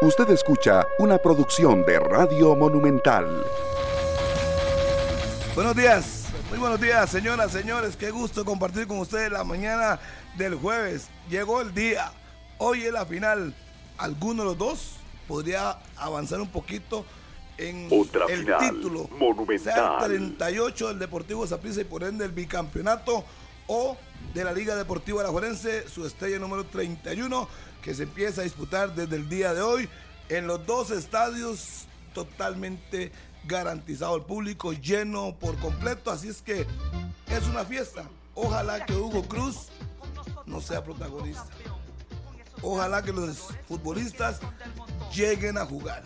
Usted escucha una producción de Radio Monumental. Buenos días, muy buenos días, señoras, señores. Qué gusto compartir con ustedes la mañana del jueves. Llegó el día. Hoy es la final. ¿Alguno de los dos podría avanzar un poquito en el título? Monumental. Sea el 38 del Deportivo Zaprisa y por ende el bicampeonato o de la Liga Deportiva Alajuelense, su estrella número 31, que se empieza a disputar desde el día de hoy en los dos estadios totalmente garantizado el público, lleno por completo, así es que es una fiesta. Ojalá que Hugo Cruz no sea protagonista. Ojalá que los futbolistas lleguen a jugar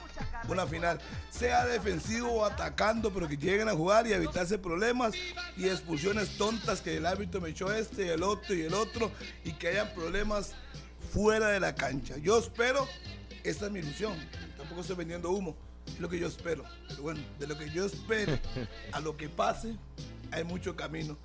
una final, sea defensivo o atacando, pero que lleguen a jugar y evitarse problemas y expulsiones tontas que el árbitro me echó este y el otro y el otro y que hayan problemas fuera de la cancha. Yo espero, esta es mi ilusión, tampoco estoy vendiendo humo, es lo que yo espero. Pero bueno, de lo que yo espero a lo que pase, hay mucho camino.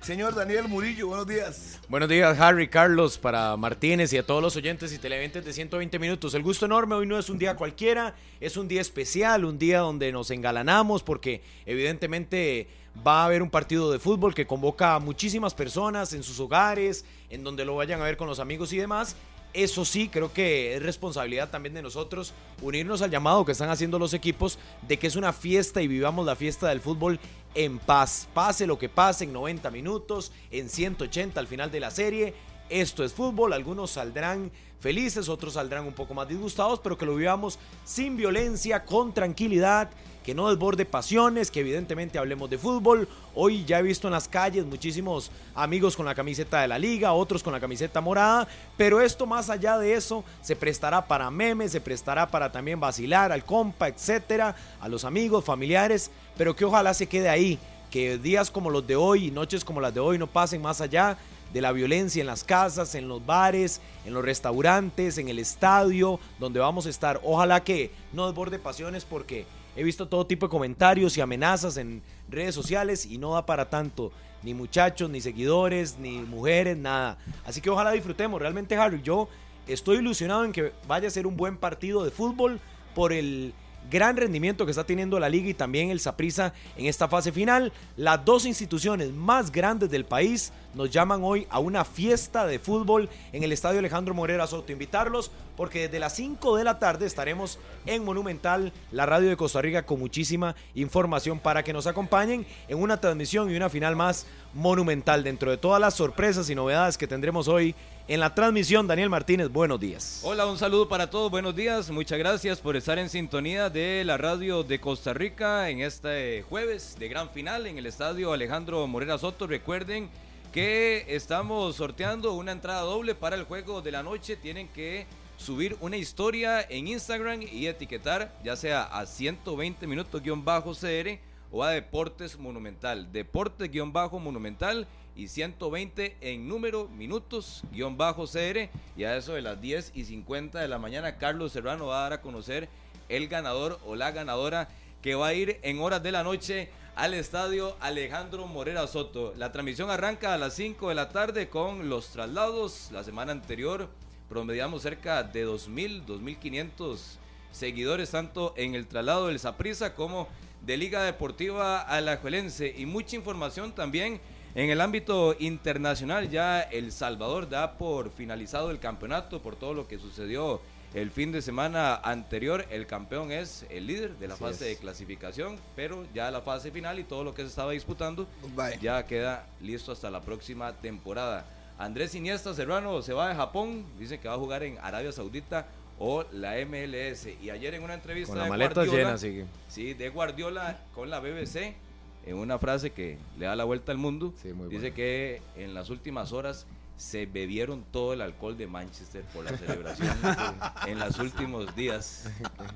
Señor Daniel Murillo, buenos días. Buenos días, Harry, Carlos, para Martínez y a todos los oyentes y televidentes de 120 minutos. El gusto enorme, hoy no es un día cualquiera, es un día especial, un día donde nos engalanamos porque evidentemente va a haber un partido de fútbol que convoca a muchísimas personas en sus hogares, en donde lo vayan a ver con los amigos y demás. Eso sí, creo que es responsabilidad también de nosotros unirnos al llamado que están haciendo los equipos de que es una fiesta y vivamos la fiesta del fútbol en paz. Pase lo que pase en 90 minutos, en 180 al final de la serie. Esto es fútbol, algunos saldrán felices, otros saldrán un poco más disgustados, pero que lo vivamos sin violencia, con tranquilidad, que no desborde pasiones, que evidentemente hablemos de fútbol. Hoy ya he visto en las calles muchísimos amigos con la camiseta de la liga, otros con la camiseta morada, pero esto más allá de eso se prestará para memes, se prestará para también vacilar al compa, etcétera, a los amigos, familiares, pero que ojalá se quede ahí, que días como los de hoy y noches como las de hoy no pasen más allá de la violencia en las casas, en los bares, en los restaurantes, en el estadio, donde vamos a estar. Ojalá que no desborde pasiones porque he visto todo tipo de comentarios y amenazas en redes sociales y no da para tanto. Ni muchachos, ni seguidores, ni mujeres, nada. Así que ojalá disfrutemos. Realmente, Harry, yo estoy ilusionado en que vaya a ser un buen partido de fútbol por el gran rendimiento que está teniendo la liga y también el Saprissa en esta fase final. Las dos instituciones más grandes del país nos llaman hoy a una fiesta de fútbol en el Estadio Alejandro Morera Soto. Invitarlos porque desde las 5 de la tarde estaremos en Monumental, la radio de Costa Rica, con muchísima información para que nos acompañen en una transmisión y una final más monumental. Dentro de todas las sorpresas y novedades que tendremos hoy en la transmisión, Daniel Martínez, buenos días. Hola, un saludo para todos, buenos días. Muchas gracias por estar en sintonía de la radio de Costa Rica en este jueves de gran final en el estadio Alejandro Morera Soto. Recuerden que estamos sorteando una entrada doble para el juego de la noche. Tienen que subir una historia en Instagram y etiquetar ya sea a 120 minutos-cr o a Deportes Monumental. Deportes-Monumental y 120 en número, minutos, guion bajo CR. Y a eso de las 10 y 50 de la mañana, Carlos Serrano va a dar a conocer el ganador o la ganadora que va a ir en horas de la noche al estadio Alejandro Morera Soto. La transmisión arranca a las 5 de la tarde con los traslados. La semana anterior promediamos cerca de 2.000, 2.500 seguidores, tanto en el traslado del Saprisa como de Liga Deportiva Alajuelense. Y mucha información también en el ámbito internacional ya El Salvador da por finalizado el campeonato por todo lo que sucedió el fin de semana anterior. El campeón es el líder de la fase de clasificación, pero ya la fase final y todo lo que se estaba disputando ya queda listo hasta la próxima temporada. Andrés Iniesta Serrano se va de Japón, dice que va a jugar en Arabia Saudita o la MLS. Y ayer en una entrevista con la de maleta Guardiola, llena, sí, de Guardiola con la BBC, en una frase que le da la vuelta al mundo, Sí, muy dice buena. que en las últimas horas se bebieron todo el alcohol de Manchester por la celebración en los últimos días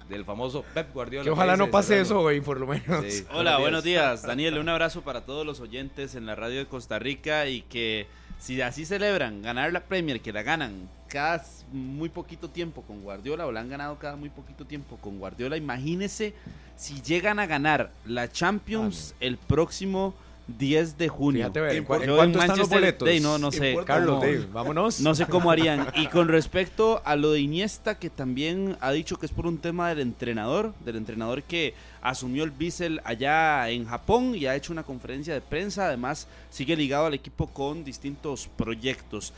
del famoso Pep Guardiola. Que ojalá no pase eso, güey, por lo menos. Sí. Hola, buenos días. Daniel, un abrazo para todos los oyentes en la radio de Costa Rica y que si así celebran ganar la Premier, que la ganan cada muy poquito tiempo con Guardiola o la han ganado cada muy poquito tiempo con Guardiola, imagínese si llegan a ganar la Champions el próximo 10 de junio. Fíjate, ver, ¿en, Yo cuánto están los boletos? No, no sé. Carlos, cómo- vámonos. No sé cómo harían. Y con respecto a lo de Iniesta, que también ha dicho que es por un tema del entrenador, del entrenador que asumió el Bissell allá en Japón y ha hecho una conferencia de prensa. Además, sigue ligado al equipo con distintos proyectos.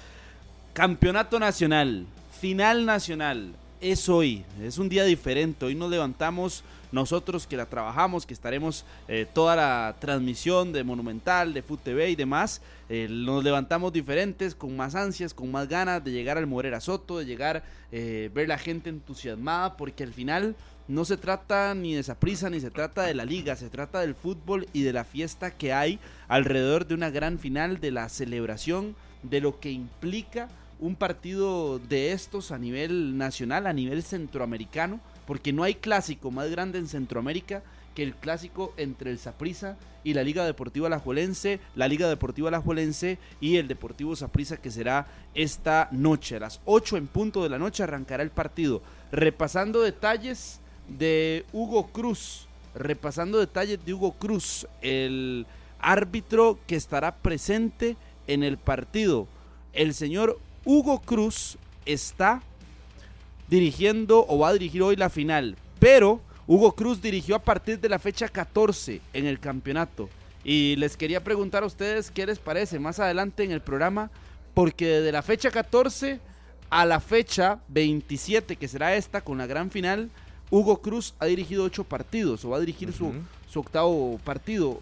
Campeonato nacional, final nacional, es hoy, es un día diferente. Hoy nos levantamos nosotros que la trabajamos, que estaremos eh, toda la transmisión de Monumental, de Foot TV y demás. eh, nos levantamos diferentes, con más ansias, con más ganas de llegar al Morera Soto, de llegar, eh, ver la gente entusiasmada, porque al final no se trata ni de esa prisa ni se trata de la liga, se trata del fútbol y de la fiesta que hay alrededor de una gran final, de la celebración, de lo que implica un partido de estos a nivel nacional, a nivel centroamericano, porque no hay clásico más grande en Centroamérica que el clásico entre el Saprissa y la Liga Deportiva Alajuelense, la Liga Deportiva Alajuelense y el Deportivo Saprissa que será esta noche. A las 8 en punto de la noche arrancará el partido. Repasando detalles de Hugo Cruz, repasando detalles de Hugo Cruz, el árbitro que estará presente en el partido. El señor Hugo Cruz está dirigiendo o va a dirigir hoy la final, pero Hugo Cruz dirigió a partir de la fecha 14 en el campeonato. Y les quería preguntar a ustedes qué les parece más adelante en el programa, porque desde la fecha 14 a la fecha 27, que será esta con la gran final, Hugo Cruz ha dirigido ocho partidos o va a dirigir su, su octavo partido.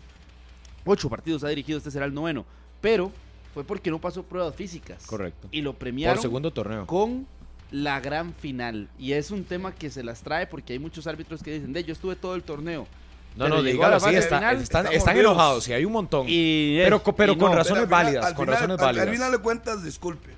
Ocho partidos ha dirigido, este será el noveno. Pero fue porque no pasó pruebas físicas. Correcto. Y lo premiaron Por segundo torneo. con la gran final. Y es un tema que se las trae porque hay muchos árbitros que dicen, de yo estuve todo el torneo. No, pero no, dígalo así, fase está- final, están, están enojados, y hay un montón. Y, eh, Pero pero y con no, Razones Pero al final- válidas, al con final- razones al- válidas. Al final de cuentas, disculpe.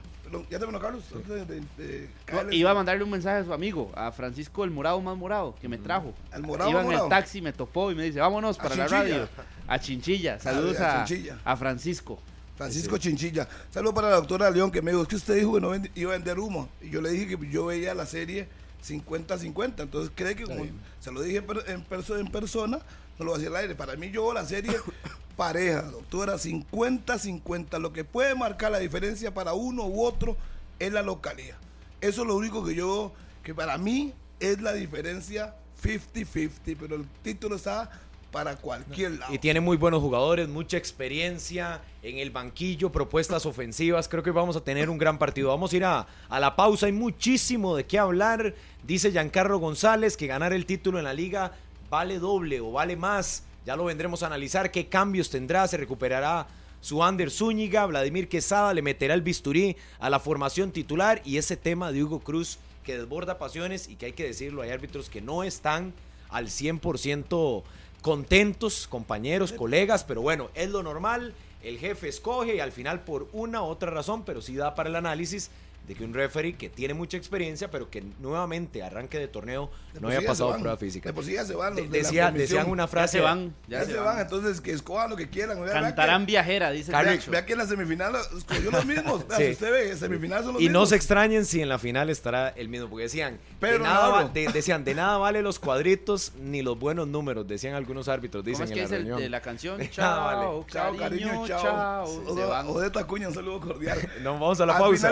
¿Ya terminó Carlos? De- de- Iba a mandarle un mensaje a su amigo, a Francisco el Morado más Morado, que me trajo. ¿Al morado Iba en morado? el taxi, me topó y me dice, vámonos A para la Chinchilla. radio. A Chinchilla. Saludos a a, Chinchilla. a Francisco. Francisco Chinchilla. Saludos para la doctora León que me dijo, es que usted dijo que no vende- iba a vender humo. Y yo le dije que yo veía la serie 50-50. Entonces cree que como se lo dije en, en perso- en persona, no lo va a decir al aire. Para mí yo veo la serie pareja, doctora, 50-50. Lo que puede marcar la diferencia para uno u otro es la localidad. Eso es lo único que yo, que para mí es la diferencia 50-50. Pero el título está para cualquier lado. Y tiene muy buenos jugadores, mucha experiencia en el banquillo, propuestas ofensivas. Creo que vamos a tener un gran partido. Vamos a ir a, a la pausa. Hay muchísimo de qué hablar. Dice Giancarlo González que ganar el título en la liga vale doble o vale más. Ya lo vendremos a analizar. ¿Qué cambios tendrá? ¿Se recuperará su Ander Zúñiga? Vladimir Quesada le meterá el bisturí a la formación titular. Y ese tema de Hugo Cruz que desborda pasiones y que hay que decirlo, hay árbitros que no están al 100% contentos, compañeros, colegas, pero bueno, es lo normal. El jefe escoge y al final por una u otra razón, pero sí da para el análisis de que un referee que tiene mucha experiencia, pero que nuevamente arranque de torneo De no sí había ya se pasado van. prueba física. De por sí ya se van. Los de decía, decían una Ya frase. se van. Ya, se van, entonces que escojan lo que quieran. Vea, vea Cantarán que- viajera, dice el Carlos, Nacho. Vea que en la semifinal escogió los mismos. Vea, Sí. si usted ve, semifinal son los Y mismos. no se extrañen si en la final estará el mismo, porque decían, Pero de nada, va- decían, de nada vale los cuadritos ni los buenos números, decían algunos árbitros, ¿Cómo dicen es en que la es el reunión. de la canción? De Chao, nada vale. Chao, cariño, chao. Se van. Odeta Cuña, un saludo cordial. No, vamos a la pausa.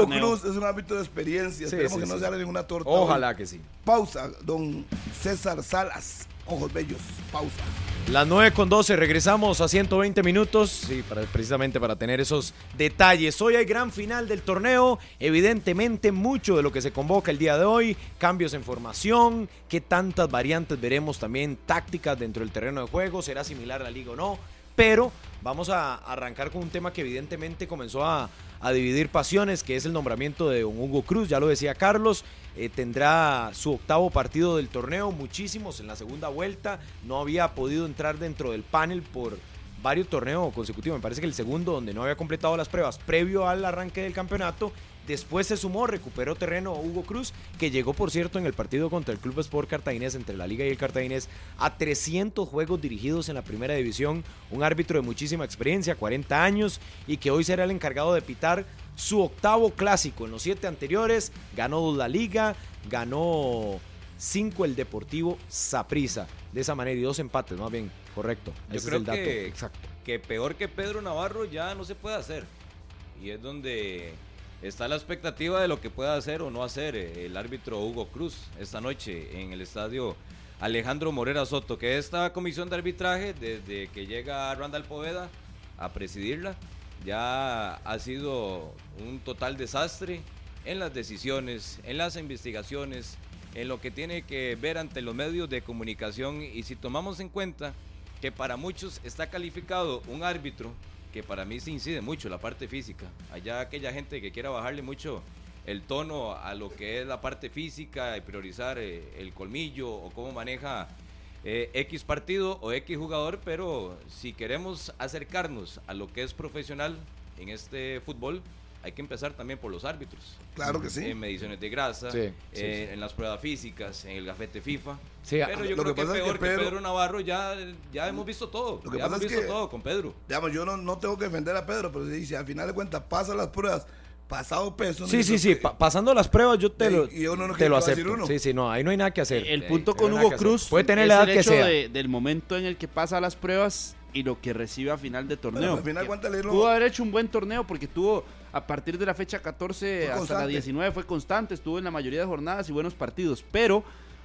Torneo. Cruz es un árbitro de experiencia. Sí, Esperemos sí, que no sí. sale ninguna torta. Ojalá hoy. que sí. Pausa, don César Salas. Ojos bellos. Pausa. Las 9 con 12, regresamos a 120 minutos, sí, para, precisamente para tener esos detalles. Hoy hay gran final del torneo, evidentemente mucho de lo que se convoca el día de hoy, cambios en formación, qué tantas variantes veremos también, tácticas dentro del terreno de juego, será similar a la liga o no, pero vamos a arrancar con un tema que evidentemente comenzó a, a dividir pasiones, que es el nombramiento de don Hugo Cruz, ya lo decía Carlos, eh, tendrá su octavo partido del torneo, muchísimos en la segunda vuelta, no había podido entrar dentro del panel por varios torneos consecutivos, me parece que el segundo donde no había completado las pruebas previo al arranque del campeonato, después se sumó, recuperó terreno Hugo Cruz, que llegó por cierto en el partido contra el Club Sport Cartaginés entre la Liga y el Cartaginés a 300 juegos dirigidos en la primera división, un árbitro de muchísima experiencia, 40 años, y que hoy será el encargado de pitar su octavo clásico. En los siete anteriores ganó la Liga, ganó cinco el Deportivo Saprissa. De esa manera, y dos empates, más bien, correcto. Yo Ese creo es el dato que, exacto. que peor que Pedro Navarro ya no se puede hacer. Y es donde está la expectativa de lo que pueda hacer o no hacer eh, el árbitro Hugo Cruz esta noche en el estadio Alejandro Morera Soto, que esta comisión de arbitraje, desde que llega Randall Poveda a presidirla, ya ha sido un total desastre en las decisiones, en las investigaciones, en lo que tiene que ver ante los medios de comunicación. Y si tomamos en cuenta que para muchos está calificado un árbitro que para mí se incide mucho la parte física. Allá aquella gente que quiera bajarle mucho el tono a lo que es la parte física y priorizar eh, el colmillo o cómo maneja eh, X partido o X jugador, pero si queremos acercarnos a lo que es profesional en este fútbol, hay que empezar también por los árbitros. Claro que sí. En mediciones de grasa, Sí, sí, eh, sí. en las pruebas físicas, en el gafete FIFA. Sí, Pero yo lo creo que que, pasa es que peor que Pedro- Pedro, Navarro ya, ya hemos visto todo. Lo que ya pasa hemos es visto que- todo con Pedro. Digamos, yo no, no tengo que defender a Pedro, pero si, si al final de cuentas pasa las pruebas, pasado peso. Sí, no sí, sí, pa- pasando las pruebas yo te lo, y uno no te quiere lo que acepto. uno. Sí, sí, no, ahí no hay nada que hacer. El punto no con Hugo que. Cruz Puede tener es la edad el que hecho sea. de- del momento en el que pasa las pruebas y lo que recibe a final de torneo. Bueno, al final. Pudo haber hecho un buen torneo porque tuvo, a partir de la fecha 14 Fue hasta la constante. 19, fue constante, estuvo en la mayoría de jornadas y buenos partidos. Pero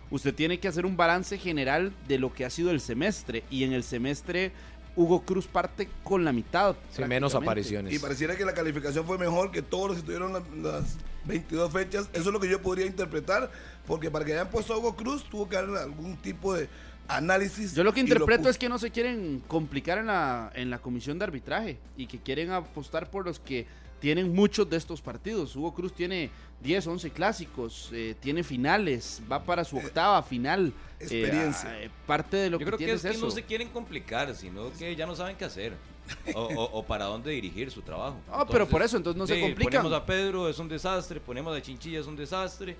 usted tiene que hacer un balance general de lo que ha sido el semestre. Y en el semestre, Hugo Cruz parte con la mitad. Sí, menos apariciones. Y pareciera que la calificación fue mejor que todos los que tuvieron la- las 22 fechas. Eso es lo que yo podría interpretar, porque para que hayan puesto a Hugo Cruz tuvo que haber algún tipo de análisis. Yo lo que interpreto puso. es que no se quieren complicar en la, en la comisión de arbitraje y que quieren apostar por los que tienen muchos de estos partidos. Hugo Cruz tiene 10, 11 clásicos, eh, tiene finales, va para su octava final. Eh, experiencia. ah, eh, parte de lo Yo que creo que tiene es es que eso. no se quieren complicar, sino que ya no saben qué hacer. O, o- o para dónde dirigir su trabajo. Ah, pero por eso, entonces no se sí, complican. Ponemos a Pedro, es un desastre. Ponemos a Chinchilla, es un desastre.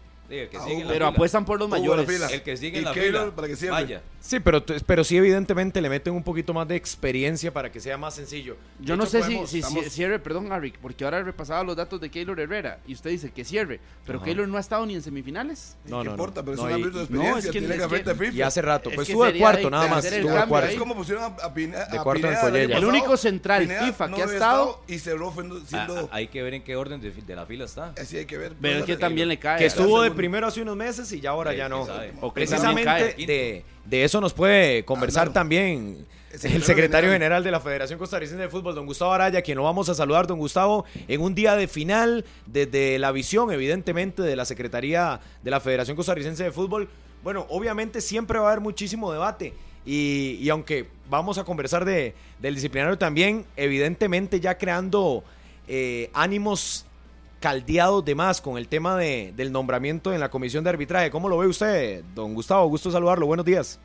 Que Ah, sigue en la Pero fila. apuestan por los mayores. fila. El que sigue Y en la fila. para que cierre. Vaya. Sí, pero, t- pero sí evidentemente le meten un poquito más de experiencia para que sea más sencillo. De Yo no hecho, sé podemos- si, estamos- cierre, perdón, Harry, porque ahora repasaba los datos de Keylor Herrera y usted dice que cierre, pero Ajá. Keylor no ha estado ni en semifinales. ¿Y No, no, no. importa? Pero No, es un y- árbitro de y- experiencia, no, es que- tiene es gafete que- FIFA. Y hace rato, Es pues que estuvo de sería cuarto de- nada de más. hacer el Estuvo de cambio cuarto. ahí. Es como pusieron a. De a cuarto en Pineda Collella. año El pasado. único central FIFA que ha había estado- y cerró fue siendo. Ah, hay que ver en qué orden de, fi- de la fila está. así hay que ver. Pero es que también le cae. Que estuvo de. Primero hace unos meses y ya ahora Sí, ya no. O Precisamente cae. de, de eso nos puede conversar también El el secretario secretario general. general de la Federación Costarricense de Fútbol, don Gustavo Araya, quien lo vamos a saludar, don Gustavo, en un día de final, desde la visión, evidentemente, de la Secretaría de la Federación Costarricense de Fútbol. Bueno, obviamente siempre va a haber muchísimo debate. Y, y aunque vamos a conversar de, del disciplinario también, evidentemente ya creando eh, ánimos caldeados de más con el tema de, del nombramiento en la comisión de arbitraje. ¿Cómo lo ve usted, don Gustavo? Gusto saludarlo. Buenos días.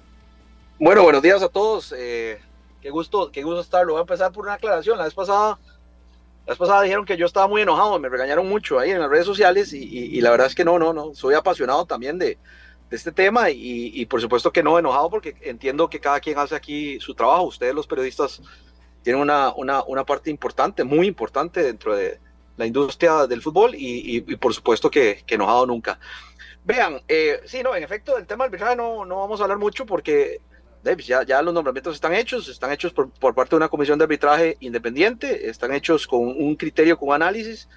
Bueno, buenos días a todos. Eh, qué gusto, qué gusto estarlo. Voy a empezar por una aclaración. La vez pasada, la vez pasada dijeron que yo estaba muy enojado, me regañaron mucho ahí en las redes sociales y, la verdad es que no, no, no. Soy apasionado también de, de este tema y, y por supuesto que no enojado porque entiendo que cada quien hace aquí su trabajo. Ustedes los periodistas tienen una, una, una parte importante, muy importante dentro de la industria del fútbol y, y- y por supuesto que, que enojado nunca. Vean, eh, sí, no, en efecto, del tema arbitraje no, no vamos a hablar mucho porque Davis, ya, ya los nombramientos están hechos, están hechos por, por parte de una comisión de arbitraje independiente, están hechos con un criterio, con análisis,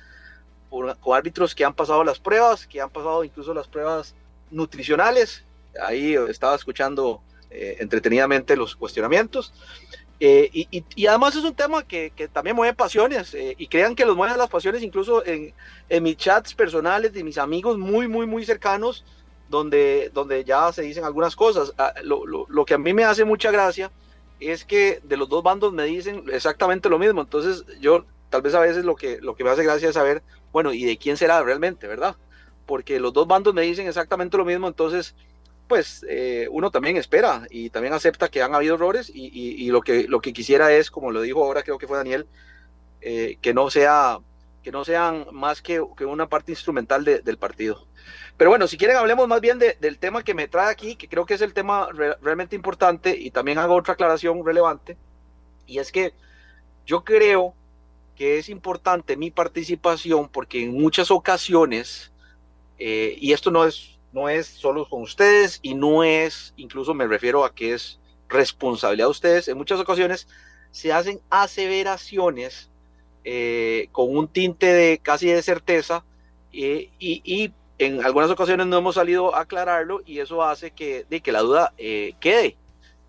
por- con árbitros que han pasado las pruebas, que han pasado incluso las pruebas nutricionales. Ahí estaba escuchando eh, entretenidamente los cuestionamientos. Eh, y, y- y además es un tema que, que también mueve pasiones eh, y crean que los mueven las pasiones incluso en, en mis chats personales de mis amigos muy, muy, muy cercanos donde, donde ya se dicen algunas cosas. Ah, Lo, lo- lo que a mí me hace mucha gracia es que de los dos bandos me dicen exactamente lo mismo. Entonces yo tal vez a veces lo que, lo que me hace gracia es saber, bueno, ¿y de quién será realmente, verdad? Porque los dos bandos me dicen exactamente lo mismo, entonces pues eh, uno también espera y también acepta que han habido errores y, y- y lo, que, lo que quisiera es, como lo dijo ahora creo que fue Daniel, eh, que no sea que no sean más que, que una parte instrumental de- del partido. Pero bueno, si quieren hablemos más bien de- del tema que me trae aquí, que creo que es el tema re- realmente importante y también hago otra aclaración relevante, y es que yo creo que es importante mi participación porque en muchas ocasiones, eh, y esto no es, no es solo con ustedes y no es, incluso me refiero a que es responsabilidad de ustedes, en muchas ocasiones se hacen aseveraciones eh, con un tinte de casi de certeza eh, y, en algunas ocasiones no hemos salido a aclararlo y eso hace que, de que la duda eh, quede,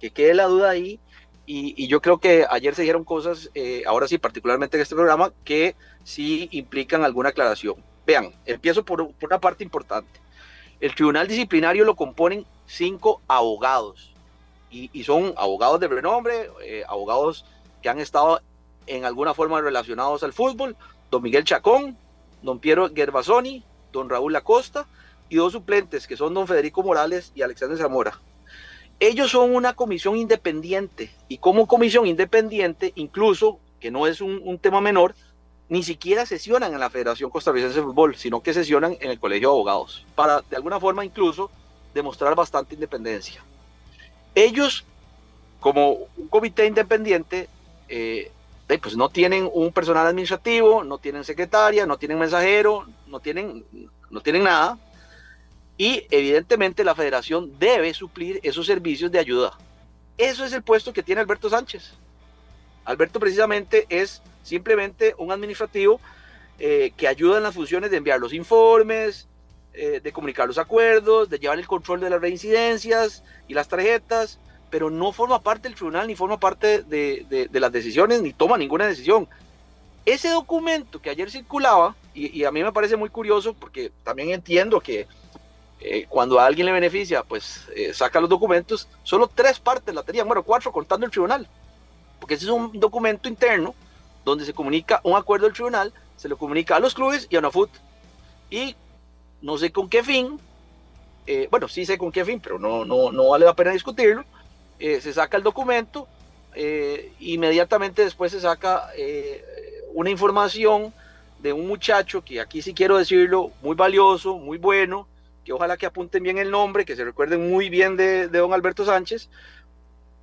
que quede la duda ahí y, yo creo que ayer se dijeron cosas, ahora sí, particularmente en este programa, que sí implican alguna aclaración. Vean, empiezo por, una parte importante. El tribunal disciplinario lo componen cinco abogados y, son abogados de renombre, abogados que han estado en alguna forma relacionados al fútbol, don Miguel Chacón, don Piero Gervasoni, don Raúl Acosta y dos suplentes que son don Federico Morales y Alexander Zamora. Ellos son una comisión independiente y como comisión independiente, incluso, que no es un, tema menor, ni siquiera sesionan en la Federación Costarricense de Fútbol, sino que sesionan en el Colegio de Abogados, para de alguna forma incluso demostrar bastante independencia. Ellos, como un comité independiente, eh, pues no tienen un personal administrativo, no tienen secretaria, no tienen mensajero, no tienen, no tienen nada. Y evidentemente la federación debe suplir esos servicios de ayuda. Eso es el puesto que tiene Alberto Sánchez. Alberto precisamente es simplemente un administrativo eh, que ayuda en las funciones de enviar los informes, eh, de comunicar los acuerdos, de llevar el control de las reincidencias y las tarjetas, pero no forma parte del tribunal, ni forma parte de, las decisiones, ni toma ninguna decisión. Ese documento que ayer circulaba, y, a mí me parece muy curioso, porque también entiendo que eh, cuando a alguien le beneficia, pues saca los documentos, solo tres partes la tenían, bueno, cuatro contando el tribunal, porque ese es un documento interno donde se comunica un acuerdo del tribunal, se lo comunica a los clubes y a UNAFUT. Y no sé con qué fin, eh, bueno, sí sé con qué fin, pero no, no, no vale la pena discutirlo, eh, se saca el documento, eh, inmediatamente después se saca eh, una información de un muchacho que aquí sí quiero decirlo, muy valioso, muy bueno, que ojalá que apunten bien el nombre, que se recuerden muy bien de, don Alberto Sánchez,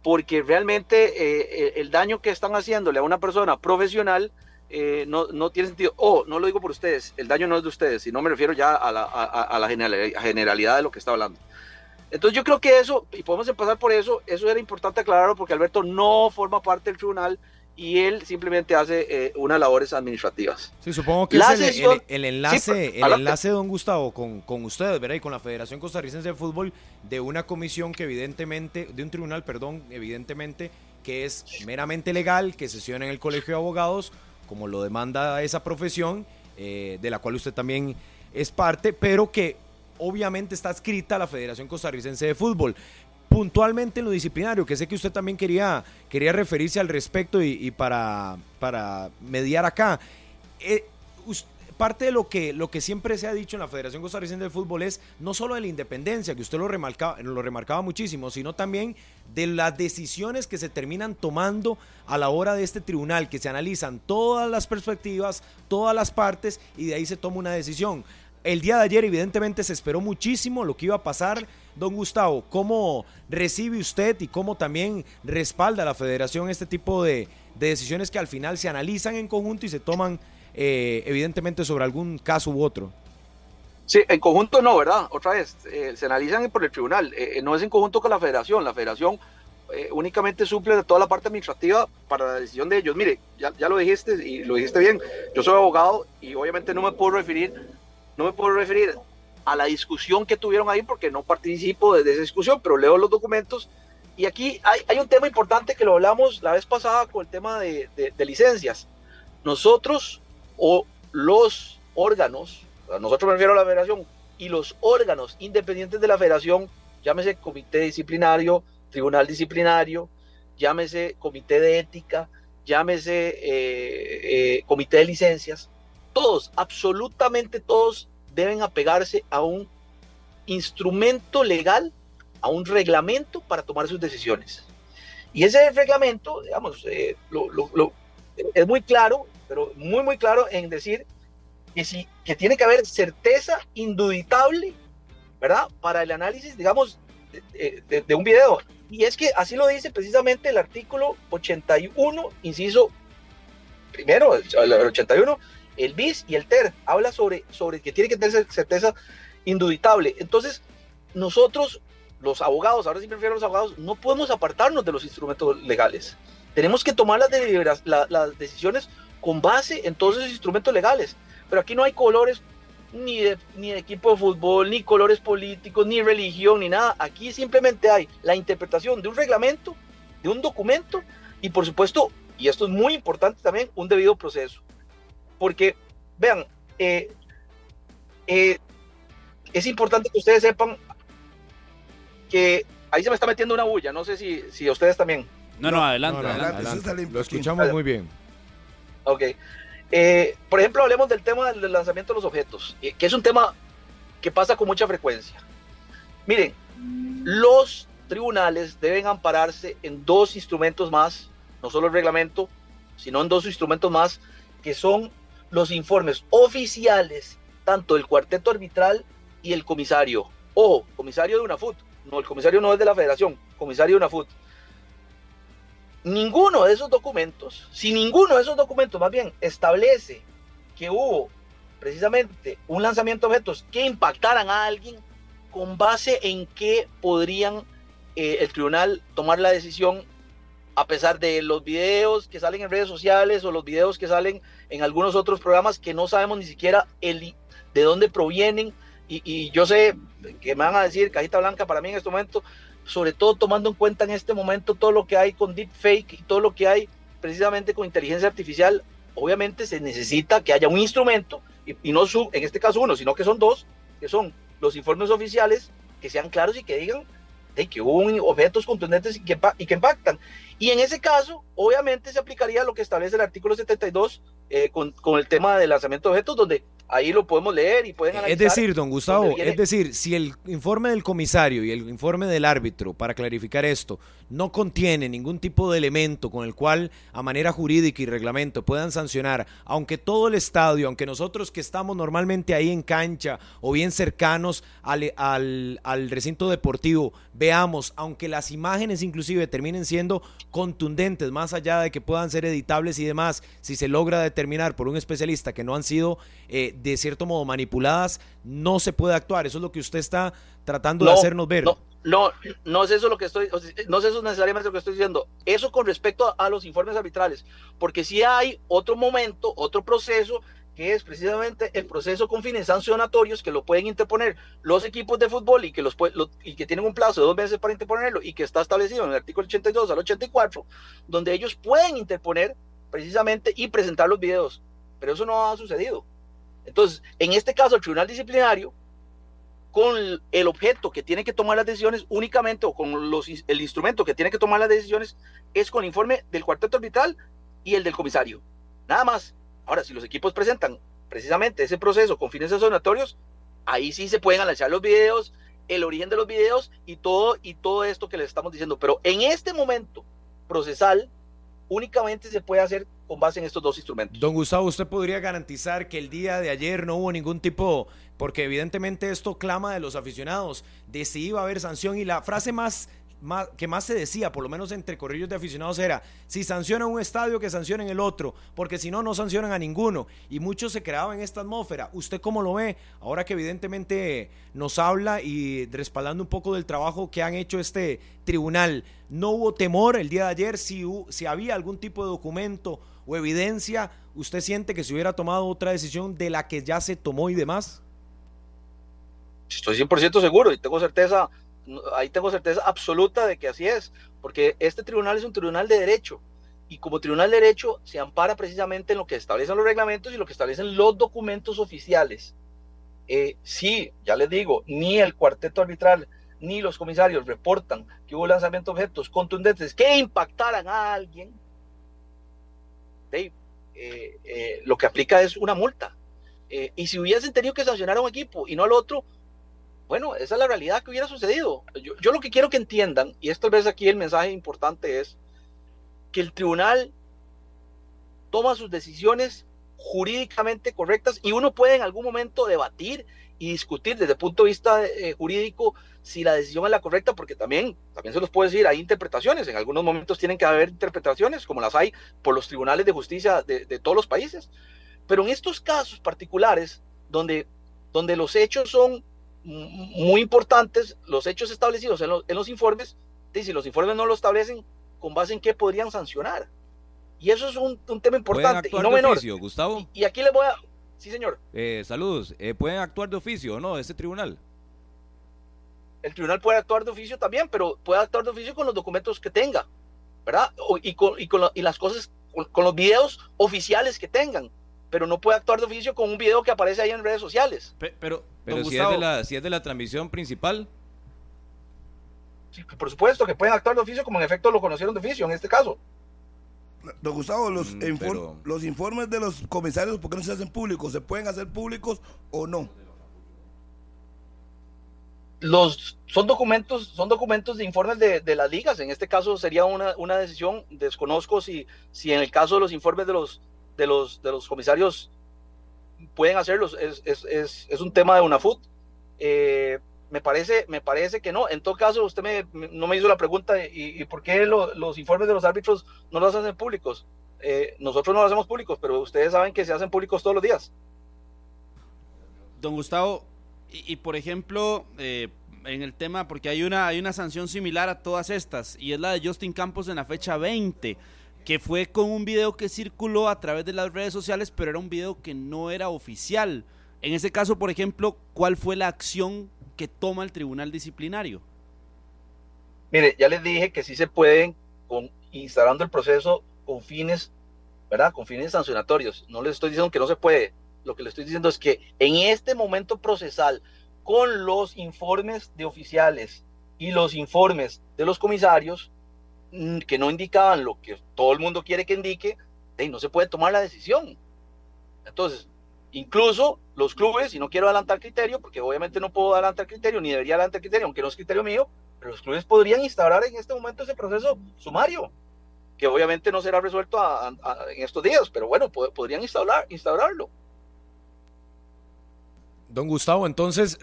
porque realmente el daño que están haciéndole a una persona profesional no, no, tiene sentido. O, oh, no lo digo por ustedes, el daño no es de ustedes, sino me refiero ya a la, a la generalidad de lo que está hablando. Entonces yo creo que eso, y podemos empezar por eso, eso era importante aclararlo porque Alberto no forma parte del tribunal y él simplemente hace eh, unas labores administrativas. Sí, supongo que es el, enlace, el enlace, don Gustavo, con, con ustedes, ¿verdad? Y con la Federación Costarricense de Fútbol, de una comisión que evidentemente, de un tribunal, perdón, evidentemente, que es meramente legal, que sesiona en el Colegio de Abogados, como lo demanda esa profesión, eh, de la cual usted también es parte, pero que obviamente está escrita la Federación Costarricense de Fútbol. Puntualmente en lo disciplinario, que sé que usted también quería, quería referirse al respecto y, para, para mediar acá. Eh, parte de lo que, lo que siempre se ha dicho en la Federación Costarricense de Fútbol es no solo de la independencia, que usted lo remarcaba, lo remarcaba muchísimo, sino también de las decisiones que se terminan tomando a la hora de este tribunal, que se analizan todas las perspectivas, todas las partes y de ahí se toma una decisión. El día de ayer evidentemente se esperó muchísimo lo que iba a pasar. Don Gustavo, ¿cómo recibe usted y cómo también respalda la federación este tipo de, decisiones que al final se analizan en conjunto y se toman eh, evidentemente sobre algún caso u otro? Sí, en conjunto no, ¿verdad? Otra vez, eh, se analizan por el tribunal, eh, no es en conjunto con la federación. La federación únicamente suple de toda la parte administrativa para la decisión de ellos. Mire, ya lo dijiste y lo dijiste bien, yo soy abogado y obviamente no me puedo referir no me puedo referir a la discusión que tuvieron ahí porque no participo de esa discusión, pero leo los documentos. Y aquí hay, un tema importante que lo hablamos la vez pasada con el tema de, licencias. Nosotros o los órganos, nosotros me refiero a la federación, y los órganos independientes de la federación, llámese comité disciplinario, tribunal disciplinario, llámese comité de ética, llámese eh, eh, comité de licencias, todos, absolutamente todos deben apegarse a un instrumento legal, a un reglamento para tomar sus decisiones. Y ese reglamento, digamos, eh, es muy claro, pero muy, muy claro en decir que, si, que tiene que haber certeza induditable, ¿verdad? Para el análisis, digamos, de, de un video. Y es que así lo dice precisamente el artículo 81, inciso primero, el 81, el BIS y el TER habla sobre, sobre que tiene que tener certeza induditable. Entonces, nosotros, los abogados, ahora sí prefiero los abogados, no podemos apartarnos de los instrumentos legales. tenemos que tomar las, las decisiones con base en todos esos instrumentos legales. Pero aquí no hay colores ni de, ni de equipo de fútbol, ni colores políticos, ni religión, ni nada. Aquí simplemente hay la interpretación de un reglamento, de un documento y por supuesto, y esto es muy importante también, un debido proceso. Porque, vean, eh, eh, es importante que ustedes sepan que ahí se me está metiendo una bulla, no sé si, si ustedes también. No, no, adelante, adelante. Lo escuchamos muy bien. Ok. Eh, por ejemplo, hablemos del tema del lanzamiento de los objetos, que es un tema que pasa con mucha frecuencia. Miren, los tribunales deben ampararse en dos instrumentos más, no solo el reglamento, sino en dos instrumentos más, que son los informes oficiales, tanto del cuarteto arbitral y el comisario. Ojo, comisario de una FUT. No, el comisario no es de la federación, comisario de una FUT ninguno de esos documentos, si ninguno de esos documentos más bien establece que hubo precisamente un lanzamiento de objetos que impactaran a alguien, con base en qué podrían eh, el tribunal tomar la decisión a pesar de los videos que salen en redes sociales o los videos que salen en algunos otros programas que no sabemos ni siquiera el, de dónde provienen. Y, y yo sé que me van a decir, cajita blanca para mí en este momento, sobre todo tomando en cuenta en este momento todo lo que hay con deepfake y todo lo que hay precisamente con inteligencia artificial, obviamente se necesita que haya un instrumento, y, no su, en este caso uno, sino que son dos, que son los informes oficiales, que sean claros y que digan de que hubo objetos contundentes y que, y que impactan. Y en ese caso, obviamente se aplicaría lo que establece el artículo 72 eh, con, con el tema del lanzamiento de objetos, donde ahí lo podemos leer y pueden analizar. Es decir, don Gustavo, es decir, si el informe del comisario y el informe del árbitro, para clarificar esto, no contiene ningún tipo de elemento con el cual a manera jurídica y reglamento puedan sancionar, aunque todo el estadio, aunque nosotros que estamos normalmente ahí en cancha o bien cercanos al, al, al recinto deportivo, veamos, aunque las imágenes inclusive terminen siendo contundentes, más allá de que puedan ser editables y demás, si se logra determinar por un especialista que no han sido eh, de cierto modo manipuladas, no se puede actuar. Eso es lo que usted está tratando de hacernos ver. No, no, no es eso lo que estoy, no es eso necesariamente lo que estoy diciendo. Eso con respecto a, los informes arbitrales, porque si hay otro momento, otro proceso que es precisamente el proceso con fines sancionatorios que lo pueden interponer los equipos de fútbol y que, los, y que tienen un plazo de dos meses para interponerlo y que está establecido en el artículo 82 al 84, donde ellos pueden interponer precisamente y presentar los videos. Pero eso no ha sucedido. Entonces, en este caso, el tribunal disciplinario, con el objeto que tiene que tomar las decisiones únicamente, o con el instrumento que tiene que tomar las decisiones, es con el informe del cuarteto arbitral y el del comisario. Nada más. Ahora, si los equipos presentan precisamente ese proceso con fines sancionatorios, ahí sí se pueden analizar los videos, el origen de los videos y todo, y todo esto que les estamos diciendo. Pero en este momento procesal, únicamente se puede hacer con base en estos dos instrumentos. Don Gustavo, ¿usted podría garantizar que el día de ayer no hubo ningún tipo, porque evidentemente esto clama de los aficionados, de si iba a haber sanción y la frase más que más se decía, por lo menos entre corrillos de aficionados, era, si sancionan un estadio, que sancionen el otro, porque si no, no sancionan a ninguno. Y muchos se creaban en esta atmósfera. ¿Usted cómo lo ve? Ahora que evidentemente nos habla y respaldando un poco del trabajo que han hecho este tribunal, ¿no hubo temor el día de ayer si, si había algún tipo de documento o evidencia? ¿Usted siente que se hubiera tomado otra decisión de la que ya se tomó y demás? Estoy 100% seguro y tengo certeza ahí tengo certeza absoluta de que así es, porque este tribunal es un tribunal de derecho y como tribunal de derecho se ampara precisamente en lo que establecen los reglamentos y lo que establecen los documentos oficiales. Eh, sí, ya les digo, ni el cuarteto arbitral ni los comisarios reportan que hubo lanzamiento de objetos contundentes que impactaran a alguien, eh, eh, lo que aplica es una multa. y si hubiesen tenido que sancionar a un equipo y no al otro, bueno, esa es la realidad que hubiera sucedido. Yo, lo que quiero que entiendan, y esto vez aquí el mensaje importante es, que el tribunal toma sus decisiones jurídicamente correctas y uno puede en algún momento debatir y discutir desde el punto de vista eh, jurídico si la decisión es la correcta, porque también, también se los puedo decir, hay interpretaciones, en algunos momentos tienen que haber interpretaciones, como las hay por los tribunales de justicia de, de todos los países, pero en estos casos particulares, donde, donde los hechos son muy importantes los hechos establecidos en, los informes, y si los informes no lo establecen, con base en qué podrían sancionar. Y eso es un, tema importante. y no menor. Oficio, Gustavo? Y, aquí les voy a... Sí, señor. Eh, saludos. Eh, ¿Pueden actuar de oficio o no ese tribunal? El tribunal puede actuar de oficio también, pero puede actuar de oficio con los documentos que tenga, ¿verdad? y, con, y, con y las cosas, con, los videos oficiales que tengan pero no puede actuar de oficio con un video que aparece ahí en redes sociales. Pero, pero, si, es de la, si es de la transmisión principal. Sí, por supuesto que pueden actuar de oficio como en efecto lo conocieron de oficio en este caso. Don Gustavo, los, mm, los informes de los comisarios, ¿por qué no se hacen públicos? ¿Se pueden hacer públicos o no? Los, son documentos son documentos de informes de, de las ligas. En este caso sería una, una, decisión. Desconozco si, si en el caso de los informes de los, de los, de los comisarios pueden hacerlos. Es, es, es, es un tema de una FUT. Eh, me parece, me parece que no. En todo caso, usted me, no me hizo la pregunta y, por qué los informes de los árbitros no los hacen públicos. Eh, nosotros no los hacemos públicos, pero ustedes saben que se hacen públicos todos los días. Don Gustavo, y, por ejemplo, eh, en el tema, porque hay una, hay una sanción similar a todas estas, y es la de Justin Campos en la fecha 20, que fue con un video que circuló a través de las redes sociales, pero era un video que no era oficial. En ese caso, por ejemplo, ¿cuál fue la acción que toma el tribunal disciplinario? Mire, ya les dije que sí se pueden, con, instalando el proceso con fines, ¿verdad? Con fines sancionatorios. No les estoy diciendo que no se puede. Lo que les estoy diciendo es que en este momento procesal, con los informes de oficiales y los informes de los comisarios, que no indicaban lo que todo el mundo quiere que indique, no se puede tomar la decisión. Entonces, Incluso los clubes, y no quiero adelantar criterio, porque obviamente no puedo adelantar criterio, ni debería adelantar criterio, aunque no es criterio mío, pero los clubes podrían instaurar en este momento ese proceso sumario, que obviamente no será resuelto en estos días, pero bueno, podrían instaurar, instaurarlo. Don Gustavo, entonces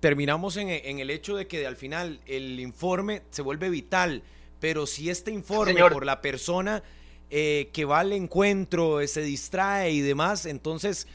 terminamos en, el hecho de que al final el informe se vuelve vital, pero si este informe por la persona eh, que va al encuentro eh, se distrae y demás, entonces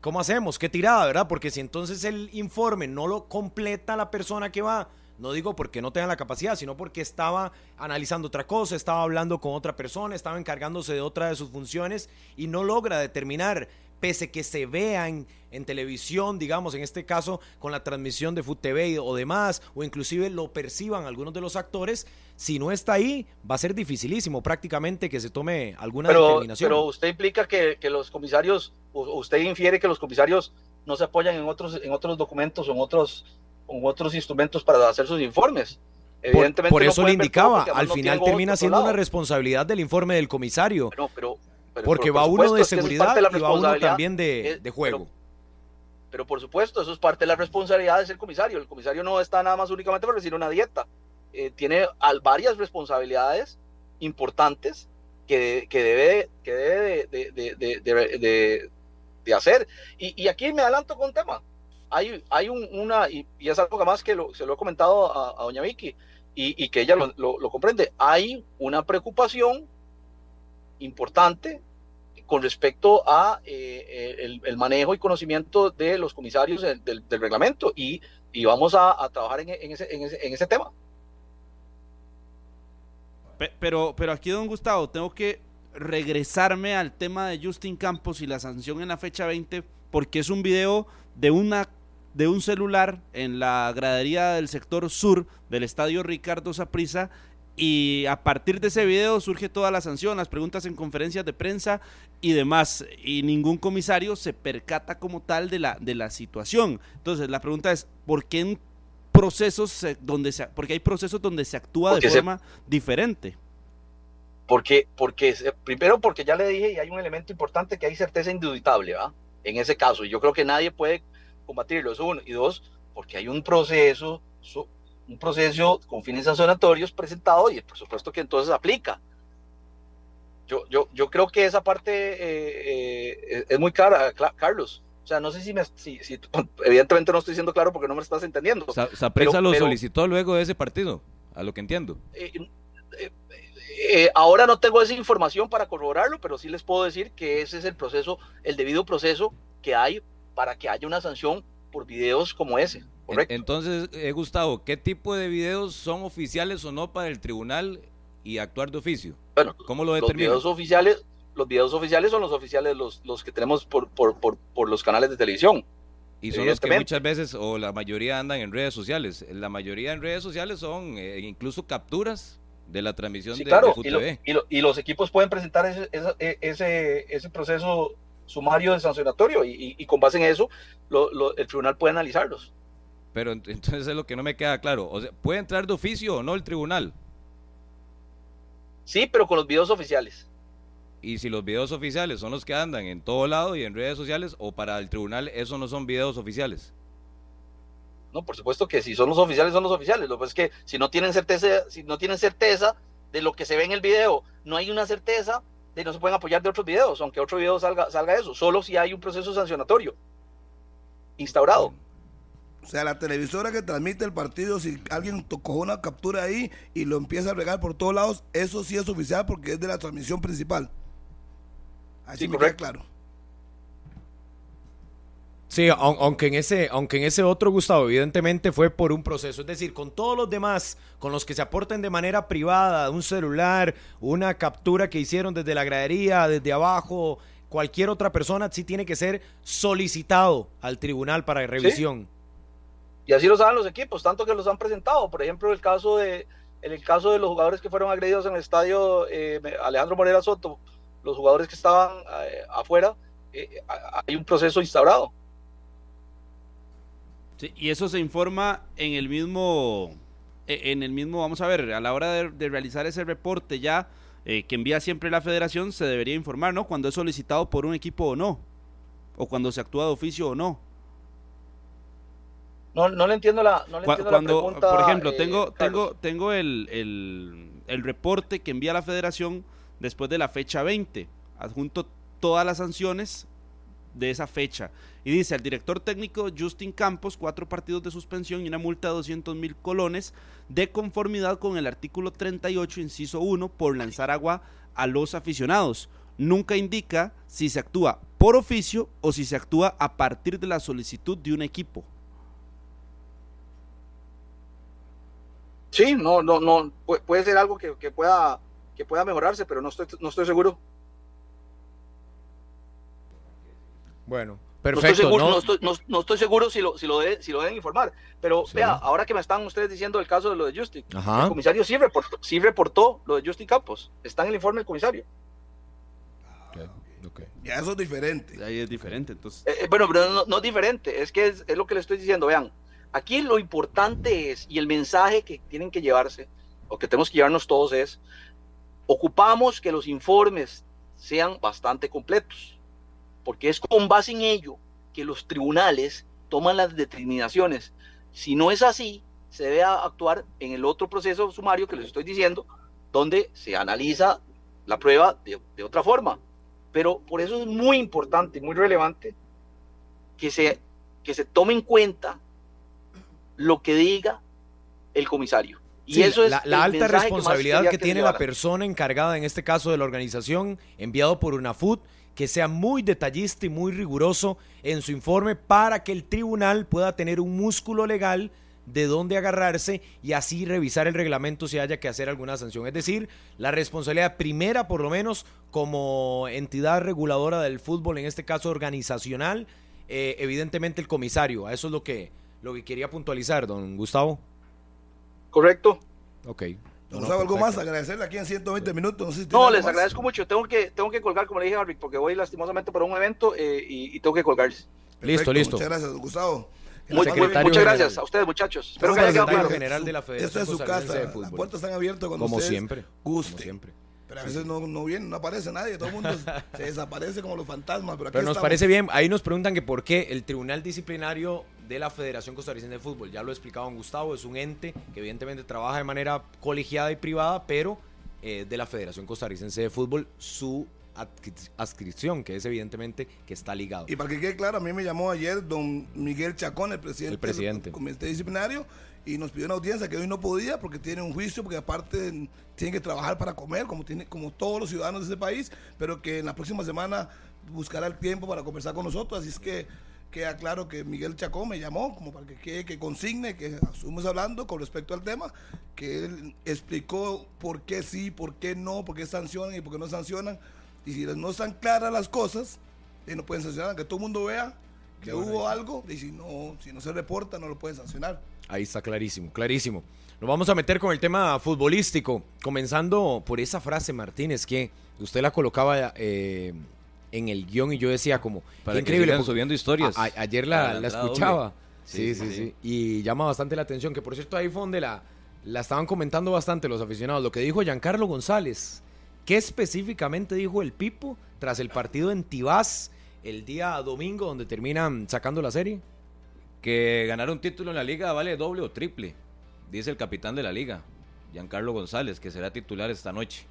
¿cómo hacemos? ¿Qué tirada, verdad? Porque si entonces el informe no lo completa la persona que va, no digo porque no tenga la capacidad, sino porque estaba analizando otra cosa, estaba hablando con otra persona, estaba encargándose de otra de sus funciones y no logra determinar pese que se vean en televisión, digamos, en este caso con la transmisión de Food TV o demás, o inclusive lo perciban algunos de los actores, si no está ahí, va a ser dificilísimo prácticamente que se tome alguna determinación. Pero usted implica que, los comisarios, usted infiere que los comisarios no se apoyan en otros, en otros documentos o en otros, en otros instrumentos para hacer sus informes. Evidentemente por, eso le indicaba, al final termina siendo una responsabilidad del informe del comisario. pero porque va uno de seguridad y va uno también de, juego. Pero, por supuesto, eso es parte de la responsabilidad de ser comisario. El comisario no está nada más únicamente para recibir una dieta. Eh, tiene varias responsabilidades importantes que, debe, que debe de, hacer. Y, aquí me adelanto con un tema. Hay, hay una, y, es algo más que se lo he comentado a, doña Vicky, y, que ella lo comprende. Hay una preocupación importante con respecto a eh, el, manejo y conocimiento de los comisarios del, reglamento y, y vamos a, trabajar en, ese, en, ese, en, ese, tema. Pero, pero aquí, don Gustavo, tengo que regresarme al tema de Justin Campos y la sanción en la fecha 20, porque es un video de una de un celular en la gradería del sector sur del estadio Ricardo Saprissa y a partir de ese video surge toda la sanción, las preguntas en conferencias de prensa y demás. Y ningún comisario se percata como tal de la, de la situación. Entonces, la pregunta es, ¿por qué en procesos donde se, porque hay procesos donde se actúa de forma diferente? Porque, porque, primero porque ya le dije, y hay un elemento importante que hay certeza induditable, ¿va? En ese caso, y yo creo que nadie puede combatirlo, eso uno. Y dos, porque hay un proceso un proceso con fines sancionatorios presentado y por supuesto que entonces aplica. Yo, yo, yo creo que esa parte eh, eh, es muy cara, Carlos. O sea, no sé si, me, si, evidentemente no estoy siendo claro porque no me estás entendiendo. Sapresa lo solicitó luego de ese partido, a lo que entiendo. Eh, ahora no tengo esa información para corroborarlo, pero sí les puedo decir que ese es el proceso, el debido proceso que hay para que haya una sanción por videos como ese. Entonces, eh, Gustavo, ¿qué tipo de videos son oficiales o no para el tribunal y actuar de oficio? Bueno, ¿Cómo lo los determina? videos oficiales, los videos oficiales son los oficiales, los, los que tenemos por, por, por, por los canales de televisión. Y son los que muchas veces, o la mayoría andan en redes sociales. La mayoría en redes sociales son eh, incluso capturas de la transmisión Sí, de, claro, de y, lo- FUTV. y lo- y los equipos pueden presentar ese, e- ese, ese proceso sumario de sancionatorio y, con base en eso lo- lo- el tribunal puede analizarlos. Pero ent- entonces es lo que no me queda claro. O sea, ¿puede entrar de oficio o no el tribunal? Sí, pero con los videos oficiales. Y si los videos oficiales son los que andan en todo lado y en redes sociales, o para el tribunal esos no son videos oficiales. No, por supuesto que si son los oficiales, son los oficiales. Lo que pasa es que si no tienen certeza, si no tienen certeza de lo que se ve en el video, no hay una certeza de no se pueden apoyar de otros videos, aunque otro video salga, salga eso, solo si hay un proceso sancionatorio instaurado. O sea, la televisora que transmite el partido, si alguien tocó una captura ahí y lo empieza a regar por todos lados, eso sí es oficial porque es de la transmisión principal. Así Sí, me correcto. queda claro. Sí, aun- aunque en ese, aunque en ese otro Gustavo, evidentemente fue por un proceso. Es decir, con todos los demás, con los que se aporten de manera privada, un celular, una captura que hicieron desde la gradería, desde abajo, cualquier otra persona, sí tiene que ser solicitado al tribunal para revisión. Y así lo saben los equipos, tanto que los han presentado. Por ejemplo, el caso de, en el caso de los jugadores que fueron agredidos en el estadio eh, Alejandro Morera Soto, los jugadores que estaban eh, afuera, eh, hay un proceso instaurado. Sí, y eso se informa en el mismo, e- en el mismo, vamos a ver, a la hora de, de realizar ese reporte ya que envía siempre la federación, se debería informar, ¿no? Cuando es solicitado por un equipo o no, o cuando se actúa de oficio o no. No, no le entiendo la, no le Cu- entiendo cuando, la pregunta. por ejemplo, eh, tengo, tengo, tengo el, el, el reporte que envía la federación después de la fecha 20, adjunto todas las sanciones de esa fecha. Y dice al director técnico Justin Campos, cuatro partidos de suspensión y una multa de 200 mil colones de conformidad con el artículo 38, inciso 1, por lanzar agua a los aficionados. Nunca indica si se actúa por oficio o si se actúa a partir de la solicitud de un equipo. Sí, no, no, no, pu- puede ser algo que, que pueda, que pueda mejorarse, pero no estoy, no estoy seguro. Bueno, No perfecto. estoy seguro, ¿no? no estoy, no- no estoy seguro si lo, si lo, de- si lo deben informar. Pero Sí. vea, ahora que me están ustedes diciendo el caso de lo de Justin, Ajá. el comisario sí reportó, sí reportó lo de Justin Campos. Está en el informe del comisario. Ok. Ya eso es diferente. Ahí es diferente, entonces... Eh, eh, bueno, pero no, no es diferente, es que es, es lo que le estoy diciendo. Vean, aquí lo importante es, y el mensaje que tienen que llevarse, o que tenemos que llevarnos todos es, ocupamos que los informes sean bastante completos, porque es con base en ello que los tribunales toman las determinaciones. Si no es así, se debe actuar en el otro proceso sumario que les estoy diciendo, donde se analiza la prueba de, de otra forma. Pero por eso es muy importante, muy relevante que se, que se tome en cuenta lo que diga el comisario. Y Sí, eso es la, la alta que responsabilidad que, tiene la persona encargada, en este caso de la organización, enviado por UNAFUT, que sea muy detallista y muy riguroso en su informe para que el tribunal pueda tener un músculo legal de dónde agarrarse y así revisar el reglamento si haya que hacer alguna sanción. Es decir, la responsabilidad primera, por lo menos, como entidad reguladora del fútbol, en este caso organizacional, eh, evidentemente el comisario. A eso es lo que, lo que quería puntualizar, don Gustavo. Correcto. Ok. ¿Nos No, sabe algo más? Agradecerle aquí en 120 minutos. No, sé si No, les más. agradezco mucho. Tengo que, tengo que colgar, como le dije a Rick, porque voy lastimosamente para un evento eh, y, y tengo que colgarles. Listo, Perfecto, listo. Muchas gracias, Gustavo. Muy- muchas general. gracias a ustedes, muchachos. Espero Somos que haya quedado secretario claro. general de la Esta Federación es su casa. de Las puertas están abiertas cuando Como ustedes siempre. gusten. Como siempre. Pero a veces no, no viene, no aparece nadie. Todo el mundo se desaparece como los fantasmas. Pero, aquí Pero nos estamos. parece bien. Ahí nos preguntan que por qué el Tribunal Disciplinario de la Federación Costarricense de Fútbol, ya lo ha explicado don Gustavo, es un ente que evidentemente trabaja de manera colegiada y privada, pero eh, de la Federación Costarricense de Fútbol, su adscripción, que es evidentemente que está ligado. Y para que quede claro, a mí me llamó ayer don Miguel Chacón, el presidente, El presidente. del comité disciplinario, y nos pidió una audiencia que hoy no podía porque tiene un juicio, porque aparte tiene que trabajar para comer, como, tiene, como todos los ciudadanos de ese país, pero que en la próxima semana buscará el tiempo para conversar con nosotros. Así es que queda claro que Miguel Chacón me llamó como para que quede que consigne que estuvimos hablando con respecto al tema, que él explicó por qué sí, por qué no, por qué sancionan y por qué no sancionan. Y si no están claras las cosas, eh, no pueden sancionar, que todo el mundo vea que hubo algo y si no, si no se reporta no lo pueden sancionar. Ahí está clarísimo, clarísimo. Nos vamos a meter con el tema futbolístico, comenzando por esa frase, Martínez, que usted la colocaba eh, en el guion y yo decía como, Para que increíble. porque subiendo historias. a- ayer la, la la entrada escuchaba. doble. Sí Sí, sí, sí, sí, sí. Y llama bastante la atención, que por cierto ahí fue donde la, la estaban comentando bastante los aficionados. Lo que dijo Giancarlo González. ¿Qué específicamente dijo el Pipo tras el partido en Tibás el día domingo donde terminan sacando la serie? Que ganar un título en la liga vale doble o triple, dice el capitán de la liga, Giancarlo González, que será titular esta noche.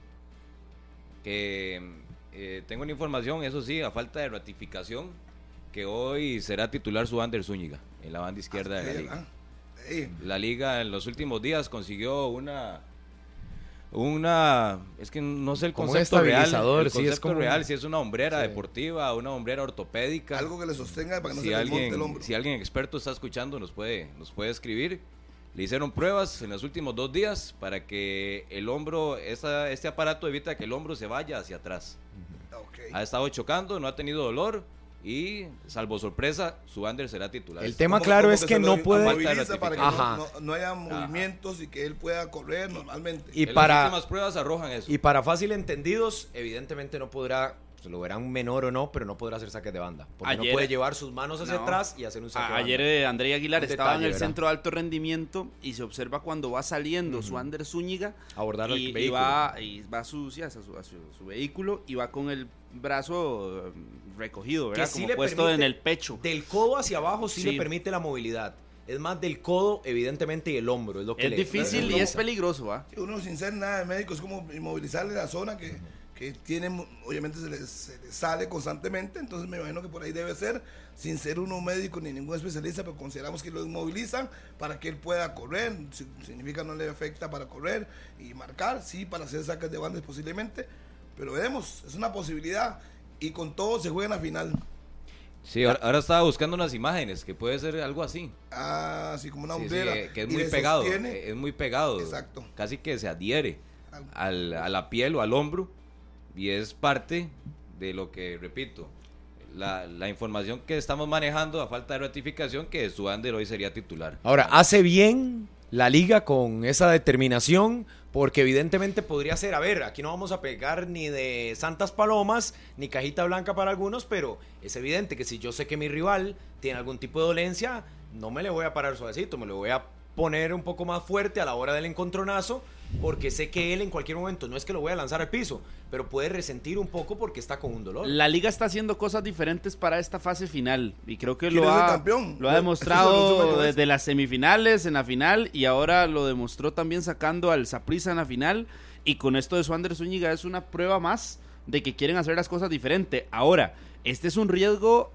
Que eh, tengo una información, eso sí, a falta de ratificación, que hoy será titular su Ander Zúñiga en la banda izquierda de la liga. ah, La liga en los últimos días consiguió una una es que no sé el un concepto real, el sí, es concepto como- real, si es una hombrera Sí. deportiva, una hombrera ortopédica. algo que le sostenga para que no si se le desmonte alguien, el hombro. si alguien experto está escuchando, nos puede, nos puede escribir. Le hicieron pruebas en los últimos dos días para que el hombro, esa- este aparato evita que el hombro se vaya hacia atrás. Ha estado chocando, no ha tenido dolor y, salvo sorpresa, su Ander será titular. El tema claro es que no puede... para que no- Ajá. no, no haya movimientos y que él pueda correr normalmente. Y En para- las últimas pruebas arrojan eso. Y para fácil entendidos, evidentemente no podrá, se lo verán menor o no, pero no podrá hacer saques de banda. Porque no Ayer- puede llevar sus manos hacia No. atrás y hacer un saque A- de ayer banda. eh, André Aguilar Un estaba en detalle, el ¿verdad? centro de alto rendimiento y se observa cuando va saliendo su Ander Zúñiga Abordar el y, y vehículo. va, y va a su, sí, hacia su, a su- su vehículo y va con el brazo eh, recogido, ¿verdad? sí Como puesto permite- en el pecho. Del codo hacia abajo sí, Sí. le permite la movilidad. Es más del codo, evidentemente, y el hombro. Es, lo que Es le- difícil y es peligroso, ¿va? Sí, Uno sin ser nada de médico es como inmovilizarle la zona que, que tiene, obviamente se le, se le sale constantemente, entonces me imagino que por ahí debe ser, sin ser uno médico ni ningún especialista, pero consideramos que lo inmovilizan para que él pueda correr, si- significa no le afecta para correr y marcar, sí, para hacer saques de bandas posiblemente, pero veremos, es una posibilidad y con todo se juega en la final. Sí, ahora, ahora estaba buscando unas imágenes, que puede ser algo así. Ah, así como una Sí, sí, que es muy pegado. sostiene. eh, Es muy pegado. Exacto. Casi que se adhiere Al- a la piel o al hombro. Y es parte de lo que, repito, la, la información que estamos manejando a falta de ratificación, que su Ander hoy sería titular. Ahora, hace bien la liga con esa determinación, porque evidentemente podría ser, a ver, aquí no vamos a pegar ni de santas palomas, ni cajita blanca para algunos, pero es evidente que si yo sé que mi rival tiene algún tipo de dolencia, no me le voy a parar suavecito, me lo voy a poner un poco más fuerte a la hora del encontronazo, porque sé que él en cualquier momento, no es que lo voy a lanzar al piso, pero puede resentir un poco porque está con un dolor. La liga está haciendo cosas diferentes para esta fase final y creo que ¿Quién lo ha, campeón? lo ha demostrado desde las semifinales, en la final y ahora lo demostró también sacando al Saprissa en la final y con esto de Suander Zúñiga es una prueba más de que quieren hacer las cosas diferente. Ahora, este es un riesgo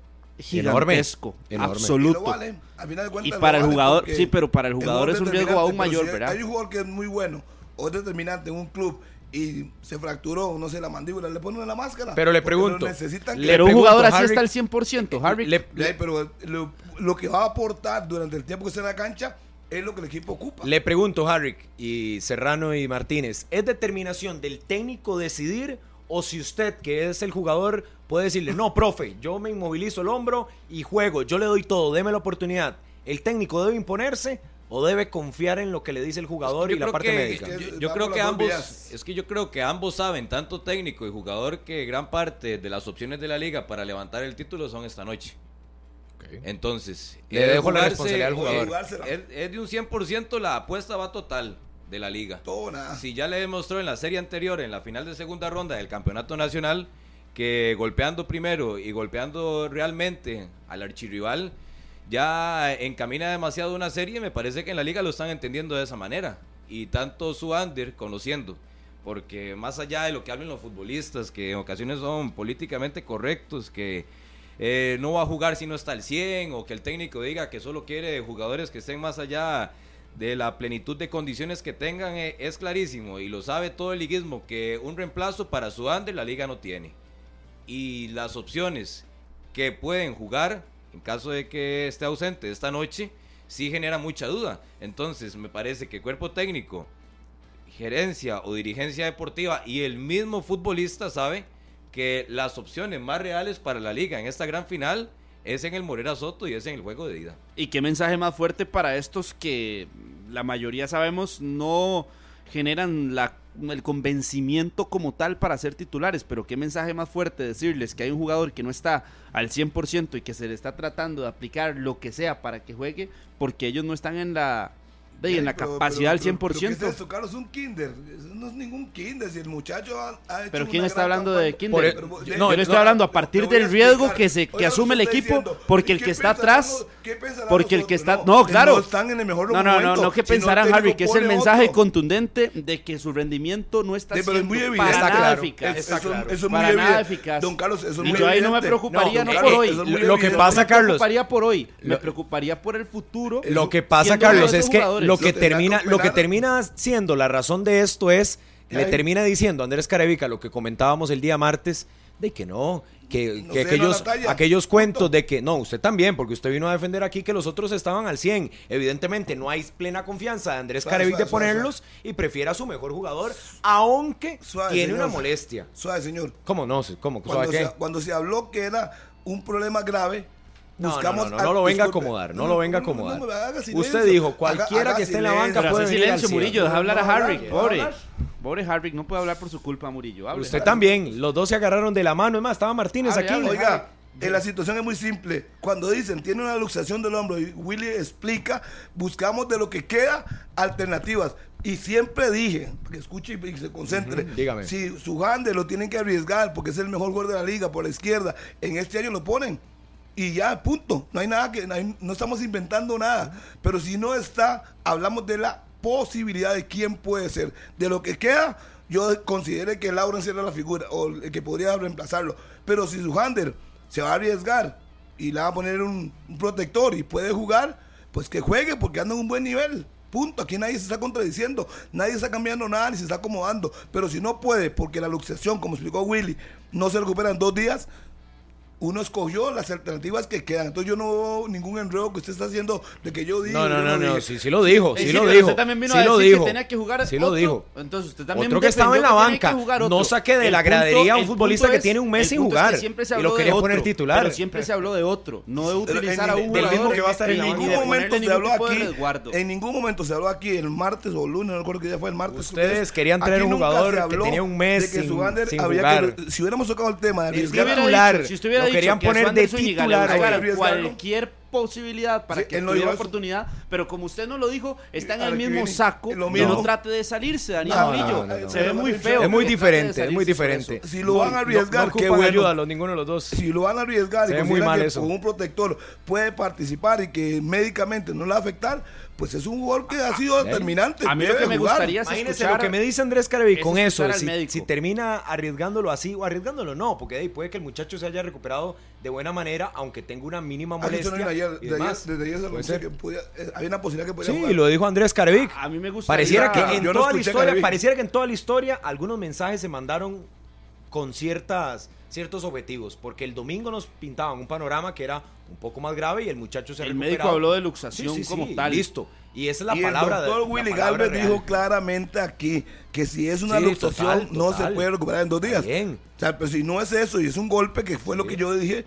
Enorme, gigantesco, enorme. Y lo absoluto. vale, final de cuentas Y lo para el vale jugador, sí, pero para el jugador es un riesgo aún mayor, si ¿verdad? Hay un jugador que es muy bueno o es determinante en un club y se fracturó, no sé, la mandíbula, le ponen la máscara. Pero le pregunto, necesitan le que- Pero un jugador así está al 100%, Harry. Le- pero lo, lo que va a aportar durante el tiempo que esté en la cancha es lo que el equipo ocupa. Le pregunto, Harry y Serrano y Martínez, ¿es determinación del técnico decidir o si usted, que es el jugador, puede decirle, no, profe, yo me inmovilizo el hombro y juego, yo le doy todo, deme la oportunidad? ¿El técnico debe imponerse o debe confiar en lo que le dice el jugador y la parte que- médica? Es que- Yo, creo que ambos, vías. es que yo creo que ambos saben, tanto técnico y jugador, que gran parte de las opciones de la liga para levantar el título son esta noche. Entonces, Le dejo la responsabilidad al jugador. Es, es de un 100% la apuesta va total de la liga. Todo nada. Si ya le demostró en la serie anterior, en la final de segunda ronda del campeonato nacional, que golpeando primero y golpeando realmente al archirrival, ya encamina demasiado una serie, me parece que en la liga lo están entendiendo de esa manera. Y tanto su under conociendo, porque más allá de lo que hablen los futbolistas, que en ocasiones son políticamente correctos, que eh, no va a jugar si no está al 100, o que el técnico diga que solo quiere jugadores que estén más allá de la plenitud de condiciones que tengan, eh, es clarísimo, y lo sabe todo el liguismo, que un reemplazo para su under la liga no tiene. Y las opciones que pueden jugar, en caso de que esté ausente esta noche, sí genera mucha duda. Entonces, me parece que cuerpo técnico, gerencia o dirigencia deportiva y el mismo futbolista sabe que las opciones más reales para la liga en esta gran final es en el Morera Soto y es en el juego de ida. Y qué mensaje más fuerte para estos que la mayoría sabemos no generan la, el convencimiento como tal para ser titulares, pero qué mensaje más fuerte decirles que hay un jugador que no está al 100% y que se le está tratando de aplicar lo que sea para que juegue, porque ellos no están en la de, en la Pero- capacidad al 100%. Pero, pero ¿qué es esto, Carlos? Un kinder. No es ningún kinder. Si el muchacho ha, ha hecho Pero una ¿quién está hablando campaña- de kinder? Por e- no, yo le estoy hablando a partir del riesgo que se que asume el equipo, diciendo, porque el ¿qué que está atrás, los- qué pensarán porque el que está, no, claro, No están en el mejor no, no, no, momento. no, que pensarán Harry, que es el mensaje otro. contundente de que su rendimiento no está Sí, pero es siendo muy evidente. para Está nada claro. eficaz. Está Eso, es muy nada evidente. eficaz. Don Carlos, eso es Y muy yo ahí no me preocuparía, No, no, eh, por eh, hoy. lo que pasa, no me Carlos, preocuparía por hoy, me preocuparía por el futuro. Lo que pasa, Carlos, es que. Lo que termina, lo que termina siendo la razón de esto es, le termina diciendo Andrés Carevica lo que comentábamos el día martes, de que no, que, No que se aquellos, aquellos cuentos de que, no, usted también, porque usted vino a defender aquí que los otros estaban al 100. Evidentemente no hay plena confianza de Andrés Suave, Carevic de suave, ponerlos y prefiere a su mejor jugador, aunque tiene señor. una molestia. Suave, señor. ¿Cómo no? ¿Cómo? Cuando ¿Suave se, cuando se habló que era un problema grave, No, no, no, no, no lo venga a acomodar, no lo venga a no, no, acomodar. no, haga silencio. Usted dijo, cualquiera haga que esté en la banca puede venir al silencio, 100. Murillo, deja hablar a no, pobre. Pobre Harry, no puede hablar por su culpa, Murillo. hable. Usted también, los dos se agarraron de la mano. Es más, estaba Martínez Hable, aquí. hable. Oiga, eh, la situación es muy simple. Cuando dicen tiene una luxación del hombro y Willy explica, buscamos de lo que queda alternativas. Y siempre dije, que escuche y, se concentre, dígame. si su Hande lo tienen que arriesgar porque es el mejor jugador de la liga por la izquierda, en este año lo ponen. Y ya, punto. No hay nada que, no, estamos inventando nada. Pero si no está, hablamos de la posibilidad de quién puede ser. De lo que queda, yo considero que Lawrence era la figura o el que podría reemplazarlo. Pero si su Hander se va a arriesgar y le va a poner un, un protector y puede jugar, pues que juegue porque anda en un buen nivel. Punto. Aquí nadie se está contradiciendo, nadie está cambiando nada ni se está acomodando. Pero si no puede, porque la luxación, como explicó Willy, no se recupera en dos días, uno escogió las alternativas que quedan. Entonces yo no veo ningún enredo que usted está haciendo de que yo digo. No, no, no, no, sí, sí lo dijo, sí, sí, lo dijo. Usted también vino sí a lo decir dijo. que tenía que jugar Sí lo otro. dijo. Entonces usted también Otro que estaba en la banca. que jugar No saque de la El gradería a un el futbolista que tiene un mes el sin punto es que jugar. siempre se Y lo habló quería de poner otro, titular. Pero siempre se habló de otro, no de utilizar en- a un del jugador. mismo que va a estar en en ningún momento se habló aquí. En ningún momento se habló aquí el martes o lunes, no recuerdo que ya fue el martes. Ustedes querían traer un jugador que habló tenía un mes de que sin- jugar. si hubiéramos tocado el tema de titular. si usted hubiera Dicho querían que poner de titular cualquier posibilidad para Sí, que tuviera oportunidad, pero como usted no lo dijo, está en el mismo viene, saco lo mismo. no trate de salirse, Daniel No, Murillo. no, no, no. Se ve muy feo. Es muy diferente, es muy diferente. Si lo van a arriesgar, no, qué bueno. ayuda los ninguno de los dos. si lo van a arriesgar Se y muy mal que eso. con un protector puede participar y que médicamente no le va a afectar, pues es un jugador que ha sido determinante. A mí lo que me jugar. gustaría es Imagínese escuchar lo que me dice Andrés Carevi es con eso. Si, si termina arriesgándolo así o arriesgándolo no, porque ahí puede que el muchacho se haya recuperado de buena manera, aunque tenga una mínima Ah, no molestia. ayer, y de ayer- demás. desde ayer se Puede anunció ser. que podía- eh, había una posibilidad que podía Sí, jugar. lo dijo Andrés Carevic. A mí me gustaría Pareciera que en no toda la historia, pareciera que en toda la historia algunos mensajes se mandaron con ciertas ciertos objetivos, porque el domingo nos pintaban un panorama que era un poco más grave y el muchacho se El recuperado. médico habló de luxación Sí, sí, como sí, tal. Listo. Y esa es la y palabra el de doctor la Willy Galvez real. dijo claramente aquí que si es una Sí, luxación total, no se puede recuperar en dos días. Bien. O sea, pero si no es eso y es un golpe que fue lo que yo dije,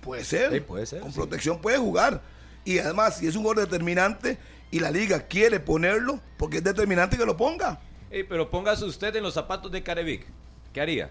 puede ser. Sí, puede ser, Con sí. protección puede jugar. Y además, si es un gol determinante y la liga quiere ponerlo, porque es determinante que lo ponga. Pero póngase usted en los zapatos de Carevic. ¿Qué haría?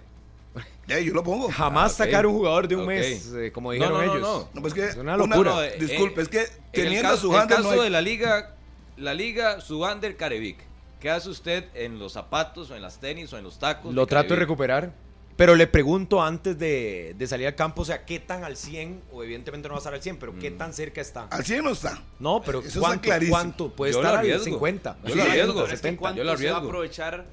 Yo lo pongo. Jamás Ah, sacar un jugador de un mes, eh, como dijeron no, no, ellos. no. No, pues que Es una locura. No, Disculpe, eh, es que en el teniendo caso, su el caso no hay- de la liga, la liga Subander Carevic. ¿Qué hace usted en los zapatos o en las tenis o en los tacos? Lo de trato de recuperar. Pero le pregunto antes de, de salir al campo, o sea, ¿qué tan al 100? O evidentemente no va a estar al 100, pero ¿qué Mm. tan cerca está? Al 100 no está. No, pero Eso ¿cuánto. Puede Yo estar al arriesgo. 50. Yo lo arriesgo. Es que 70. ¿cuánto yo lo se va a arriesgo. aprovechar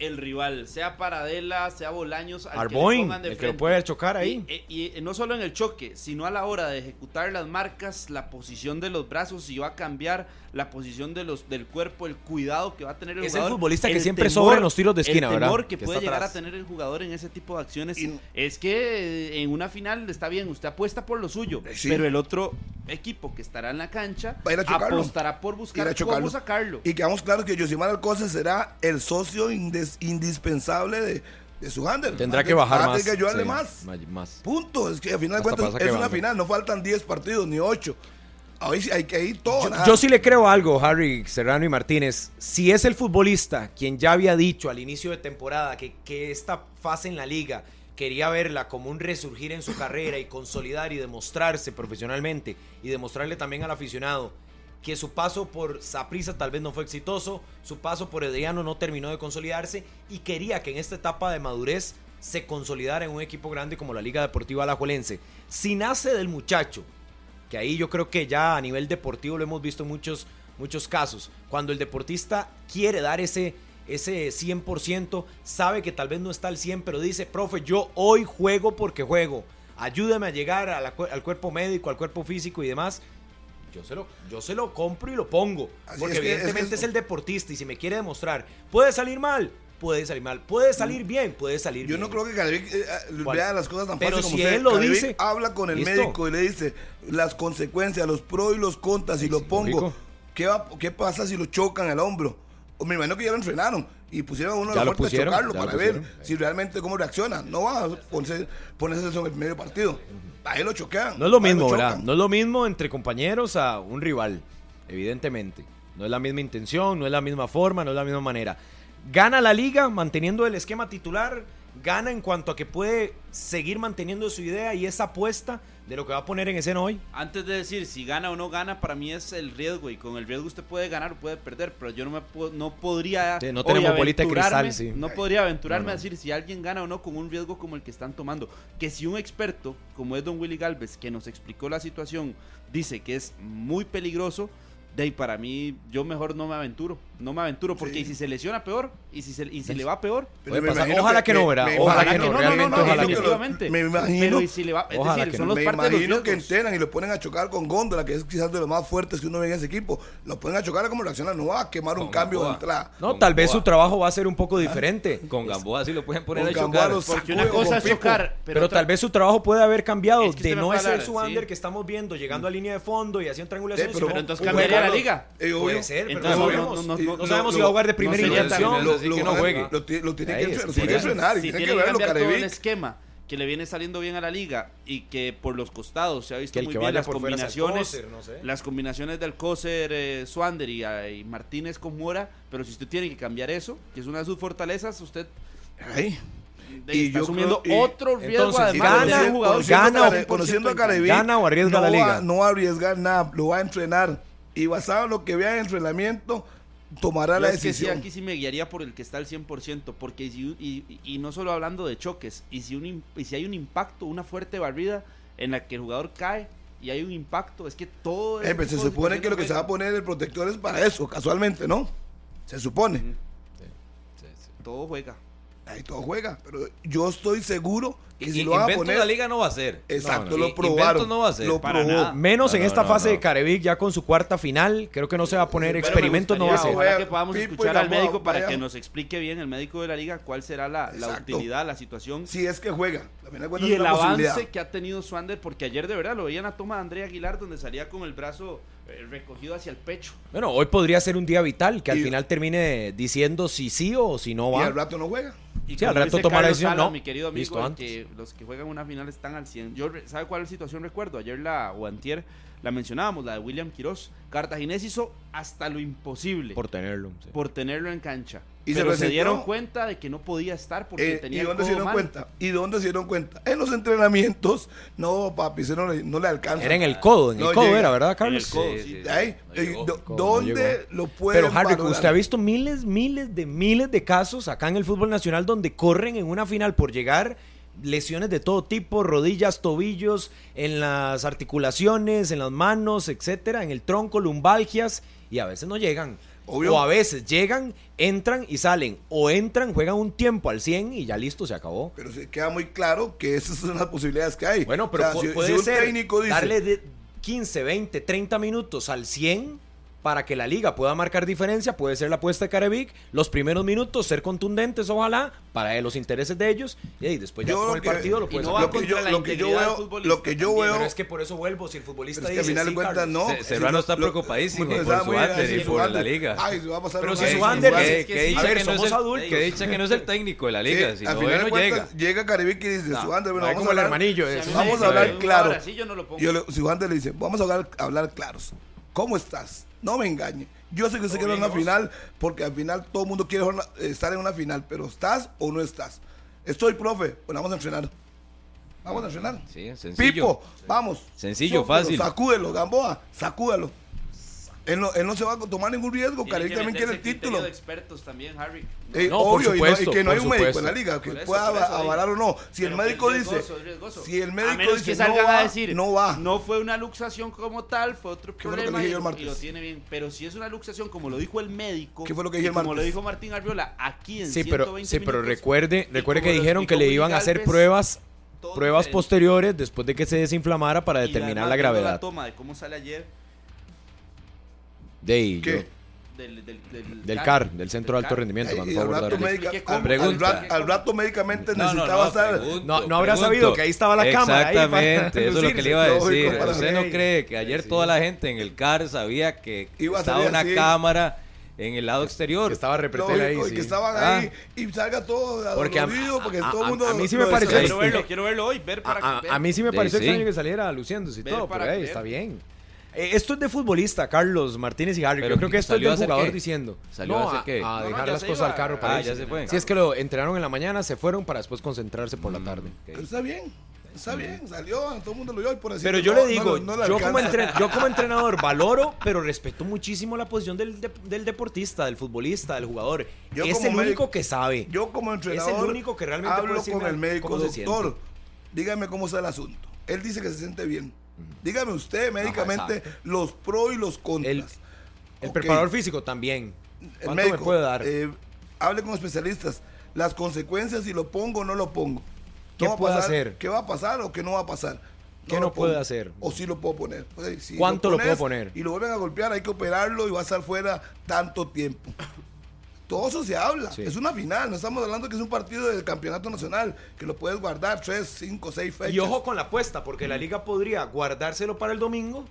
el rival, sea Paradela, sea Bolaños, al que le Arboin, pongan de el que lo puede chocar ahí. Y, y- y no solo en el choque, sino a la hora de ejecutar las marcas, la posición de los brazos, si va a cambiar la posición de los, del cuerpo, el cuidado que va a tener el Es el jugador. futbolista que siempre sobra en los tiros de esquina, el ¿verdad? temor que, Que puede llegar atrás. a tener el jugador en ese tipo de acciones Y- es que eh, en una final está bien, usted apuesta por lo suyo, Sí. pero el otro equipo que estará en la cancha Va a ir a chocarlo. apostará por buscar cómo sacarlo. Y quedamos claros que Josimar Alcocer será el socio indes- indispensable de, de su handler. Tendrá que bajar más. que ayudarle sí, más. más. Punto. Es que al final de cuentas es una final. No faltan 10 partidos ni 8. Hay que ir todo. Yo, sí le creo algo, Harry, Serrano y Martínez. Si es el futbolista quien ya había dicho al inicio de temporada que, que esta fase en la liga quería verla como un resurgir en su carrera y consolidar y demostrarse profesionalmente y demostrarle también al aficionado que su paso por Saprissa tal vez no fue exitoso, su paso por Edriano no terminó de consolidarse y quería que en esta etapa de madurez se consolidara en un equipo grande como la Liga Deportiva Alajuelense. Si nace del muchacho que ahí yo creo que ya a nivel deportivo lo hemos visto en muchos, muchos casos. Cuando el deportista quiere dar ese, ese 100%, sabe que tal vez no está al 100, pero dice, profe, yo hoy juego porque juego. Ayúdame a llegar a la cu- al cuerpo médico, al cuerpo físico y demás. Yo se, lo, yo se lo compro y lo pongo. Así porque es que- es que evidentemente es, eso- el deportista y si me quiere demostrar, puede salir mal, puede salir mal, puede salir bien, puede salir Yo bien. no creo que Carevic eh, ¿Cuál? vea las cosas tan Pero fácil como si usted. él lo dice, habla con el listo. médico y le dice las consecuencias, los pros y los contras, y lo pongo. ¿Qué, va, ¿Qué pasa si lo chocan el hombro? O me imagino que ya lo entrenaron y pusieron a uno de los lo fuertes a chocarlo lo para ver si realmente cómo reacciona. No va a ponerse, ponerse eso en el medio partido. Ahí lo choquean. No es lo mismo, ¿verdad? chocan. No es lo mismo entre compañeros a un rival, evidentemente. No es la misma intención, no es la misma forma, no es la misma manera. Gana la liga manteniendo el esquema titular, gana en cuanto a que puede seguir manteniendo su idea y esa apuesta de lo que va a poner en escena hoy. Antes de decir si gana o no gana, para mí es el riesgo y con el riesgo usted puede ganar o puede perder, pero yo no me puedo- no podría Sí, no tenemos bolita de aventurarme- cristal, sí. no podría aventurarme No, no. a decir si alguien gana o no con un riesgo como el que están tomando. Que si un experto como es Don Willy Galvez que nos explicó la situación dice que es muy peligroso, de ahí para mí yo mejor no me aventuro, no me aventuro porque Sí. y si se lesiona peor y si se, y si le va peor Puede me pasar. imagino Ojalá que no, ¿verdad? me Ojalá imagino- que no, realmente ojalá que no. definitivamente. Me imagino- Pero y si le va, es Ojalá decir, que son no. los me parte de los imagino que entrenan y lo ponen a chocar con Góndola, que es quizás de los más fuertes que uno ve en ese equipo. Lo ponen a chocar a cómo reacciona. No va a quemar un Con cambio de Gamboa. entrada. No, Con tal vez Gamboa. su trabajo va a ser un poco diferente. Con Gamboa sí lo pueden poner Con a chocar. Porque una cosa como es chocar, Pero, tal vez su trabajo puede haber cambiado que de no ser su under que estamos viendo, llegando a línea de fondo y haciendo triangulaciones. Eh, pero- entonces cambiaría la liga. Puede ser, pero Entonces, no no, sabemos. sabemos si va a jugar de primera no intención. Lo, lo que no juegue. lo ti- lo tiene que, es, lo tiene que y si tiene tiene que que verlo, cambiar todo el esquema que le viene saliendo bien a la liga y que por los costados se ha visto Que el muy que bien las combinaciones Coser, no sé. las combinaciones del Coser, eh, Swander y, eh, y Martínez con Mora pero si usted tiene que cambiar eso que es una de sus fortalezas usted Ay. de- Y está yo asumiendo creo- y- otro riesgo Entonces, además gana- de jugador conociendo, gana a o- Care- conociendo a 100% Carevic, Gana o arriesga no la liga. Va, no va a arriesgar nada, lo va a entrenar. Y basado en lo que vea en entrenamiento, tomará Yo la es que sí, decisión. aquí sí me guiaría por el que está al 100%, porque si, y, y no solo hablando de choques, y si, un, y si hay un impacto, una fuerte barrida en la que el jugador cae y hay un impacto, es que todo... Eh, ese pero se supone que lo que se va a poner el protector es para eso, casualmente, ¿no? Se supone. juegan. Todo juega. Ahí todo juega. Pero yo estoy seguro si Y- lo a poner. la liga no va a ser. Exacto, No, no. lo probaron. no va a ser. Lo Para probó. nada. Menos en esta no, fase no. de Carevic ya con su cuarta final. Creo que no se va a poner experimentos, no va a ser. Ojalá que podamos Pipo y escuchar al médico para que nos explique bien el médico de la liga cuál será la, utilidad, la situación Si es que juega. Y el avance que ha tenido Swander, porque ayer de verdad lo veían a toma de Andrea Aguilar donde salía con el brazo eh, recogido hacia el pecho. Bueno, hoy podría ser un día vital que al Y- final termine diciendo si sí o si no Y va. al rato no juega. Y Sí, al rato dice toma la decisión, Sala, no. Mi querido amigo, Listo, que los que juegan una final están al 100. Yo, ¿Sabe cuál situación recuerdo? Ayer la, o antier, la mencionábamos, la de William Quiroz. Cartaginés hizo hasta lo imposible por, Por tenerlo. sí. tenerlo en cancha. Y se pero se, dieron cuenta de que no podía estar porque Eh, tenía ¿Y el dónde se codo dieron mal. cuenta? ¿Y dónde se dieron cuenta? En los entrenamientos, no, papi, se no, le- no le alcanza. Era en el codo, en el No codo llega. era, ¿verdad, En Carlos? el codo, Sí, sí. sí, sí. Ahí, No eh, llegó. do- No ¿Dónde lo pueden Pero Harry, valorar? usted ha visto miles, miles de miles de casos acá en el fútbol nacional donde corren en una final por llegar lesiones de todo tipo, rodillas, tobillos, en las articulaciones, en las manos, etcétera, en el tronco, lumbalgias y a veces no llegan. Obvio. O a veces llegan, entran y salen. O entran, juegan un tiempo al 100 y ya listo, se acabó. Pero se queda muy claro que esas son las posibilidades que hay. Bueno, pero O sea, pu- si- puede si un ser técnico dice, darle de 15, 20, 30 minutos al 100 para que la liga pueda marcar diferencia, puede ser la apuesta de Carevic, los primeros minutos ser contundentes, ojalá, para los intereses de ellos, y ahí después ya Yo con lo el que- partido lo y puedes no lo que yo, lo que veo, lo que yo también. veo, Pero es que por eso vuelvo, si el futbolista es que al dice, final de "Sí, cuentas Carlos". no. Se- Serrano está preocupadísimo Porque por su así, y por la liga. Ay, se va a pasar Pero si su Ander- Que, dicha que no es somos el, adultos. que dicha que no es el técnico de la liga. si al no, llega. llega Caribic y dice, su Ander, bueno, vamos a hablar, hermanillo, vamos a hablar claro. si Juan le dice, vamos a hablar, hablar claros. ¿Cómo estás? No me engañe. Yo sé que usted quiere una final porque al final todo el mundo quiere estar en una final, pero ¿estás o no estás? Estoy, profe. Bueno, vamos a entrenar. Vamos a entrenar. Sí, sencillo. Pipo, vamos. Sencillo, fácil. Sacúdelo, Gamboa, sacúdalo. Él no, él no se va a tomar ningún riesgo. Caribe que también quiere el título. de expertos también, Harry. Eh, No, por obvio, y no- supuesto, y, que no hay un médico en supuesto. la liga que eso, pueda avalar o no. Si el médico es dice, riesgoso, es riesgoso. si el a médico menos dice que salgan no va, a decir, no va. no fue una luxación como tal, fue otro ¿Qué fue lo que problema dije y, y lo tiene bien. Pero si es una luxación, como lo dijo el médico, ¿Qué fue lo que y dije el como lo dijo Martín Arriola, aquí en Sí, pero, 120 sí, pero minutos, recuerde, recuerde que dijeron que le iban a hacer pruebas, todo pruebas diferente. posteriores después de que se desinflamara para Y determinar la gravedad. La toma de cómo sale ayer De ahí, ¿Qué? yo- del, del, del, del CAR, del Centro de Alto Rendimiento, cuando al, rato médica- al, Pregunta. al rato- al rato médicamente No, no, necesitaba no, estar. pregunto, No, no habrá pregunto. sabido que ahí estaba la cámara, ahí Exactamente, eso es lo que le iba a decir. ¿Usted no cree que ayer toda la gente en el CAR sabía que Iba estaba una así. cámara en el lado exterior? Que estaba repretera ahí, sí. que estaban Ah. ahí y salga todo Porque a- porque a- todo el a- mundo a mí sí me pareció-. Quiero verlo, quiero verlo hoy, ver para A, a- ver. a mí sí me Sí, pareció sí. extraño que saliera luciéndose y Ver todo, pero creer. está bien. Eh, esto es de futbolista, Carlos Martínez y Harry. Pero Yo creo que esto es ¿salió a del jugador qué? diciendo. ¿Salió no, a hacer qué? a No, no, dejar las cosas iba. al carro para Ah, irse. ya se fue. Si es que lo entrenaron en la mañana, se fueron para después concentrarse por la tarde. Pero está bien, está bien, salió, todo el mundo lo vio y por así Pero yo no- le digo, no le yo, como yo como entrenador valoro, pero respeto muchísimo la posición del, de- del deportista, del futbolista, del jugador. Yo es el médico- único que sabe. Yo como entrenador Es el único que realmente hablo con el médico, doctor, siente". dígame cómo está el asunto. Él dice que se siente bien. Dígame usted médicamente los pros y los contras. El- El preparador físico también. El ¿Cuánto médico, me puede dar? eh, hable con especialistas. Las consecuencias si lo pongo o no lo pongo. ¿Qué va a puede pasar? hacer? ¿Qué va a pasar o qué no va a pasar? ¿Qué no puede hacer? O sí lo puedo poner. Ok, si ¿Cuánto lo pones puedo poner? Y lo vuelven a golpear, hay que operarlo y va a estar fuera tanto tiempo. Todo eso se habla. Sí. Es una final. No estamos hablando que es un partido del campeonato nacional, que lo puedes guardar tres, cinco, seis fechas. Y ojo con la apuesta, porque la liga podría guardárselo para el domingo,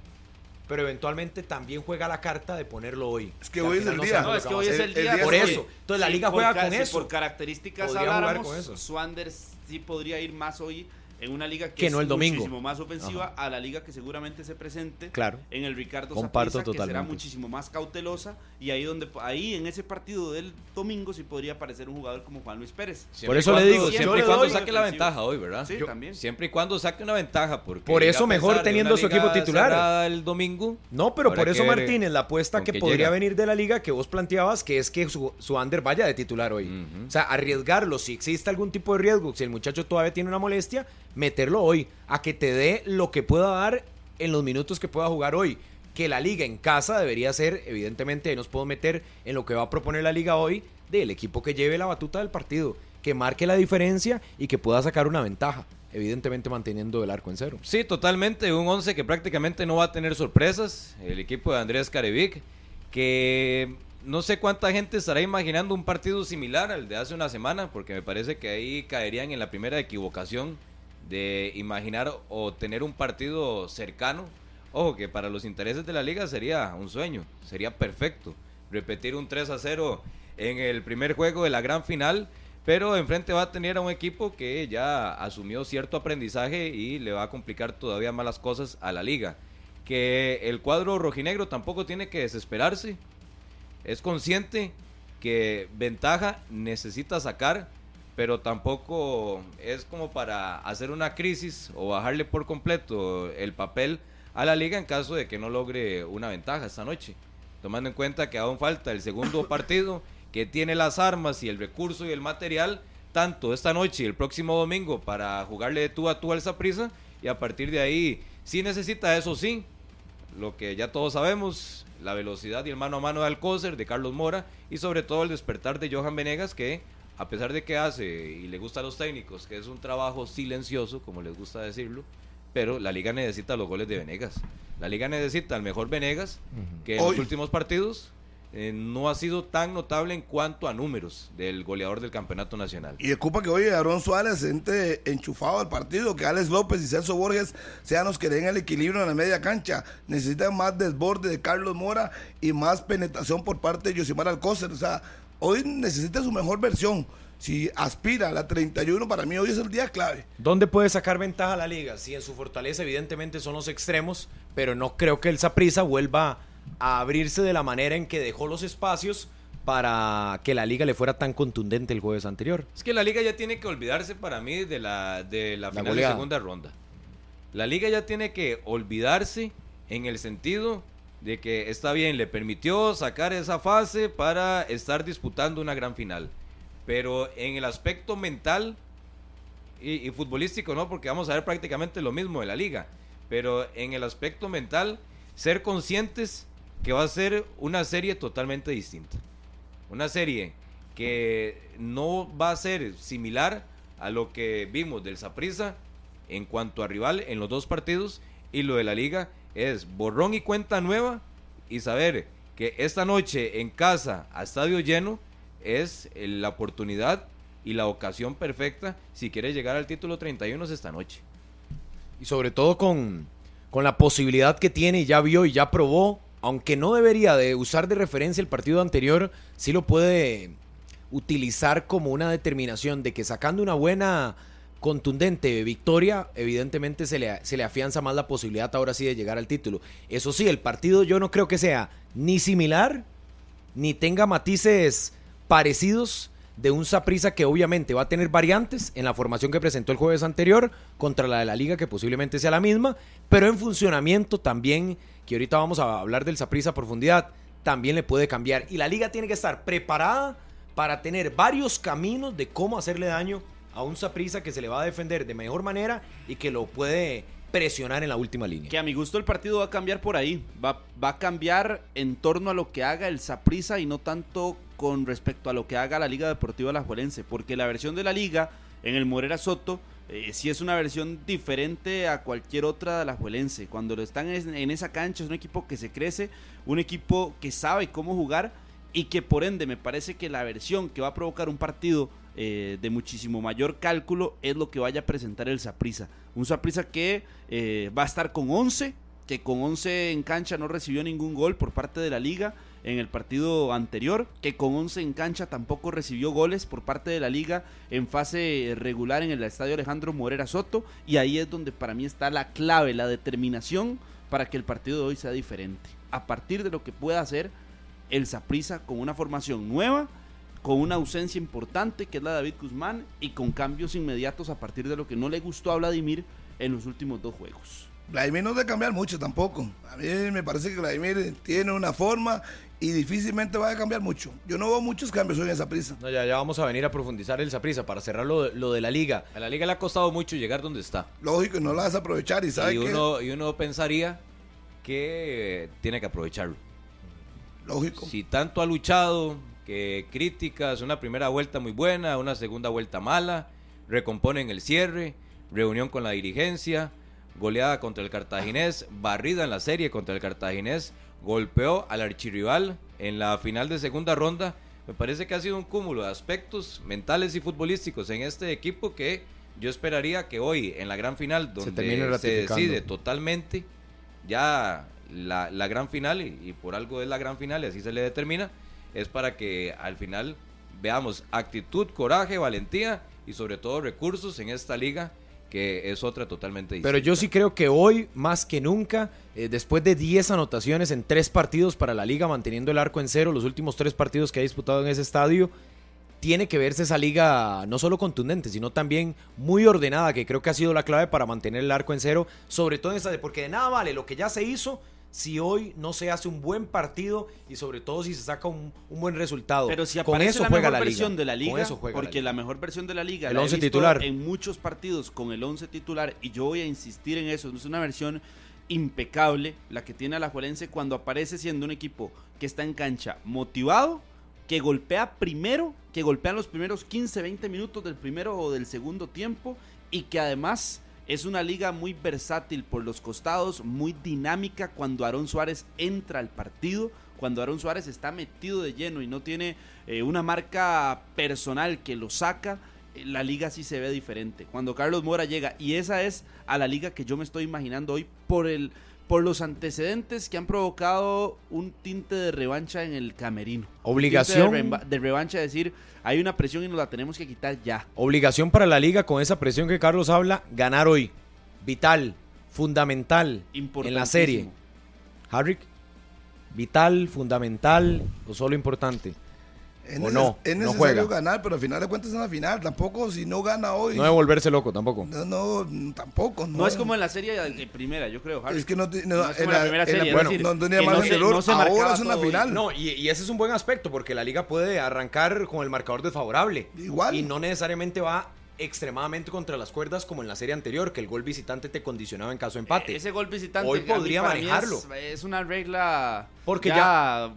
pero eventualmente también juega la carta de ponerlo hoy. Es que hoy es el no día. No, es que hoy es el el día. Por eso. Entonces la Sí, liga por juega con si eso. por características habláramos, con eso. Swander sí podría ir más hoy en una liga que, Que es no el domingo. muchísimo más ofensiva a la liga que seguramente se presente Claro. en el Ricardo Comparto que será muchísimo más cautelosa y ahí donde ahí en ese partido del domingo sí podría aparecer un jugador como Juan Luis Pérez. Siempre Por eso le digo, siempre y cuando saque la ventaja hoy, ¿verdad? Sí, Yo- también. Siempre y cuando saque una ventaja. Porque Por eso mejor teniendo su equipo titular. el domingo. No, pero por eso Martínez, la apuesta que podría llega. venir de la liga que vos planteabas, que es que su, su under vaya de titular hoy. O sea, arriesgarlo, si existe algún tipo de riesgo, si el muchacho todavía tiene una molestia, meterlo hoy, a que te dé lo que pueda dar en los minutos que pueda jugar hoy. Que la liga en casa debería ser, evidentemente, nos puedo meter en lo que va a proponer la liga hoy, del equipo que lleve la batuta del partido, que marque la diferencia y que pueda sacar una ventaja, evidentemente manteniendo el arco en cero. Sí, totalmente. Un 11 que prácticamente no va a tener sorpresas. El equipo de Andrés Carevic, que no sé cuánta gente estará imaginando un partido similar al de hace una semana, porque me parece que ahí caerían en la primera equivocación de imaginar o tener un partido cercano. Ojo, que para los intereses de la liga sería un sueño, sería perfecto. Repetir un 3 a 0 en el primer juego de la gran final, pero enfrente va a tener a un equipo que ya asumió cierto aprendizaje y le va a complicar todavía más las cosas a la liga. Que el cuadro rojinegro tampoco tiene que desesperarse, es consciente que ventaja necesita sacar, pero tampoco es como para hacer una crisis o bajarle por completo el papel a la liga en caso de que no logre una ventaja esta noche. Tomando en cuenta que aún falta el segundo partido, que tiene las armas y el recurso y el material, tanto esta noche y el próximo domingo para jugarle de tú a tú al Saprissa, y a partir de ahí sí necesita eso sí, lo que ya todos sabemos, la velocidad y el mano a mano de Alcócer, de Carlos Mora y sobre todo el despertar de Johan Venegas que a pesar de que hace y le gusta a los técnicos, que es un trabajo silencioso, como les gusta decirlo, pero la liga necesita los goles de Venegas. La liga necesita al mejor Venegas, que en Hoy- los últimos partidos eh, no ha sido tan notable en cuanto a números del goleador del campeonato nacional. Y ocupa que hoy Aaron Suárez entre enchufado al partido, que Alex López y Celso Borges sean los que den el equilibrio en la media cancha. Necesitan más desborde de Carlos Mora y más penetración por parte de Yosimar Alcócer. O sea, hoy necesita su mejor versión. Si aspira a la 31, para mí hoy es el día clave. ¿Dónde puede sacar ventaja la liga? Si en su fortaleza evidentemente son los extremos, pero no creo que el Saprissa vuelva a abrirse de la manera en que dejó los espacios para que la liga le fuera tan contundente el jueves anterior. Es que la liga ya tiene que olvidarse para mí de la, de la, final de segunda ronda. La liga ya tiene que olvidarse en el sentido de que está bien, le permitió sacar esa fase para estar disputando una gran final. Pero en el aspecto mental y, futbolístico, no, porque vamos a ver prácticamente lo mismo de la liga. Pero en el aspecto mental, ser conscientes que va a ser una serie totalmente distinta. Una serie que no va a ser similar a lo que vimos del Saprissa en cuanto a rival en los dos partidos y lo de la liga es borrón y cuenta nueva y saber que esta noche en casa a estadio lleno es eh, la oportunidad y la ocasión perfecta si quiere llegar al título 31 es esta noche. Y sobre todo con, con la posibilidad que tiene ya vio y ya probó, aunque no debería de usar de referencia el partido anterior, sí lo puede utilizar como una determinación de que sacando una buena contundente victoria, evidentemente se le, se le afianza más la posibilidad ahora sí de llegar al título. Eso sí, el partido yo no creo que sea ni similar, ni tenga matices parecidos de un Saprissa que obviamente va a tener variantes en la formación que presentó el jueves anterior contra la de la liga que posiblemente sea la misma, pero en funcionamiento también, que ahorita vamos a hablar del Saprissa a profundidad, también le puede cambiar y la liga tiene que estar preparada para tener varios caminos de cómo hacerle daño a un Saprissa que se le va a defender de mejor manera y que lo puede presionar en la última línea. Que a mi gusto el partido va a cambiar por ahí. Va, va a cambiar en torno a lo que haga el Saprissa y no tanto con respecto a lo que haga la Liga Deportiva Alajuelense. Porque la versión de la Liga en el Morera Soto eh, sí es una versión diferente a cualquier otra de Alajuelense. Cuando lo están en esa cancha es un equipo que se crece, un equipo que sabe cómo jugar y que por ende me parece que la versión que va a provocar un partido eh, de muchísimo mayor cálculo es lo que vaya a presentar el Saprissa. Un Saprissa que eh, va a estar con 11, que con 11 en cancha no recibió ningún gol por parte de la liga en el partido anterior, que con 11 en cancha tampoco recibió goles por parte de la liga en fase regular en el estadio Alejandro Morera Soto, y ahí es donde para mí está la clave, la determinación para que el partido de hoy sea diferente. A partir de lo que pueda hacer el Saprissa con una formación nueva, con una ausencia importante que es la de David Guzmán y con cambios inmediatos a partir de lo que no le gustó a Vladimir en los últimos dos juegos. Vladimir no debe cambiar mucho tampoco. A mí me parece que Vladimir tiene una forma y difícilmente va a cambiar mucho. Yo no veo muchos cambios hoy en esa prisa. No, ya, ya vamos a venir a profundizar el Saprissa para cerrar lo, lo de la liga. A la liga le ha costado mucho llegar donde está. Lógico, y no la vas a aprovechar y sabe Y que uno, y uno pensaría que tiene que aprovecharlo. lógico. Si tanto ha luchado, que críticas, una primera vuelta muy buena, una segunda vuelta mala, recomponen el cierre, reunión con la dirigencia, goleada contra el cartaginés, barrida en la serie contra el cartaginés, golpeó al archirrival en la final de segunda ronda. Me parece que ha sido un cúmulo de aspectos mentales y futbolísticos en este equipo que yo esperaría que hoy en la gran final donde se, decide totalmente ya la, la gran final y, y por algo es la gran final y así se le determina es para que al final veamos actitud, coraje, valentía y sobre todo recursos en esta liga que es otra totalmente distinta. Pero yo sí creo que hoy, más que nunca, eh, después de 10 anotaciones en tres partidos para la liga, manteniendo el arco en cero, los últimos tres partidos que ha disputado en ese estadio, tiene que verse esa liga no solo contundente, sino también muy ordenada, que creo que ha sido la clave para mantener el arco en cero, sobre todo en esta, porque de nada vale lo que ya se hizo si hoy no se hace un buen partido y sobre todo si se saca un, un buen resultado. Pero si con aparece eso la juega mejor la versión liga. de la Con liga, eso juega la porque liga. la, mejor versión de la liga El la he once visto titular. en muchos partidos con el 11 titular y yo voy a insistir en eso, no es una versión impecable la que tiene Alajuelense cuando aparece siendo un equipo que está en cancha motivado, que golpea primero, que golpea los primeros 15, 20 minutos del primero o del segundo tiempo y que además es una liga muy versátil por los costados, muy dinámica cuando Aarón Suárez entra al partido, cuando Aarón Suárez está metido de lleno y no tiene eh, una marca personal que lo saca, eh, la liga sí se ve diferente. Cuando Carlos Mora llega, y esa es a la liga que yo me estoy imaginando hoy por el por los antecedentes que han provocado un tinte de revancha en el camerino. Obligación. De, de, revancha, decir, hay una presión y nos la tenemos que quitar ya. Obligación para la liga con esa presión que Carlos habla, ganar hoy. Vital, fundamental en la serie. Harry, vital, fundamental o solo importante. Es, o no, es necesario ganar, pero al final de cuentas es una final. Tampoco si no gana hoy. No es volverse loco, tampoco. No, no tampoco. No, es como en la serie de primera, yo creo. Harry. Es que no, no, no en la, primera serie. bueno, decir, no tenía margen de error. Ahora es una final. No, y, y, ese es un buen aspecto porque la liga puede arrancar con el marcador desfavorable. Igual. Y no necesariamente va extremadamente contra las cuerdas como en la serie anterior, que el gol visitante te condicionaba en caso de empate. Eh, ese gol visitante hoy podría manejarlo. Es, es, una regla porque ya, ya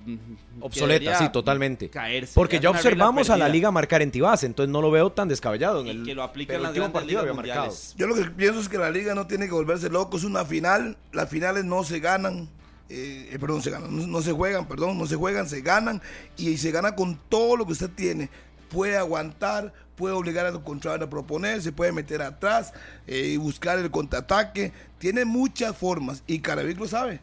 obsoleta, sí, totalmente. Caerse, Porque ya, ya observamos a la liga marcar en Tibás, entonces no lo veo tan descabellado en y el que lo aplica en las último partido había marcado. Yo lo que pienso es que la liga no tiene que volverse loco, es una final, las finales no se ganan. Eh, perdón, se ganan, no, no, se juegan, perdón, no se juegan, se ganan y se gana con todo lo que usted tiene. Puede aguantar, puede obligar al contrario a proponer, se puede meter atrás eh, y buscar el contraataque. Tiene muchas formas y Carabic lo sabe.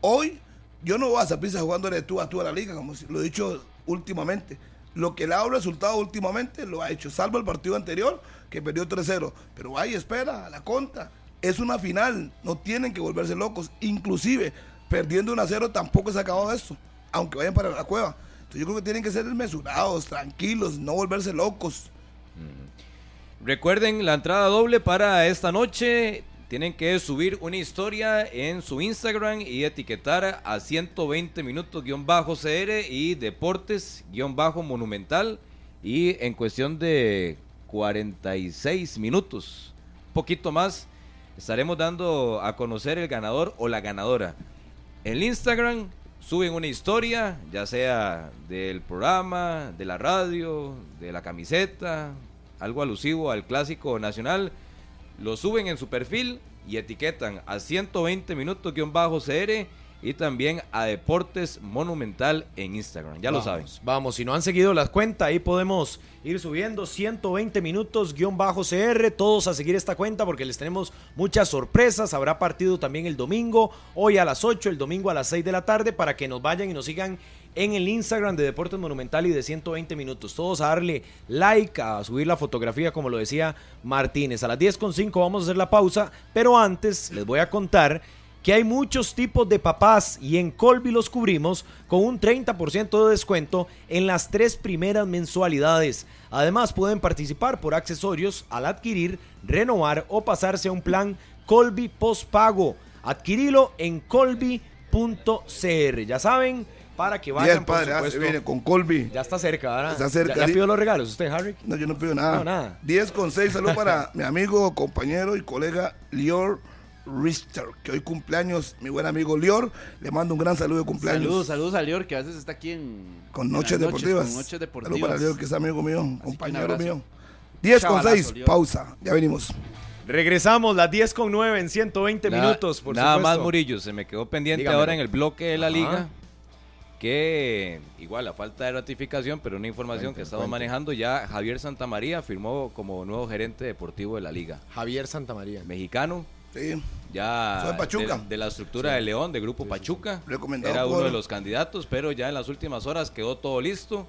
Hoy yo no voy a Saprissa jugando de tú a tú a la liga, como lo he dicho últimamente. Lo que le ha resultado últimamente lo ha hecho, salvo el partido anterior que perdió 3-0. Pero ahí espera, a la conta. Es una final, no tienen que volverse locos. Inclusive, perdiendo 1-0 tampoco se ha acabado esto, aunque vayan para la cueva. Entonces yo creo que tienen que ser mesurados, tranquilos, no volverse locos. Recuerden la entrada doble para esta noche. Tienen que subir una historia en su Instagram y etiquetar a 120 minutos guion bajo CR y deportes guion bajo monumental. Y en cuestión de 46 minutos, poquito más, estaremos dando a conocer el ganador o la ganadora. En el Instagram suben una historia, ya sea del programa, de la radio, de la camiseta, algo alusivo al clásico nacional, lo suben en su perfil y etiquetan a 120 minutos-CR y también a Deportes Monumental en Instagram. Ya vamos, lo saben. Vamos, si no han seguido las cuentas, ahí podemos ir subiendo 120 minutos-CR. Todos a seguir esta cuenta porque les tenemos muchas sorpresas. Habrá partido también el domingo, hoy a las 8, el domingo a las 6 de la tarde, para que nos vayan y nos sigan en el Instagram de Deportes Monumental y de 120 minutos. Todos a darle like, a subir la fotografía, como lo decía Martínez. A las 10.5 vamos a hacer la pausa, pero antes les voy a contar que hay muchos tipos de papás y en Colby los cubrimos con un 30% de descuento en las tres primeras mensualidades. Además pueden participar por accesorios al adquirir, renovar o pasarse a un plan Colby postpago. Adquirilo en colby.cr. Ya saben, para que vayan, el padre, por supuesto. viene con Colby. Ya está cerca, ¿verdad? Está cerca. ¿Ya, ya pidió los regalos usted, Harry? No, yo no pido nada. No, nada. 10 con 6, salud para mi amigo, compañero y colega Lior Richter, que hoy cumpleaños, mi buen amigo Lior. Le mando un gran saludo de cumpleaños. Saludos, saludos a Lior, que a veces está aquí en. Con Noches Deportivas. Con Noches Deportivas. Saludos para Lior, que es amigo mío, compañero mío. 10 con 6, pausa. Ya venimos. Regresamos las 10 con 9 en 120 Na- minutos, por Nada supuesto. más, Murillo, se me quedó pendiente Dígamelo. ahora en el bloque de la Ajá. liga que igual a falta de ratificación, pero una información que estamos manejando, ya Javier Santamaría firmó como nuevo gerente deportivo de la liga. Javier Santamaría. Mexicano, Sí. ya Soy de Pachuca. de, de la estructura de León, de Grupo Pachuca. Recomendado Era uno por- de los candidatos, pero ya en las últimas horas quedó todo listo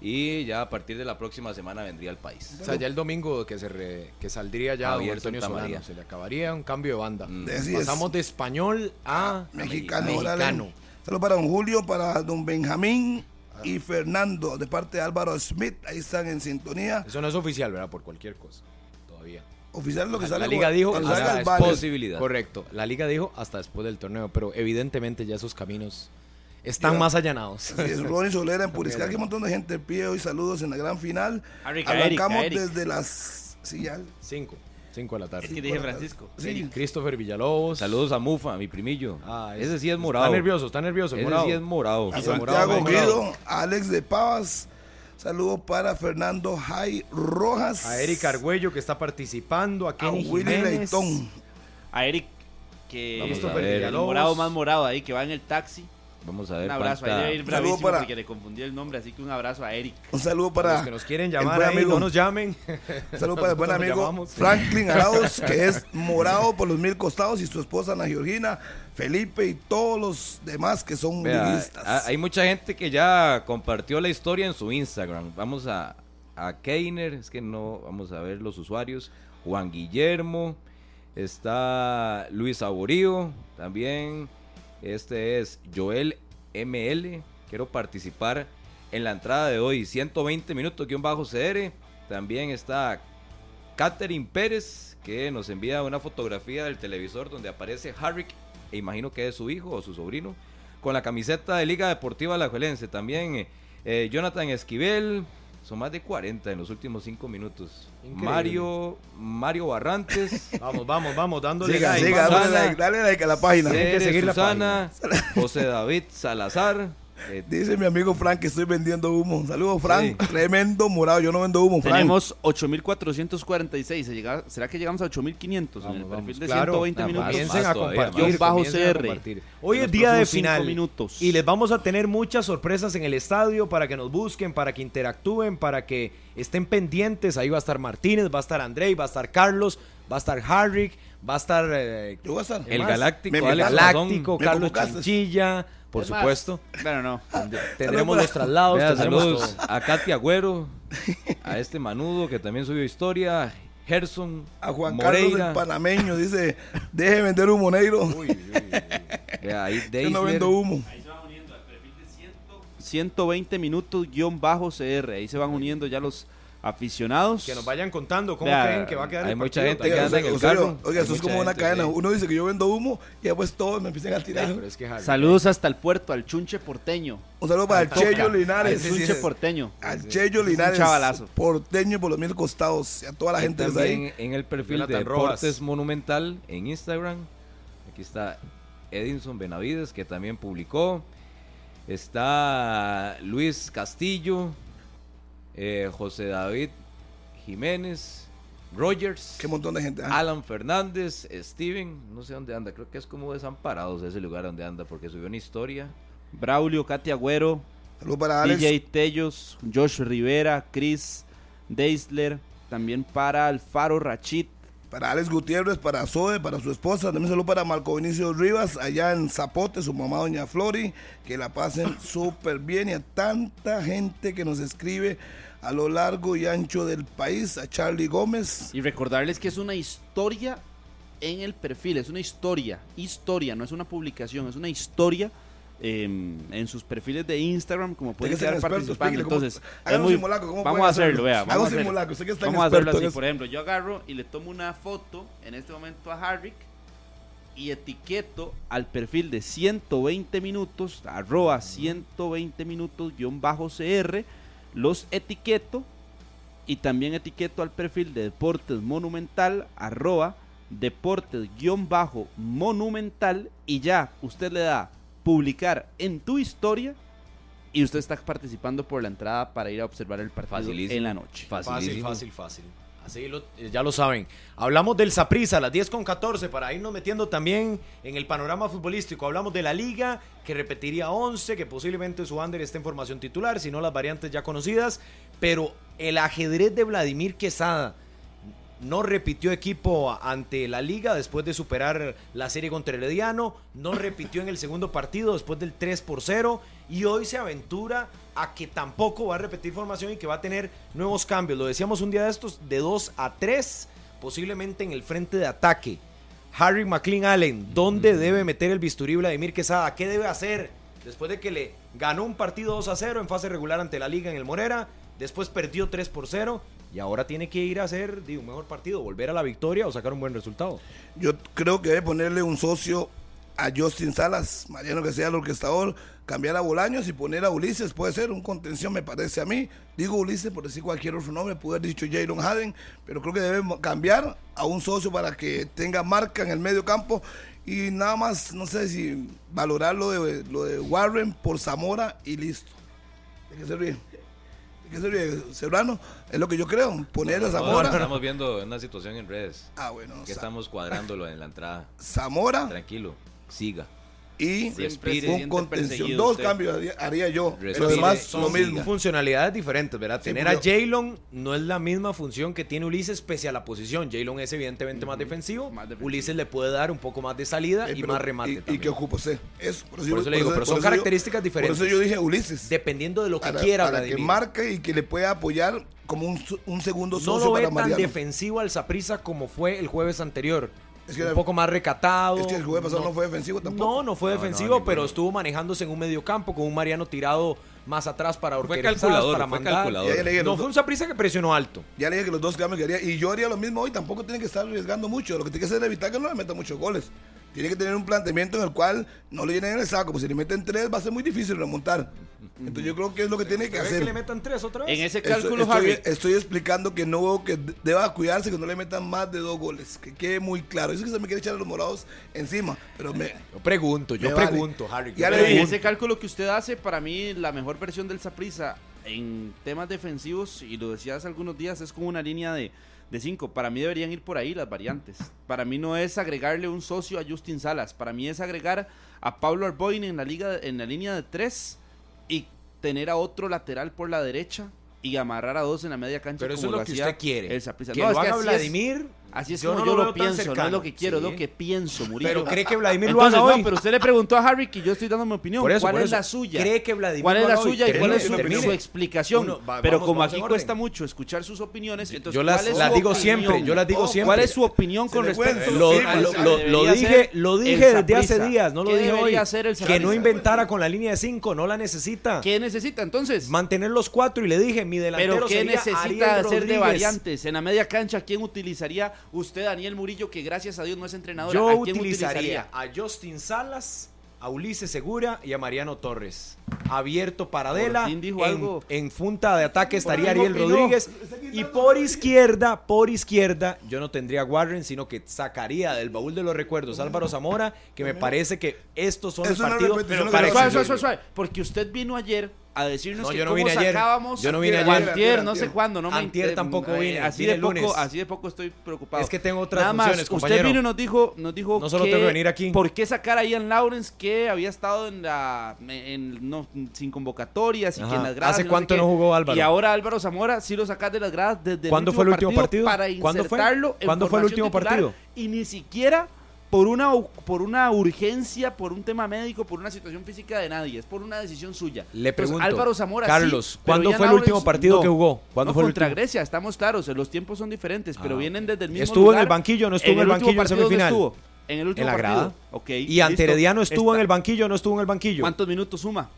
y ya a partir de la próxima semana vendría al país. O sea, ya el domingo que se re- que saldría ya Javier Antonio. Solano, se le acabaría un cambio de banda. Mm. Pasamos de español a Mexicano. a órale. mexicano. Saludos para don Julio, para don Benjamín y Fernando, de parte de Álvaro Smith. Ahí están en sintonía. Eso no es oficial, ¿verdad? Por cualquier cosa. Todavía. Oficial lo que sale. La liga dijo cuando hasta salga el banner. Posibilidad. Correcto. La liga dijo hasta después del torneo, pero evidentemente ya esos caminos están Ya. más allanados. Así es, Ronnie Solera en Puriscal, que un montón de gente de pie hoy. Saludos en la gran final. Erika, Arrancamos Erika, Erika. desde las. Sí, ya. Cinco. 5 de la Es tarde. que dije Francisco. Sí. Christopher Villalobos. Saludos a Mufa, mi primillo. Ah, ese sí es morado. Está nervioso, está nervioso. Ese morado. sí es morado. A Santiago. Guido, a Alex de Pavas. Saludos para Fernando Jai Rojas. A Eric Argüello que está participando. A A Kenny Willy Jiménez. Leitón. A Eric, que Vamos a ver. Morado más morado ahí, que va en el taxi. Vamos a ver. Un abrazo, ahí falta- debe ir Saludo bravísimo para- porque le confundí el nombre, así que un abrazo a Eric. Un saludo Para los que nos quieren llamar ahí, amigo. no nos llamen. Un saludo para el buen amigo llamamos. Franklin Arauz, que es morado por los mil costados, y su esposa Ana Georgina, Felipe y todos los demás que son Vea, liguistas. a- hay mucha gente que ya compartió la historia en su Instagram. Vamos a, a Keiner, es que no, vamos a ver los usuarios. Juan Guillermo, está Luis Saborío, también. Este es Joel ML. Quiero participar en la entrada de hoy. 120 minutos, guion bajo CR. También está Catherine Pérez, que nos envía una fotografía del televisor donde aparece Harrick, e imagino que es su hijo o su sobrino, con la camiseta de Liga Deportiva Alajuelense. También eh, eh, Jonathan Esquivel, son más de 40 en los últimos 5 minutos. Increíble. Mario, Mario Barrantes. Vamos, vamos, vamos, dándole Siga, like, siga, dale like, dale like a la página. Tienen que seguir la Susana, José David Salazar. Eh, Dice mi amigo Frank que estoy vendiendo humo. Saludos, Frank. Sí. Tremendo morado. Yo no vendo humo, Frank. Tenemos 8.446. Se llega- ¿Será que llegamos a 8.500 en el perfil de claro. 120 Ah, minutos? Comiencen a Más todavía, compartir. Bajo CR. Hoy es día de final. minutos. Y les vamos a tener muchas sorpresas en el estadio para que nos busquen, para que interactúen, para que estén pendientes. Ahí va a estar Martínez, va a estar Andrei, va a estar Carlos, va a estar Harrick, va a estar eh, Yo voy a estar. el más? Galáctico, Me- Alex Galáctico, Me Carlos. Chinchilla, por Es más, supuesto. Bueno, no. Tendremos los traslados, Vea, saludos todo. a Katia Agüero, a este Manudo que también subió historia, Gerson, A Juan Carlos el panameño dice, deje vender humo negro. vea, ahí Yo no vendo humo. 120 minutos guion bajo CR. Ahí se van uniendo ya los aficionados. Que nos vayan contando cómo Vea, creen que va a quedar hay el mucha gente también. que anda en el carro. oiga, eso es como una cadena. sí. Uno dice que yo vendo humo y después todos me empiezan a tirar. Pero es que Harrick- Saludos hasta el puerto, al chunche porteño. Un saludo para el. Cheyo Al Linares. chunche porteño. Al Cheyo Linares. chavalazo. Porteño por los mil costados. Y a toda la Y gente que está ahí. en el perfil Jonathan de Rojas. Deportes Monumental en Instagram. Aquí está Edinson Benavides que también publicó. Está Luis Castillo, eh, José David Jiménez, Rogers, Qué montón de gente. ah. Alan Fernández, Steven, no sé dónde anda, creo que es como desamparados ese lugar donde anda porque subió una historia. Braulio, Katia Agüero, Saludos para Alex. DJ Tellos, Josh Rivera, Chris Deisler, también para Alfaro Rachid, Para Alex Gutiérrez, para Zoe, para su esposa. También saludo para Marco Vinicio Rivas, allá en Zapote, su mamá Doña Flori. Que la pasen súper bien. Y a tanta gente que nos escribe a lo largo y ancho del país. A Charlie Gómez. Y recordarles que es una historia en el perfil, es una historia, historia, no es una publicación, es una historia eh, en sus perfiles de Instagram, como pueden quedar participando. Entonces, es muy- simulacro, ¿cómo vamos a hacerlo, hacerlo? vea, vamos a hacerlo. usted que Vamos a hacerlo así, por ejemplo, yo agarro y le tomo una foto en este momento a Harrick y etiqueto al perfil de 120 minutos, arroba 120 minutos guion bajo CR, los etiqueto y también etiqueto al perfil de Deportes Monumental, arroba Deportes guion bajo Monumental y ya usted le da publicar en tu historia y usted está participando por la entrada para ir a observar el partido Facilísimo. en la noche. Fácil, fácil, fácil. Así lo- eh, ya lo saben. Hablamos del Saprissa a las 10 con 14 para irnos metiendo también en el panorama futbolístico. Hablamos de la liga que repetiría 11, que posiblemente su under esté en formación titular, si no las variantes ya conocidas. Pero el ajedrez de Vladimir Quesada no repitió equipo ante la liga después de superar la serie contra Herediano, no repitió en el segundo partido después del 3 por 0 y hoy se aventura a que tampoco va a repetir formación y que va a tener nuevos cambios. Lo decíamos un día de estos, de 2 a 3, posiblemente en el frente de ataque. Harry McLean Allen, ¿dónde debe meter el bisturí Vladimir Quesada? ¿Qué debe hacer después de que le ganó un partido 2 a 0 en fase regular ante la liga en el Morera? Después perdió 3 por 0 y ahora tiene que ir a hacer digo, un mejor partido, volver a la victoria o sacar un buen resultado. Yo creo que debe ponerle un socio a Justin Salas, Mariano que sea el orquestador, cambiar a Bolaños y poner a Ulises, puede ser un contención, me parece a mí. Digo Ulises por decir cualquier otro nombre, pude haber dicho Jalen Haden, pero creo que debemos cambiar a un socio para que tenga marca en el medio campo y nada más, no sé si valorar lo de, lo de Warren por Zamora y listo. ¿De qué se ríe? ¿De qué se ríe? Serrano, es lo que yo creo, poner a No, Zamora. estamos viendo una situación en redes. Ah, bueno, Que estamos cuadrándolo en la entrada. Zamora Tranquilo, siga. Y un contención. Dos usted. cambios haría, haría yo. Respire, Lo demás, son lo mismo. funcionalidades diferentes, ¿verdad? Sí, Tener a Jalen no es la misma función que tiene Ulises pese a la posición. Jalen es evidentemente más, defensivo. Más defensivo. Ulises le puede dar un poco más de salida Eh, y pero- más remate y- Y, que ocupo C. Eso, por eso, Por eso le digo, pero son yo- características diferentes. Por eso yo dije Ulises. Dependiendo de lo que para, quiera para que marque y que le pueda apoyar como un, un segundo no socio lo ve para tan defensivo al Saprisa como fue el jueves anterior. Es que un era- poco más recatado. Es que el jueves pasado no, fue defensivo tampoco. No, no fue No, no, defensivo, pero estuvo manejándose en un medio campo con un Mariano tirado más atrás para Fue organizar, calculador, para fue mandar. calculador. Ya, ya le dije, No fue un Saprisa que presionó alto. Ya le dije que los dos cambios que haría. Y yo haría lo mismo hoy. Tampoco tiene que estar arriesgando mucho. Lo que tiene que hacer es evitar que no le meta muchos goles. Tiene que tener un planteamiento en el cual no le llenen el saco. Pues si le meten tres va a ser muy difícil remontar. Entonces yo creo que es lo que tiene que ¿Ve hacer. que le metan tres otra vez? En ese cálculo, estoy, Harry, estoy explicando que no veo que de- deba cuidarse que no le metan más de dos goles. Que quede muy claro. Sé que se me quiere echar a los morados encima. Pero me, Yo pregunto, yo Me vale. pregunto, Harry. yo en pregunto. ese cálculo que usted hace, para mí la mejor versión del Saprisa en temas defensivos, y lo decía hace algunos días, es como una línea de, de cinco. Para mí deberían ir por ahí las variantes. Para mí no es agregarle un socio a Justin Salas. Para mí es agregar a Pablo Arboin en la, liga, en la línea de tres y tener a otro lateral por la derecha y amarrar a dos en la media cancha. Pero eso es como lo que usted quiere. El. Que No, lo es que haga es- Vladimir. Así es yo como no yo lo pienso, no es lo que quiero, Sí. es lo que pienso, Murillo. Pero cree que Vladimir Entonces, lo haga no, pero usted le preguntó a Harry que yo estoy dando mi opinión. Por eso, ¿Cuál por es eso. la suya? ¿Cree que Vladimir ¿Cuál es la hoy? suya y cuál es su, su explicación? Uno, va- pero vamos- como vamos aquí cuesta mucho escuchar sus opiniones, entonces Yo ¿cuál las, digo opinión? siempre, yo las digo Oh, siempre. ¿Cuál es su opinión con respecto. Lo, dije, lo dije desde hace días, no lo ¿Qué dije hoy. Que no inventara con la línea de 5, no la necesita. ¿Qué necesita entonces? Mantener los cuatro y le dije, mi delantero ¿Pero qué necesita hacer de variantes? En la media cancha, ¿quién utilizaría usted, Daniel Murillo, que gracias a Dios no es entrenador? Yo ¿A quién utilizaría a Justin Salas, a Ulises Segura y a Mariano Torres. Abierto para Adela. fin dijo en, algo. en punta de ataque estaría Ariel opinó. Rodríguez. Y por izquierda, por izquierda, yo no tendría a Warren, sino que sacaría del baúl de los recuerdos a Álvaro Zamora, que me parece que estos son los partidos para suave, suave, suave, Porque usted vino ayer a decirnos No, que yo no cómo vine ayer. sacábamos Yo no vine ayer. antier, no sé cuándo, no me Antier eh, tampoco eh, vine, así vine de poco, lunes. así de poco estoy preocupado. Es que tengo otras Nada más, funciones, usted compañero. vino y nos dijo, nos dijo No solo que- tengo que venir aquí. ¿Por qué sacar a Ian Lawrence que había estado en la en, no, sin convocatorias y Ajá. que en las gradas ¿Hace cuánto no jugó Álvaro? Y ahora Álvaro Zamora sí lo sacas de las gradas desde ¿Cuándo el fue el último partido? para ¿Cuándo fue? ¿Cuándo fue el último titular partido? Y ni siquiera por una, por una urgencia, por un tema médico, por una situación física de nadie, es por una decisión suya. Le Entonces, pregunto, Álvaro Zamora Carlos, ¿cuándo fue el último partido no. que jugó? ¿Cuándo No, fue el contra último? Grecia, estamos claros, los tiempos son diferentes, pero Ah. vienen desde el mismo ¿Estuvo en el banquillo no estuvo en el banquillo en partido, ¿dónde semifinal? estuvo? En el último En la partido. grada. ¿Y ante listo. Herediano estuvo en el banquillo o no estuvo en el banquillo? ¿Cuántos minutos suma?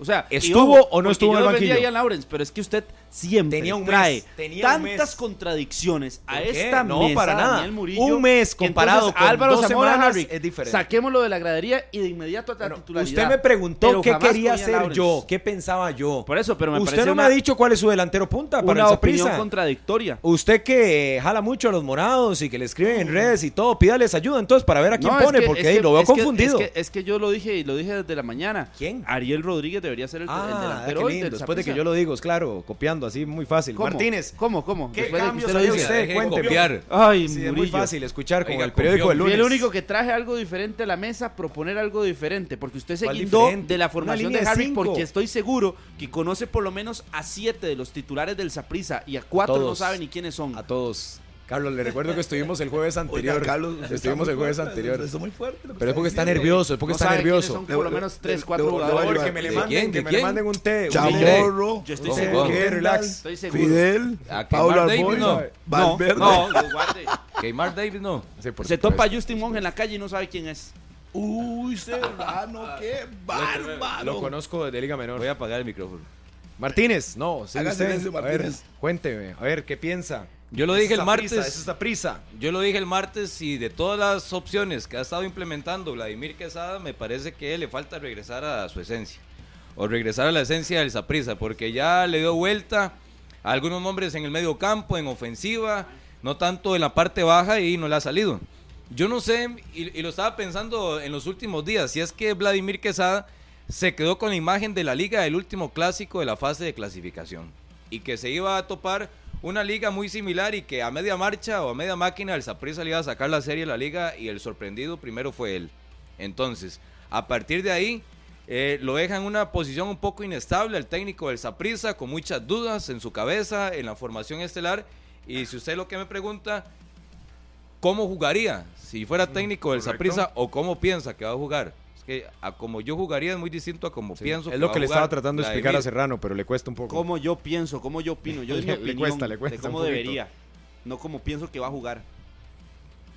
O sea, ¿Estuvo ojo, o no estuvo en yo el banquillo? a Ian Lawrence, pero es que usted siempre Tenía un mes, trae tenía un tantas mes. contradicciones a esta No, mesa, para nada. Daniel Murillo, Un mes comparado entonces con Álvaro dos Zamora semanas Harry, es diferente. Saquémoslo de la gradería y de inmediato a la Bueno, titularidad. usted me preguntó qué quería hacer Lawrence. yo, qué pensaba yo. Por eso, pero me usted no una, me ha dicho cuál es su delantero punta para una opinión Saprissa. contradictoria. Usted que jala mucho a los morados y que le escriben en redes y todo, pídales ayuda entonces para ver a quién No, es pone, que- porque ahí lo veo confundido. Es que yo lo dije y lo dije desde la mañana. ¿Quién? Ariel Rodríguez debería ser el, el ah, delantero qué hoy lindo. del Después de que Saprissa. yo lo digo, es claro, copiando así muy fácil. ¿Cómo? Martínez, ¿Cómo? ¿Cómo? ¿qué Después de que cambios usted lo haría dice. usted? Deje de Cuénteme. copiar. Ay, Sí, es muy Murillo. fácil escuchar con Oiga, el periódico del copión. Fui lunes. el único que traje algo diferente a la mesa, proponer algo diferente, porque usted se ¿Cuál guindó diferente? de la Una formación línea de de Harry, cinco. porque estoy seguro que conoce por lo menos a siete de los titulares del Saprissa y a cuatro no todos. sabe ni quiénes son. A todos. Carlos, le recuerdo que estuvimos el jueves anterior. Oiga, Carlos, usted está estuvimos el jueves fuerte, anterior. Eso es muy fuerte. Pero es porque está nervioso, es porque No está nervioso. son por lo menos tres, Le- cuatro le- le voy a jugadores. ayudar. que me le ¿De manden, quién? que ¿De me le quién? manden un té. un té. Chamorro, Yo estoy seguro. Relax. Estoy seguro. Fidel, ¿A quemar Pablo David, Arboy, no? Valverde. No. Keymar David no. Sí, por Se topa a Justin Monge en la calle y no sabe quién es. Uy, Serrano, qué bárbaro. Lo conozco de Liga Menor. Voy a apagar el micrófono. Martínez, no, usted. silencio, A ver, Martínez. cuénteme, a ver, ¿qué piensa? Yo lo dije el martes. prisa, es esa prisa. Yo lo dije el martes y de todas las opciones que ha estado implementando Vladimir Quesada, me parece que le falta regresar a su esencia. O regresar a la esencia del Saprisa, porque ya le dio vuelta a algunos nombres en el medio campo, en ofensiva, no tanto en la parte baja y no le ha salido. Yo no sé, y, y lo estaba pensando en los últimos días, si es que Vladimir Quesada se quedó con la imagen de la liga del último clásico de la fase de clasificación y que se iba a topar una liga muy similar y que a media marcha o a media máquina el Saprissa le iba a sacar la serie de la liga y el sorprendido primero fue él. Entonces, a partir de ahí, eh, lo deja en una posición un poco inestable el técnico del Saprissa, con muchas dudas en su cabeza, en la formación estelar. Y si usted lo que me pregunta, ¿cómo jugaría si fuera técnico del correcto. Saprissa o cómo piensa que va a jugar? Es que a como yo jugaría es muy distinto a como pienso es lo va que le estaba tratando de explicar a. Serrano, pero le cuesta un poco. Cómo yo pienso, cómo yo opino. Yo mi Le- cuesta, le cuesta de cómo debería. No como pienso que va a jugar.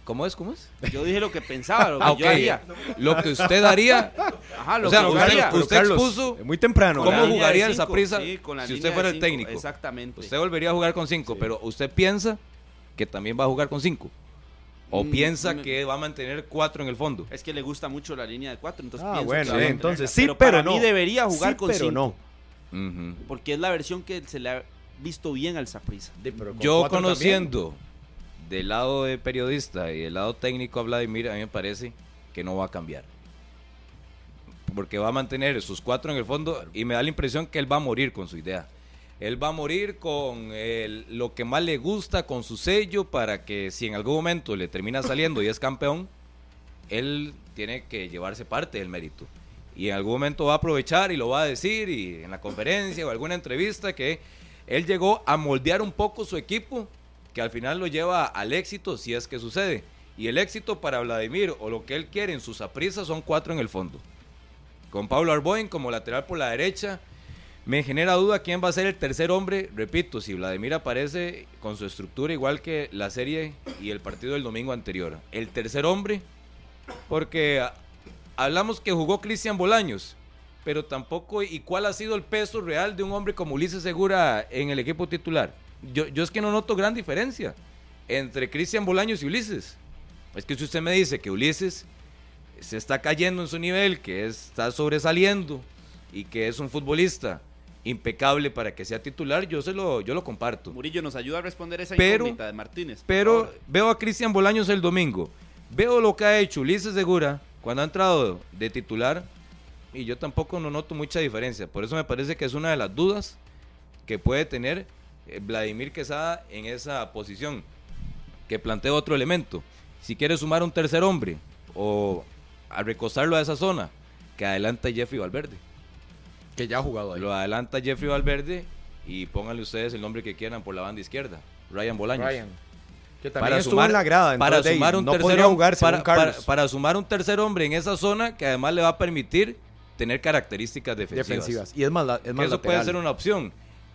¿Cómo es? ¿Cómo es? Yo dije lo que pensaba, lo que Ah, yo haría. Lo que usted haría, Ajá, lo O sea, que usted- haría. Usted expuso muy temprano. ¿Cómo jugaría el cinco, Saprissa sí, con la si usted fuera el técnico? Exactamente. Usted volvería a jugar con cinco, pero usted piensa que también va a jugar con cinco. O Mm, piensa mm. que va a mantener cuatro en el fondo. Es que le gusta mucho la línea de cuatro, entonces Ah, bueno, que sí, entonces sí, pero para no. mí debería jugar Sí, con pero cinco, no. Porque es la versión que se le ha visto bien al Saprissa. Pero Yo conociendo del lado de periodista y del lado técnico a Vladimir, a mí me parece que no va a cambiar. Porque va a mantener sus cuatro en el fondo y me da la impresión que él va a morir con su idea. Él va a morir con el- lo que más le gusta, con su sello, para que si en algún momento le termina saliendo y es campeón, él tiene que llevarse parte del mérito. Y en algún momento va a aprovechar y lo va a decir, y en la conferencia o alguna entrevista, que él llegó a moldear un poco su equipo, que al final lo lleva al éxito si es que sucede. Y el éxito para Vladimir, o lo que él quiere en sus aprisas, son cuatro en el fondo. Con Pablo Arboin como lateral por la derecha. Me genera duda quién va a ser el tercer hombre. Repito, si Vladimir aparece con su estructura igual que la serie y el partido del domingo anterior. El tercer hombre, porque hablamos que jugó Cristian Bolaños, pero tampoco, ¿y cuál ha sido el peso real de un hombre como Ulises Segura en el equipo titular? Yo, yo es que no noto gran diferencia entre Cristian Bolaños y Ulises. Es que si usted me dice que Ulises se está cayendo en su nivel, que está sobresaliendo y que es un futbolista impecable para que sea titular, yo se lo, yo lo comparto. Murillo nos ayuda a responder esa Pero- incógnita de Martínez. Pero veo a Cristian Bolaños el domingo. Veo lo que ha hecho Ulises Segura cuando ha entrado de titular. Y yo tampoco no noto mucha diferencia. Por eso me parece que es una de las dudas que puede tener eh, Vladimir Quesada en esa posición. Que plantea otro elemento. Si quiere sumar un tercer hombre o a recostarlo a esa zona, que adelanta Jeffrey Valverde. Que ya ha jugado ahí. Lo adelanta Jeffrey Valverde y pónganle ustedes el nombre que quieran por la banda izquierda. Ryan Bolaños Ryan. Que también para estuvo sumar, en la grada. para entonces, sumar un no tercer jugar para, para- Carlos. para sumar un tercer hombre en esa zona que además le va a permitir tener características defensivas. defensivas. Y es más, la- es Que más eso puede ser una opción.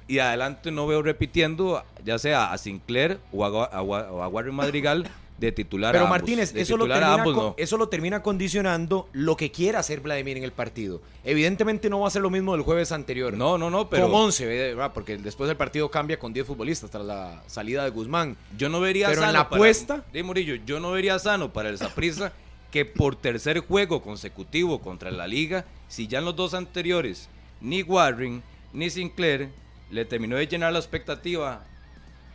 Y adelante no veo repitiendo ya sea a Sinclair o a, a a Warren Madrigal de titular Pero a ambos. Martínez, De eso lo, termina ambos no. eso lo termina condicionando lo que quiera hacer Vladimir en el partido. Evidentemente no va a ser lo mismo del jueves anterior. No, no, no, pero con 11, ¿verdad? porque después del partido cambia con 10 futbolistas tras la salida de Guzmán. yo no vería Pero en sano la para- apuesta- Di, Murillo, yo no vería sano para el Saprissa que por tercer juego consecutivo contra la liga, si ya en los dos anteriores ni Warren ni Sinclair le terminó de llenar la expectativa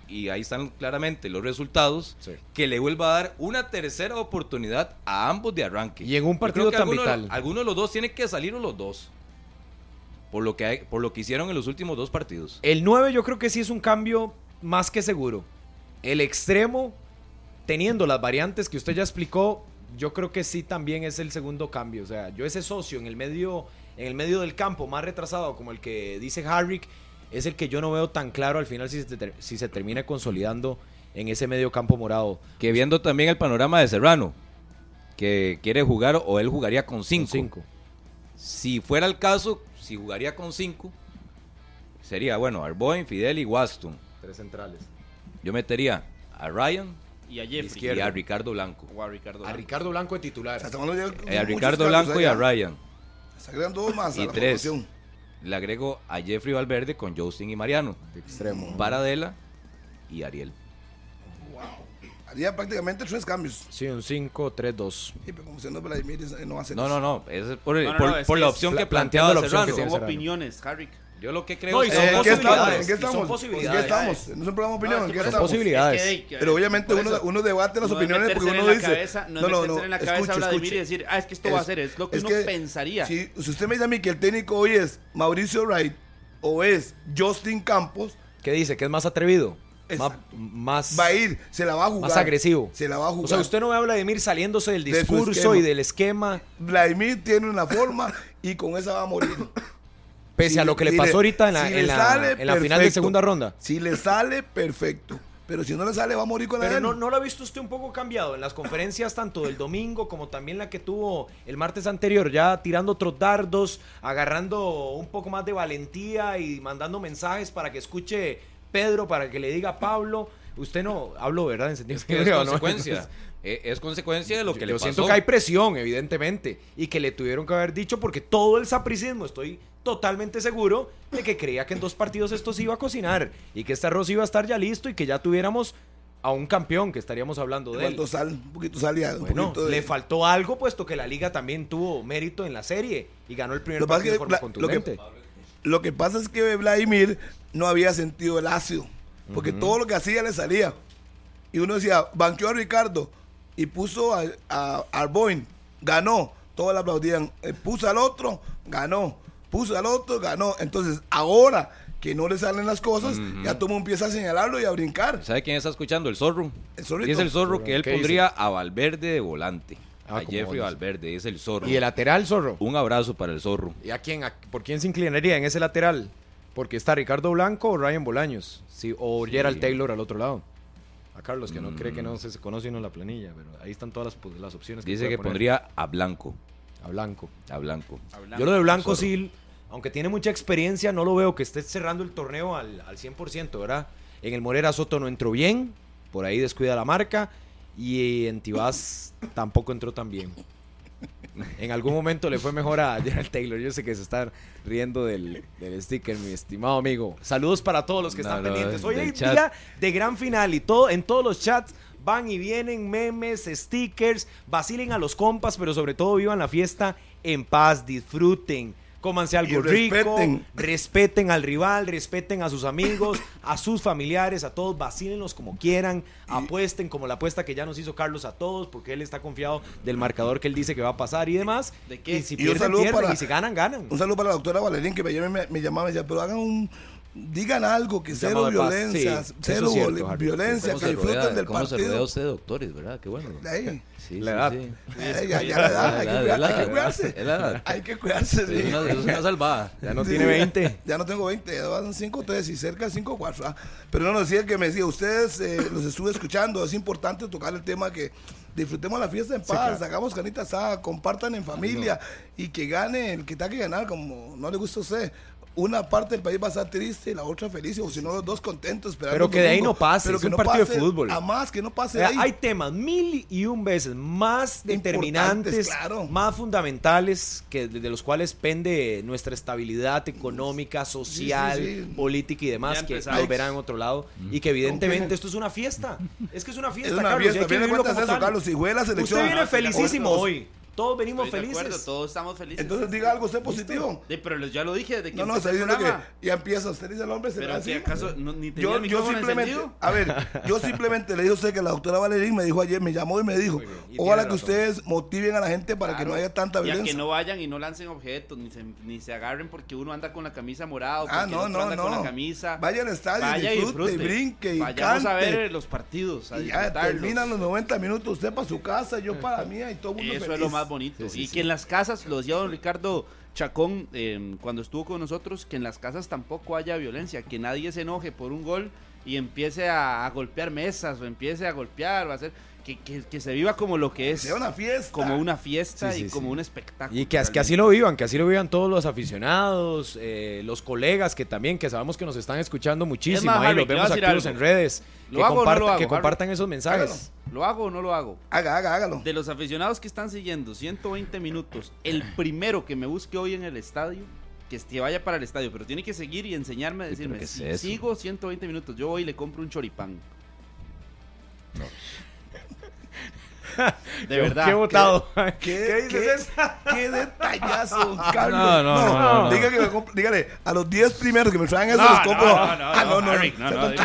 y ahí están claramente los resultados, Sí. que le vuelva a dar una tercera oportunidad a ambos de arranque. Y en un partido tan alguno, vital. Alguno de los dos tiene que salir o los dos. Por lo, que hay- por lo que hicieron en los últimos dos partidos. El 9 yo creo que sí es un cambio más que seguro. El extremo, teniendo las variantes que usted ya explicó, yo creo que sí también es el segundo cambio. O sea, yo ese socio en el medio, en el medio del campo más retrasado, como el que dice Harrick, es el que yo no veo tan claro al final si se, ter- si se termina consolidando en ese medio campo morado. Que viendo también el panorama de Serrano, que quiere jugar o él jugaría con Con 5. cinco. Si fuera el caso, si jugaría con 5, sería, bueno, Arboin, Fidel y Waston. Tres centrales. Yo metería a Ryan Y a Jeffrey. y a Ricardo Blanco. O a Ricardo. A Ricardo Blanco de O titular. sea, Eh, a Ricardo Blanco y a. Ryan. Dos más a Y la tres. formación. Le agrego a Jeffrey Valverde con Justin y Mariano. De extremo. Paradela y Ariel. Haría prácticamente tres cambios. Sí, un 5-3-2. Sí, pero como siendo Vladimir, eh, no hace No, no, no. Es por, No, no, por- no, es por que la opción que planteando planteaba la opción que tiene opiniones, Harry. Yo lo que creo No, y es son Eh, ¿En qué estamos? posibilidades, ¿En qué son estamos? ¿En qué estamos? No es un programa de opinión, No, ¿en es qué que estamos? posibilidades. Es que, Pero obviamente uno, uno debate las no es opiniones porque uno en la dice. cabeza- no, es meterse en la cabeza escuche, a Vladimir escuche. y decir, ah, es que esto va a ser, es lo que uno pensaría. Si, si usted me dice a mí que el técnico hoy es Mauricio Wright o es Justin Campos, ¿Qué dice? ¿Que es más atrevido? Más, Exacto. más, va a ir, se la va a jugar. más agresivo. Se la va a jugar. O sea, usted no ve a Vladimir saliéndose del De discurso esquema. y del esquema, Vladimir tiene una forma y con esa va a morir. pese Si a lo que le si pasó ahorita en la, si en la- sale, en la final de segunda ronda. Si le sale, perfecto. Pero si no le sale, va a morir con la Pero no, no lo ha visto usted un poco cambiado en las conferencias tanto del domingo como también la que tuvo el martes anterior, ya tirando otros dardos, agarrando un poco más de valentía y mandando mensajes para que escuche Pedro, para que le diga a Pablo. Usted no habló, ¿verdad? En sentido que es ¿no? consecuencia. Eh, es consecuencia de lo que Yo le pasó. siento que hay presión, evidentemente, y que le tuvieron que haber dicho porque todo el sapricismo, estoy totalmente seguro de que creía que en dos partidos esto se iba a cocinar y que este arroz iba a estar ya listo y que ya tuviéramos a un campeón que estaríamos hablando de él. sal, un poquito sal y un Bueno, poquito de- le faltó algo puesto que la liga también tuvo mérito en la serie y ganó el primer Lo partido de forma lo que- contundente. Lo que pasa es que Vladimir no había sentido el ácido. Porque todo lo que hacía le salía. Y uno decía, banqueó a Ricardo y puso a, a Arboin, ganó. Todos le aplaudían. Eh, puso al otro, ganó. Puso al otro, ganó. Entonces, ahora que no le salen las cosas, ya todo mundo empieza a señalarlo y a brincar. ¿Sabe quién está escuchando? El zorro. El zorrito. Dice el zorro que él pondría a Valverde de volante. Ah, a Jeffrey dice. Valverde, dice el zorro. Y el lateral, Zorro. Un abrazo para el zorro. ¿Y a quién? a- ¿Por quién se inclinaría en ese lateral? Porque está Ricardo Blanco o Ryan Bolaños. Sí, o Gerald Taylor al otro lado. A Carlos, que no cree que no se se conoce uno la planilla, pero ahí están todas las, pues, las opciones. Dice que poner. pondría a Blanco. A Blanco. A Blanco. Yo lo de Blanco sí, aunque tiene mucha experiencia, no lo veo que esté cerrando el torneo al, al 100%, ¿verdad? En el Morera Soto no entró bien, por ahí descuida la marca, y en Tibás tampoco entró tan bien. En algún momento le fue mejor a Gerald Taylor. Yo sé que se está riendo del, del sticker, mi estimado amigo. Saludos para todos los que No, están no, pendientes. Hoy chat. día de gran final y todo en todos los chats van y vienen memes, stickers, vacilen a los compas, pero sobre todo vivan la fiesta en paz, disfruten. Cómanse algo rico, respeten. respeten al rival, respeten a sus amigos, a sus familiares, a todos, vacílenlos como quieran, apuesten como la apuesta que ya nos hizo Carlos a todos, porque él está confiado del marcador que él dice que va a pasar y demás. ¿De qué? Y si pierden, pierden, para- y si ganan, ganan. Un saludo para la doctora Valerín que ayer me, me llamaba y me decía, pero hagan un... Digan algo, que cero de violencia, Sí, es cierto, Harry. violencia, ¿Cómo que disfruten rodea- del cómo se rodea partido. usted de doctores, verdad? Qué bueno. De ahí. Sí, La sí, edad. sí. Eh, ya, ya la edad, hay que, hay cuidarse. edad, la edad. Hay que cuidarse, Es sí. una, es una salvada. Ya no Sí, tiene sí. 20. Ya no tengo 20, ya van 5 3 y cerca 5 4. ¿ah? Pero no nos decía que me decía, ustedes eh, los estuve escuchando, es importante tocar el tema que disfrutemos la fiesta en paz, hagamos canita asada, compartan en familia y que gane el que tenga que ganar, como no le gusta a usted. Una parte del país va a estar triste y la otra feliz, o si no, los dos contentos. Pero que de ahí no pase, Pero es que un no partido de pase fútbol. A más, que no pase O de ahí. hay temas mil y un veces más determinantes, claro. más fundamentales, que de, de los cuales pende nuestra estabilidad económica, social, sí, sí. política y demás, Ya que nos verán en otro lado. Y que evidentemente esto es una fiesta. Es que es una es fiesta, una Carlos, y hay fiesta. que de como tal. Carlos. La selección. Usted viene Ah, de felicísimo hoy. Todos venimos Estoy de acuerdo, felices. todos estamos felices. Entonces diga algo, usted positivo. Sí, pero ya lo dije desde que No, no, está diciendo que ya empieza. Usted dice el hombre, se Pero si acaso no, ni tenía Yo, el yo simplemente, encendido. a ver, yo simplemente le dije a usted que la doctora Valerín me dijo ayer, me llamó y me dijo, y ojalá que razón. ustedes motiven a la gente para que no haya tanta Y a violencia. que no vayan y no lancen objetos, ni se, ni se agarren porque uno anda con la camisa morada porque Ah, el no, otro no, anda con no. la camisa. Vaya al estadio, Vaya y disfrute, disfrute. brinque y Vayamos a cante. ver los partidos, a Y ya terminan los 90 minutos, usted para su casa, yo para la mía y todo el mundo Eso feliz. es lo más bonito. y que en las casas, lo decía don Ricardo Chacón eh, cuando estuvo con nosotros, que en las casas tampoco haya violencia, que nadie se enoje por un gol y empiece a, a golpear mesas o empiece a golpear o a hacer. Que, que- que se viva como lo que es. Sea una fiesta. Como una fiesta Sí, sí, y como sí. un espectáculo. Y que, as- que así lo vivan, que así lo vivan todos los aficionados, eh, los colegas que también, que sabemos que nos están escuchando muchísimo, más, ahí Harry, los vemos activos en redes, ¿Lo que, hago o no compartan, lo hago, que compartan esos mensajes. ¿Lo hago o no lo hago? Haga, haga, hágalo. De los aficionados que están siguiendo 120 minutos, el primero que me busque hoy en el estadio, que vaya para el estadio, pero tiene que seguir y enseñarme a Sí, decirme, ¿qué es si eso? sigo 120 minutos, yo voy y le compro un choripán. De verdad. Qué votado. ¿Qué, ¿Qué dices, qué- detallazo, Carlos. No, no, no, no, no. Diga que me comp- dígale, a los 10 primeros que me traen eso No, los compro. no, no, no, ah, no, no, no, no.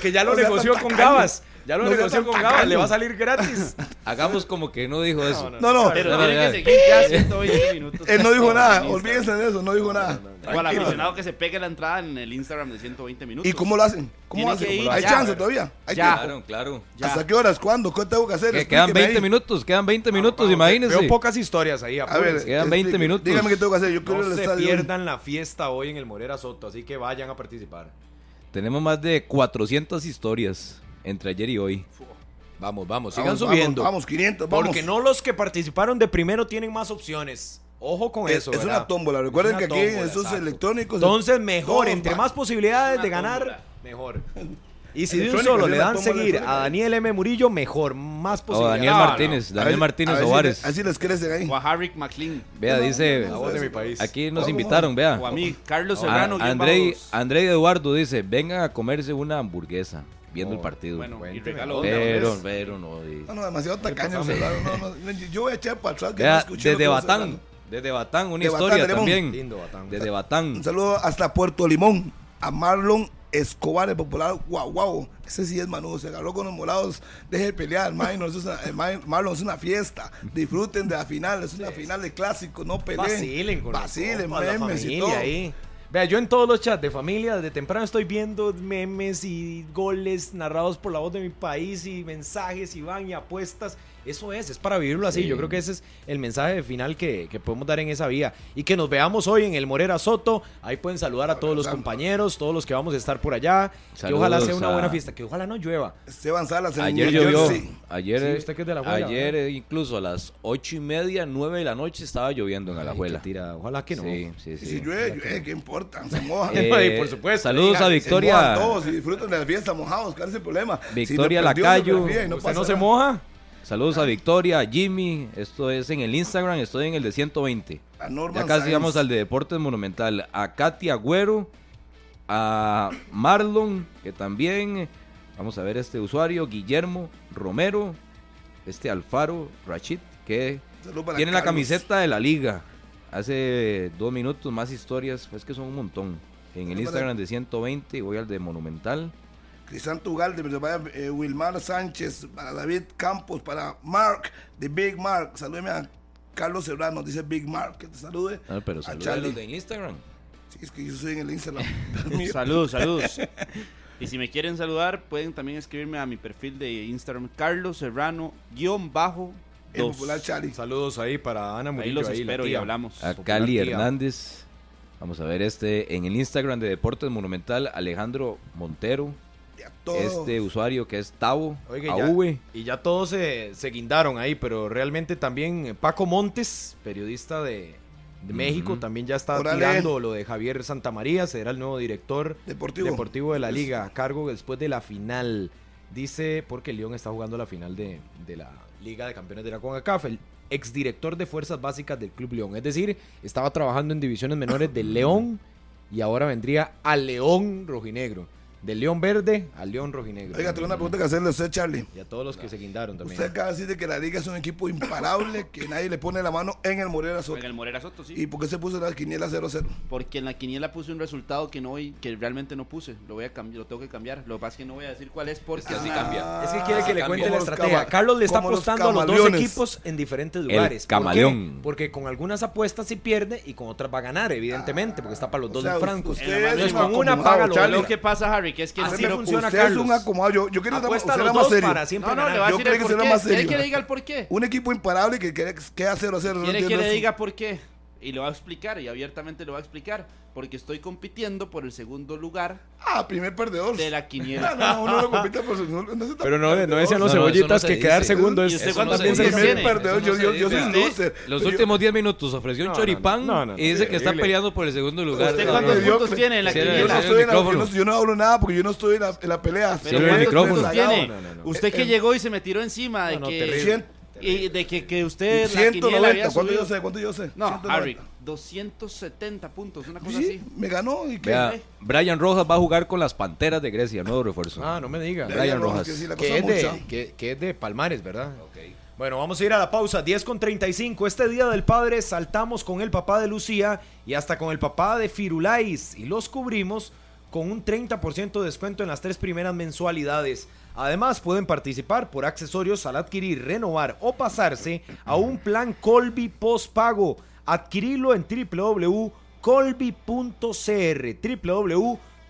Que ya lo negoció con. Gabas. Ya lo No negoció con Gabas. Le va a salir gratis. hagamos como que no dijo eso. No, no, Pero No, tiene que seguir ya 120 minutos. él no dijo nada. Olvídense de eso, no dijo nada. O al aficionado que se pegue la entrada en el Instagram de 120 minutos. ¿Y cómo lo hacen? ¿Cómo hacen? ¿Hay ya. chance todavía? ¿Hay? Claro, claro. Ya. ¿Hasta qué horas? ¿Cuándo? ¿Qué tengo que hacer? Que quedan Explíqueme 20 ahí. minutos, quedan 20 minutos, imagínense. Veo pocas historias ahí. A ver. Quedan 20 explique. minutos. Dígame qué tengo que hacer. Yo quiero ir No se estadio. pierdan la fiesta hoy en el Morera Soto, así que vayan a participar. Tenemos más de 400 historias entre ayer y hoy. Vamos, vamos, sigan Vamos, subiendo. Vamos, vamos, 500, vamos. Porque no los que participaron de primero tienen más opciones. Ojo con es, eso. es ¿verdad? una tómbola. Recuerden Es que aquí en esos exacto. electrónicos. Entonces, mejor, entre más posibilidades de ganar, tómbola. mejor. Y si de un solo le dan seguir a Daniel M. Murillo, mejor, más O posibilidades. Daniel No, no. Martínez, Daniel Martínez a ver si Ovares. Así les crecen ahí. O a Harry McLean. Vea, dice, La voz de mi país. aquí nos invitaron, vea. O a mí, Carlos Serrano. Andrei Eduardo dice, vengan a comerse una hamburguesa viendo Oh, el partido. Bueno, y regalo pero, pero no. y- No, no, demasiado tacaño. No, no, no, yo voy a echar para atrás. que no Vea, escuché lo desde Batán, desde Batán, una De Batán, historia de Limón. también. Lindo, Batán. Desde Batán. Un saludo hasta Puerto Limón. A Marlon Escobar, el popular. Guau, guau. Ese sí es manudo. Se agarró con los morados. Deje de pelear. Marlon, es una, Mar- Marlon es una fiesta. Disfruten de la final. Es una final de clásico. No peleen. Vacilen con Vacilen, memes y todo. ahí. Vea, yo en todos los chats de familia desde temprano estoy viendo memes y goles narrados por la voz de mi país y mensajes y van y apuestas. Eso es, es para vivirlo así. Sí. Yo creo que ese es el mensaje final que, que podemos dar en esa vía. Y que nos veamos hoy en el Morera Soto. Ahí pueden saludar a todos los compañeros, todos los que vamos a estar por allá. que ojalá sea Saludos una a- buena fiesta, que ojalá no llueva. Esteban Salas en Ayer New llovió, ayer, Sí, usted que es de Alajuela, ayer ¿verdad? incluso a las ocho y media, nueve de la noche estaba lloviendo en Ay, Alajuela. qué tira. Ojalá que no. Sí, sí, Y sí. si llueve, llueve, ¿qué importa? Se moja. Eh, Y por supuesto, Saludos diga, a Se Victoria. mojan todos y disfrutan de la fiesta mojados. ¿Cuál es el problema? Victoria Si Lacayo. no ¿Usted pasa no se moja? Saludos a Victoria, a Jimmy. Esto es en el Instagram, estoy en el de 120. A Norman Ya casi Sainz. vamos al de Deportes Monumental. A Katy Agüero, a Marlon, que también, vamos a ver este usuario, Guillermo Romero, este Alfaro Rachid, que tiene la Carlos. camiseta de la liga. Hace dos minutos más historias, pues que son un montón. En el para- Instagram de 120, voy al de Monumental. Crisanto Ugalde, vaya, eh, Wilmar Sánchez, para David Campos, para Mark, de Big Mark. Salúdeme a Carlos Serrano, dice Big Mark, que te salude. Ah, pero a saludos a Charlie. los de Instagram. Sí, es que yo soy en el Instagram. Saludos, saludos. Y si me quieren saludar, pueden también escribirme a mi perfil de Instagram, Carlos Serrano, guion bajo, el dos. popular Charlie. Saludos ahí para Ana Ahí Murillo. los ahí, la espero y hablamos. A Popular Cali tía. Hernández. Vamos a ver este en el Instagram de Deportes Monumental, Alejandro Montero. A. Este usuario que es Tavo, Oiga, ya- AV. Y ya todos se, se guindaron ahí, pero realmente también eh, Paco Montes, periodista de, de México, también ya está tirando lo de Javier Santamaría, será el nuevo director Deportivo. deportivo de la liga, a cargo después de la final. Dice, porque el León está jugando la final de, de la Liga de Campeones de la CONCACAF, el exdirector de Fuerzas Básicas del Club León. Es decir, estaba trabajando en divisiones menores del León y ahora vendría al León Rojinegro. Del León Verde al León Rojinegro. Oiga, tengo una pregunta que hacerle a usted, Charlie. Y a todos los que se guindaron también. Usted acaba de decir de que la liga es un equipo imparable, que nadie le pone la mano en el Morera Soto. En el Morera Soto, sí. ¿Y por qué se puso la quiniela 0-0? Porque en la quiniela puse un resultado que no que realmente no puse. Lo voy a cambiar, lo tengo que cambiar. Lo que pasa es que no voy a decir cuál es porque así Ah, cambia. Es que quiere que le cuente la los estrategia. Carlos le está los apostando a los dos equipos en diferentes lugares. ¿Por qué? camaleón. Porque con algunas apuestas sí pierde y con otras va a ganar, evidentemente, porque está para los O dos sea, francos. usted En Entonces, un con una paga lo. Lo que pasa, Harry, que es que Así funciona, usted es un acomodado. Yo, yo quiero Apuesta a más dos serio. para siempre No, no, le voy a Yo decir el creo que por será qué. más ¿Quiere que le diga el por qué? Un equipo imparable que queda, queda 0-0. no ¿Quiere que le diga por qué? Y le voy a explicar, y abiertamente le voy a explicar. Porque estoy compitiendo por el segundo lugar Ah, primer perdedor. de la quiniela. no, uno no compite por su. No, no se Pero no, no decían los No, no, cebollitas no se que quedar dice. segundo es. ¿Y usted eso cuántos no se dice. primer perdedor. Yo, no yo, yo soy loser. Los Yo- últimos 10 minutos ofreció un No, no, choripán no, no, no. y dice que está peleando por el segundo lugar. ¿Usted No, cuántos no, puntos tiene en la quiniela? no, yo, no, no hablo nada porque yo no estoy en la, pelea. ¿cuántos micrófono. puntos tiene? No, no, no. Usted que Eh, llegó y se me tiró encima de No, no, que... Y de que, que usted la quiniela 190. había ¿Cuánto yo sé? ¿Cuánto yo sé? No, 190. Harry, 270 puntos, una cosa Sí, así. me ganó y que Vea, Brian Rojas va a jugar con las Panteras de Grecia, nuevo refuerzo. Ah, no me diga. Brian Rojas. que sí, la Que cosa es, de, mucha. que, que es de Palmares, ¿verdad? Bueno, vamos a ir a la pausa. 10 con 35. Este Día del Padre saltamos con el papá de Lucía y hasta con el papá de Firulais. Y los cubrimos con un 30% de descuento en las tres primeras mensualidades. Además, pueden participar por accesorios al adquirir, renovar o pasarse a un plan Colby postpago. Adquirirlo en www.colby.cr.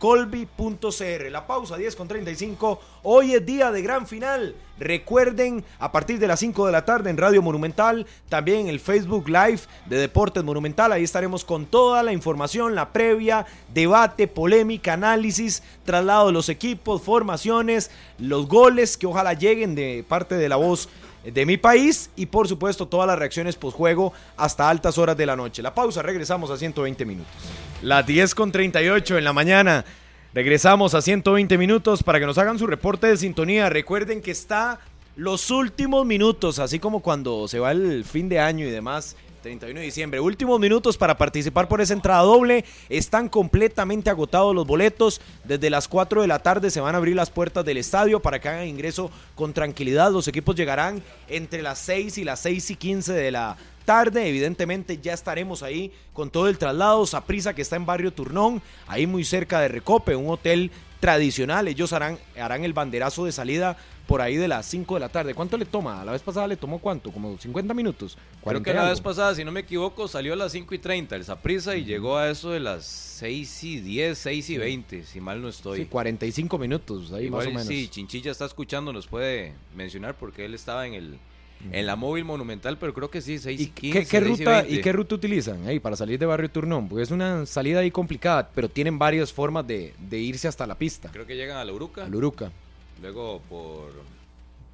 www.colby.cr. La pausa 10 con 35. Hoy es día de gran final. Recuerden, a partir de las 5 de la tarde en Radio Monumental, también en el Facebook Live de Deportes Monumental. Ahí estaremos con toda la información, la previa, debate, polémica, análisis, traslado de los equipos, formaciones, los goles que ojalá lleguen de parte de la voz de mi país y por supuesto todas las reacciones postjuego hasta altas horas de la noche. La pausa, regresamos a 120 minutos. Las 10 con 38 en la mañana. Regresamos a 120 minutos para que nos hagan su reporte de sintonía. Recuerden que está los últimos minutos, así como cuando se va el fin de año y demás. 31 de diciembre. Últimos minutos para participar por esa entrada doble. Están completamente agotados los boletos. Desde las 4 de la tarde se van a abrir las puertas del estadio para que hagan ingreso con tranquilidad. Los equipos llegarán entre las 6 y las 6 y 15 de la tarde. Evidentemente ya estaremos ahí con todo el traslado. Saprisa que está en Barrio Turnón, ahí muy cerca de Recope, un hotel tradicional. Ellos harán, harán el banderazo de salida por ahí de las 5 de la tarde. ¿Cuánto le toma? La vez pasada le tomó cuánto? ¿Como 50 minutos? Creo 40 que la algo. vez pasada, si no me equivoco, salió a las 5 y 30 el Saprisa y llegó a eso de las 6 y 10, 6 y 20, si mal no estoy. Sí, 45 minutos, ahí Igual, más o menos. Sí, Chinchilla está escuchando, nos puede mencionar porque él estaba en el en la móvil monumental, pero creo que sí, 6 y, ¿Y 15. qué, qué 6 y ruta, 20. ¿Y qué ruta utilizan ahí para salir de Barrio Turnón? Porque es una salida ahí complicada, pero tienen varias formas de, de irse hasta la pista. Creo que llegan a la Uruca, Al Uruca. luego por,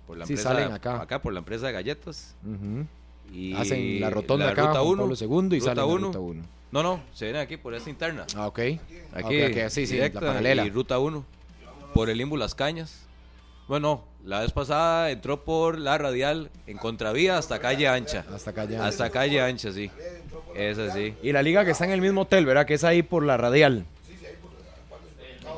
por la Sí, empresa. salen acá. Acá por la empresa de galletas. Ujú. Y Hacen la rotonda acá, ruta Juan 1. Pablo II y ruta salen a uno. ruta 1. No, no, se vienen aquí por esta interna. Ah, ok. Aquí, Ok, ok, sí, sí, la paralela. Y ruta 1. Por el Limbo Las Cañas. Bueno, la vez pasada entró por la radial en contravía hasta calle ancha. Hasta acá ya. Hasta calle ancha, sí. Es así. Y la liga que está en el mismo hotel, ¿verdad? Que es ahí por la radial.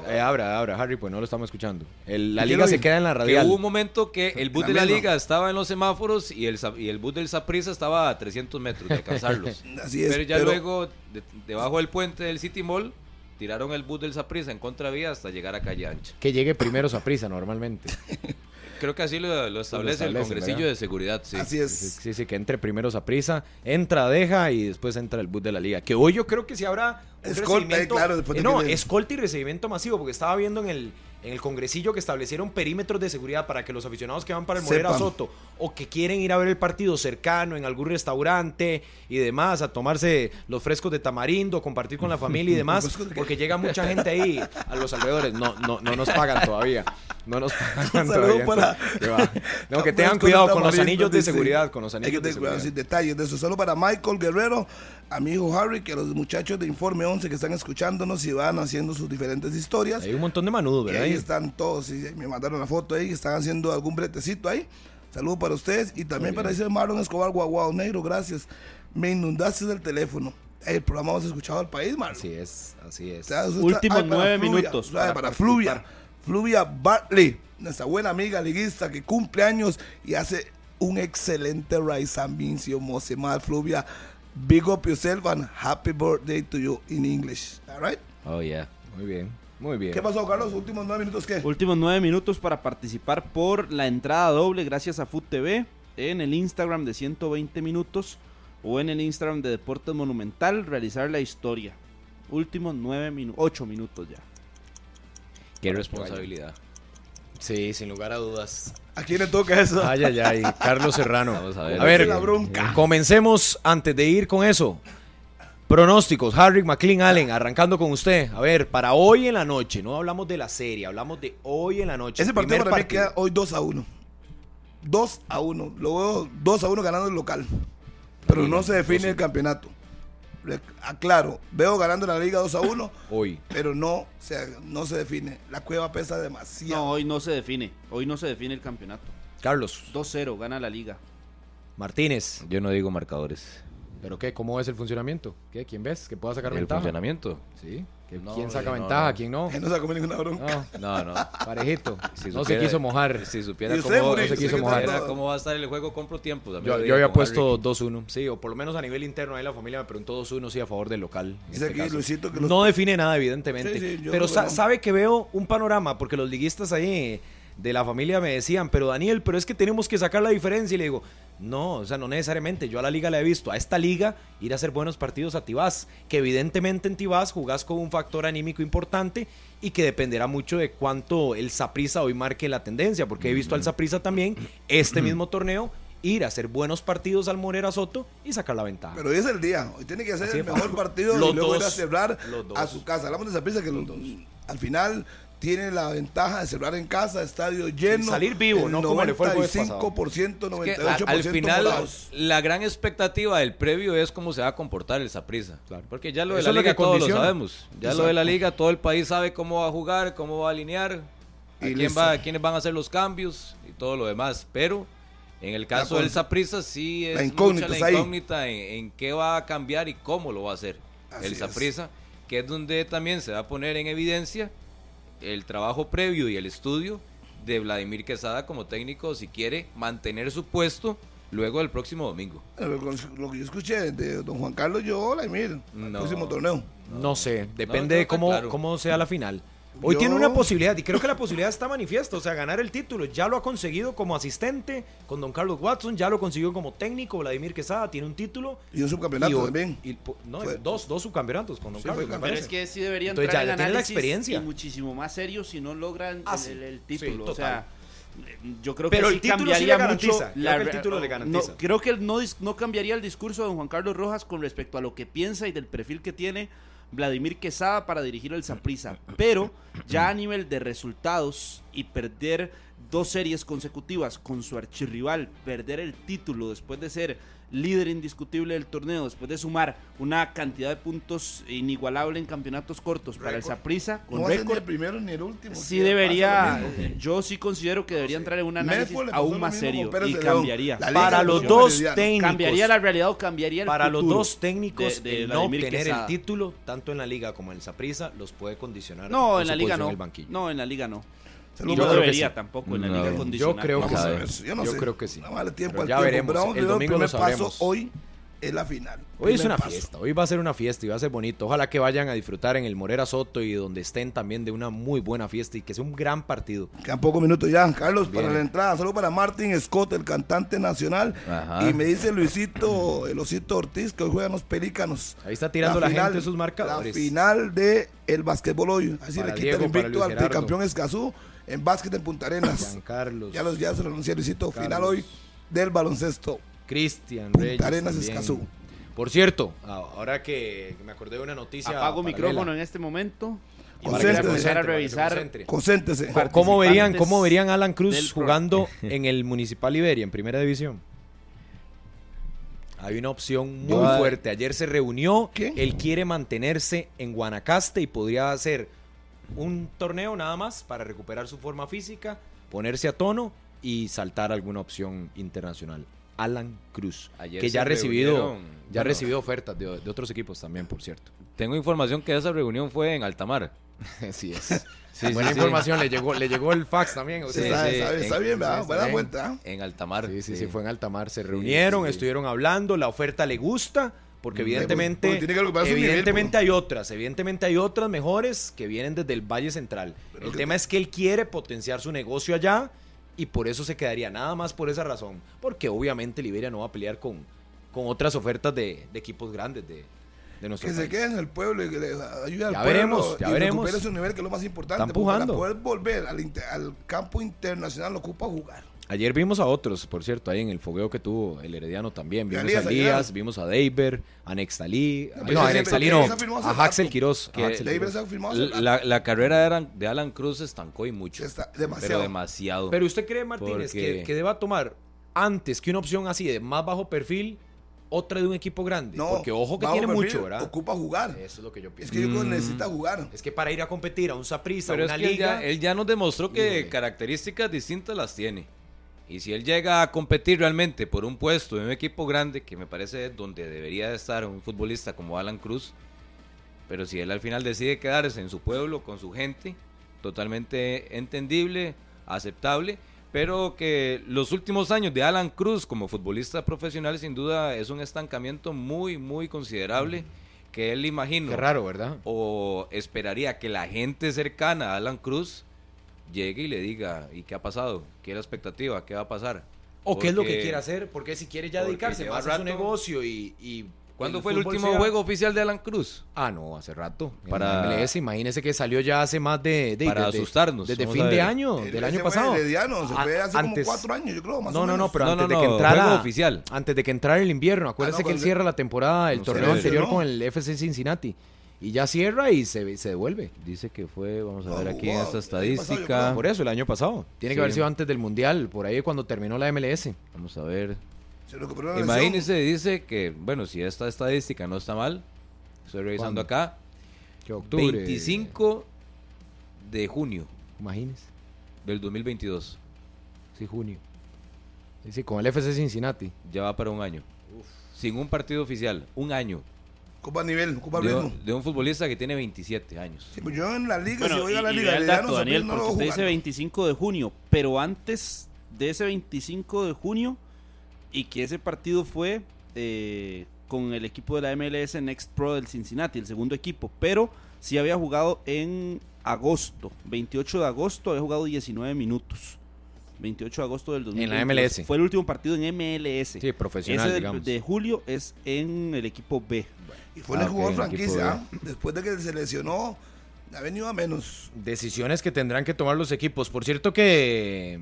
Eh, abra, abra, Harry, pues no lo estamos escuchando. El- la ¿Y liga se queda en la Que radial. hubo un momento que el bus La de la misma. liga estaba en los semáforos y el, y el bus del Saprissa estaba a 300 metros de alcanzarlos. Así es, pero ya pero- luego, de- debajo del puente del City Mall, tiraron el bus del Saprissa en contravía hasta llegar a calle ancha. Que llegue primero a prisa normalmente. Creo que así lo, lo establece el congresillo ¿verdad? de seguridad, sí. Así Sí, es. sí, sí, que entre primero a prisa, entra, deja y después entra el bus de la liga. Que hoy yo creo que sí habrá un Escolta, recibimiento- eh, claro, después de eh, no, que escolta y recibimiento masivo, porque estaba viendo en el, en el congresillo que establecieron perímetros de seguridad para que los aficionados que van para el Morera Sepan. Soto o que quieren ir a ver el partido cercano en algún restaurante y demás, a tomarse los frescos de tamarindo, compartir con la familia y demás, porque llega mucha gente ahí a los alrededores. No, no, no nos pagan todavía. No nos pagan todavía. para- Que va. No, que tengan cuidado con los anillos de seguridad, con los Hay que anillos de tener cuidado, sí, detalles de eso. Solo para Michael Guerrero, a mi hijo Harry, que los muchachos de Informe 11 que están escuchándonos y van haciendo sus diferentes historias. Hay un montón de manudos, ¿verdad? ahí Ahí. están todos, y me mandaron la foto ahí, están haciendo algún bretecito ahí. Saludos para ustedes y también para ese Marlon Escobar Guaguao Negro, gracias. Me inundaste del teléfono. El programa más escuchado del país, Marlon. Así es, así es. O sea, Últimos ay, para nueve Fluvia, minutos para, para Fluvia. Fluvia Bartley, nuestra buena amiga liguista que cumple años y hace un excelente Rise and Vincio Mosemar Fluvia. Big up yourself and happy birthday to you in English. All right? Oh, yeah. Muy bien, muy bien. ¿Qué pasó, Carlos? Últimos nueve minutos, ¿qué? Últimos nueve minutos para participar por la entrada doble gracias a Food TV en el Instagram de 120 minutos o en el Instagram de Deportes Monumental realizar la historia. Últimos nueve minutos, ocho minutos ya. Qué responsabilidad. Sí, sin lugar a dudas. ¿A quién le toca eso? Ay, ay, ay. Carlos Serrano. Vamos a ver. A ver, La bronca. comencemos antes de ir con eso. Pronósticos, Harry McLean Allen, arrancando con usted. A ver, para hoy en la noche, no hablamos de la serie, hablamos de hoy en la noche. Ese partido Primer para mí partido. queda hoy 2 a 1. 2 a 1. Lo veo 2 a 1 ganando el local. Pero no se define el campeonato. Aclaro, veo ganando la liga 2 a 1, Hoy. pero no se, no se define. La cueva pesa demasiado. No, hoy no se define. Hoy no se define el campeonato. Carlos 2-0, gana la liga. Martínez. Yo no digo marcadores. ¿Pero qué? ¿Cómo es el funcionamiento? ¿Qué? ¿Quién ves? ¿Que pueda sacar El ventaja? funcionamiento. Sí. ¿Que No, ¿Quién saca no, ventaja? no. ¿Quién no? Que no come ninguna bronca. No, No, no. parejito. Si no supiera- se quiso mojar. Si supiera ¿Y usted, cómo, no se ¿Usted quiso mojar. cómo va a estar el juego, compro tiempo. también Yo, había puesto Harry. 2-1, sí, o por lo menos a nivel interno ahí la familia me preguntó 2-1, sí, a favor del local. este aquí caso. Luisito que los- No define nada, evidentemente. Sí, sí, yo pero sa- sabe que veo un panorama, porque los liguistas ahí de la familia me decían, pero Daniel, pero es que tenemos que sacar la diferencia. Y le digo, no, o sea, no necesariamente. Yo a la liga la he visto, a esta liga ir a hacer buenos partidos a Tibás, que evidentemente en Tibás jugás con un factor anímico importante y que dependerá mucho de cuánto el Saprisa hoy marque la tendencia, porque he visto al Saprisa también este mismo torneo ir a hacer buenos partidos al Morera Soto y sacar la ventaja. Pero hoy es el día. Hoy tiene que hacer el mejor partido Los y luego ir a dos. cerrar Los dos. a su casa. Hablamos de esa prisa que al final tiene la ventaja de cerrar en casa, estadio lleno. salir vivo, el no como le fue el jueves pasado. 95%, Es que 98% a- al final, morados. la gran expectativa del previo es cómo se va a comportar el Saprissa. Claro. Porque ya lo de Eso la liga todos lo sabemos. Ya lo de la liga, todo el país sabe cómo va a jugar, cómo va a alinear, a Y quién va, quiénes van a hacer los cambios y todo lo demás. Pero en el caso del Saprissa sí es la incógnita mucha la incógnita en, en qué va a cambiar y cómo lo va a hacer Así el es. Saprissa, que es donde también se va a poner en evidencia el trabajo previo y el estudio de Vladimir Quesada como técnico si quiere mantener su puesto luego del próximo domingo. Con Lo que yo escuché de don Juan Carlos, yo. El No. próximo torneo. No sé, depende de cómo, claro. cómo sea la final. Hoy Yo- tiene una posibilidad, y creo que la posibilidad está manifiesta, o sea, ganar el título. Ya lo ha conseguido como asistente con don Carlos Watson, ya lo consiguió como técnico, Vladimir Quesada tiene un título. Y un subcampeonato y también. y no, Fue- dos, dos subcampeonatos con don Sí, Carlos. Pero es que sí debería Entonces entrar ya- en ya tiene la experiencia. y muchísimo más serio si no logran Ah, el- sí. el, el Sí, título. o sea, yo creo Pero que el sí título sí le mucho. Creo que el título le garantiza. No, creo que no, no cambiaría el discurso de don Juan Carlos Rojas con respecto a lo que piensa y del perfil que tiene Vladimir Quesada para dirigir el Saprissa. Pero ya a nivel de resultados y perder dos series consecutivas con su archirrival, perder el título después de ser líder indiscutible del torneo, después de sumar una cantidad de puntos inigualable en campeonatos cortos para el Récord. Saprissa con No va a ser ni récord. el primero ni el último. Sí debería, yo sí considero que debería entrar en un análisis aún más serio y cambiaría. Para los dos técnicos. Cambiaría la realidad o cambiaría el Para los dos técnicos, de- de el no Vladimir obtener Quesada. el título, tanto en la liga como en el Saprissa, los puede condicionar. No, en la liga no. en el banquillo. No, en la liga no. Y lo no debería sí. tampoco en la No, liga yo condicionar. creo que a sí. ver, yo no Yo sé. creo que sí. No vale tiempo al ya tiempo, veremos. El yo domingo lo paso sabremos. hoy es la final. Hoy es una paso. fiesta, hoy va a ser una fiesta y va a ser bonito. Ojalá que vayan a disfrutar en el Morera Soto y donde estén también de una muy buena fiesta y que sea un gran partido. Quedan pocos minutos ya. Carlos, para la entrada, solo para Martin Scott, el cantante nacional. Ajá. Y me dice Luisito, el Osito Ortiz, que hoy juegan los Pelícanos. Ahí está tirando la, gente sus marcadores. La final de el básquetbol hoy. Así Para le quita Diego, el invicto al bicampeón Escazú en básquet en Punta Arenas. Giancarlos, Ya, los, ya se lo anuncié Luisito. Final Carlos. hoy del baloncesto. Cristian Punta Reyes Arenas, también. Escazú. Por cierto, ahora que me acordé de una noticia. Apago micrófono en este momento. Voy a revisar. ¿Cómo verían, ¿Cómo verían Alan Cruz jugando en el Municipal Iberia, en Primera División? Hay una opción muy fuerte. Ayer se reunió. ¿Qué? Él quiere mantenerse en Guanacaste y podría hacer un torneo nada más para recuperar su forma física, ponerse a tono y saltar alguna opción internacional. Alan Cruz, Ayer que ya ha recibido, reunieron, ya ha bueno. recibido ofertas de, de otros equipos también, por cierto. Tengo información que esa reunión fue en Altamar. Así es. Sí, Buena sí, sí. información, le llegó, le llegó el fax también. está, sí, está- está en- bien, ¿verdad? Buena cuenta. En Altamar. Sí, sí, sí, fue en Altamar. Se reunieron, estuvieron hablando, la oferta le gusta, porque evidentemente, tiene que nivel, evidentemente pues. hay otras, evidentemente hay otras mejores que vienen desde el Valle Central. Pero el que- tema es que él quiere potenciar su negocio allá y por eso se quedaría nada más por esa razón, porque obviamente Liberia no va a pelear con, con otras ofertas de, de equipos grandes de, de nuestro Que se quede en el pueblo y que le ayude al Ya pueblo veremos, ya y veremos. recupere su nivel, que es lo más importante. Está porque empujando. Para poder volver al, al campo internacional lo ocupa jugar. Ayer vimos a otros, por cierto, ahí en el fogueo que tuvo el Herediano también. Vimos Elías a. Elías, vimos a Deiber, a Nextalí, no, a Nextalí no, a Axel. Quiroz. a Que Axel. La, la carrera de Alan, de Alan Cruz se estancó y mucho. Está Pero demasiado. demasiado. Pero usted cree, Martínez, Porque- que, que deba tomar antes que una opción así de más bajo perfil, otra de un equipo grande. no, Porque ojo que tiene perfil, mucho, ¿verdad? Ocupa jugar. Eso es lo que yo Es pienso. que yo creo que Mm. necesita jugar. Es que para ir a competir a un Saprissa, es una él liga. ya, él ya nos demostró que Híjole. características distintas las tiene. Y si él llega a competir realmente por un puesto en un equipo grande, que me parece donde debería de estar un futbolista como Alan Cruz, pero si él al final decide quedarse en su pueblo, con su gente, totalmente entendible, aceptable, pero que los últimos años de Alan Cruz como futbolista profesional sin duda es un estancamiento muy, muy considerable que él imagino. Qué raro, ¿verdad? O esperaría que la gente cercana a Alan Cruz llegue y le diga, ¿y qué ha pasado? ¿Qué es la expectativa? ¿Qué va a pasar? ¿O qué es lo que quiere hacer? Porque si quiere ya dedicarse más a su rato- negocio y... y ¿Cuándo el fue el último sea- juego oficial de Alan Cruz? Ah, no, hace rato. Para- MLS, imagínese que salió ya hace más de... de- Para asustarnos, Desde fin de año, El- del año pasado. Herediano, se fue hace antes- como cuatro años, yo creo, más no, o no, menos. no, pero No, antes no, de que no, entrara... juego oficial. Antes de que entrara el invierno. Acuérdese Ah, no, que él pero- cierra la temporada, el No, torneo anterior con el FC Cincinnati. Y ya cierra y se, se devuelve. Dice que fue, vamos a ver aquí en esta pasado, estadística. Por eso, el año pasado. Tiene que haber sido antes del Mundial, por ahí cuando terminó la MLS. Vamos a ver. Se recuperó la lesión. Imagínense, dice que, bueno, si esta estadística no está mal, estoy revisando ¿Cuándo? acá, octubre... 25 de junio Imagínese. del 2022. Sí, junio. Sí, sí, con el FC Cincinnati. Ya va para un año. Sin un partido oficial, un año. Ocupa nivel, ocupa De, ritmo. de un futbolista que tiene 27 años. Sí, pues yo en la liga, si Bueno, voy a la y, y liga, Herediano, dato, Daniel, no lo porque voy usted dice jugando. 25 de junio, pero antes de ese 25 de junio y que ese partido fue eh, con el equipo de la MLS Next Pro del Cincinnati, el segundo equipo, pero sí había jugado en agosto, 28 de agosto, había jugado 19 minutos. 28 de agosto del 2022. En la MLS. Fue el último partido en MLS. Sí, profesional, Ese del- digamos. de julio es en el equipo B. Y fue el Ah, jugador franquicia. ¿ah? Después de que se lesionó, ha venido a menos. Decisiones que tendrán que tomar los equipos. Por cierto que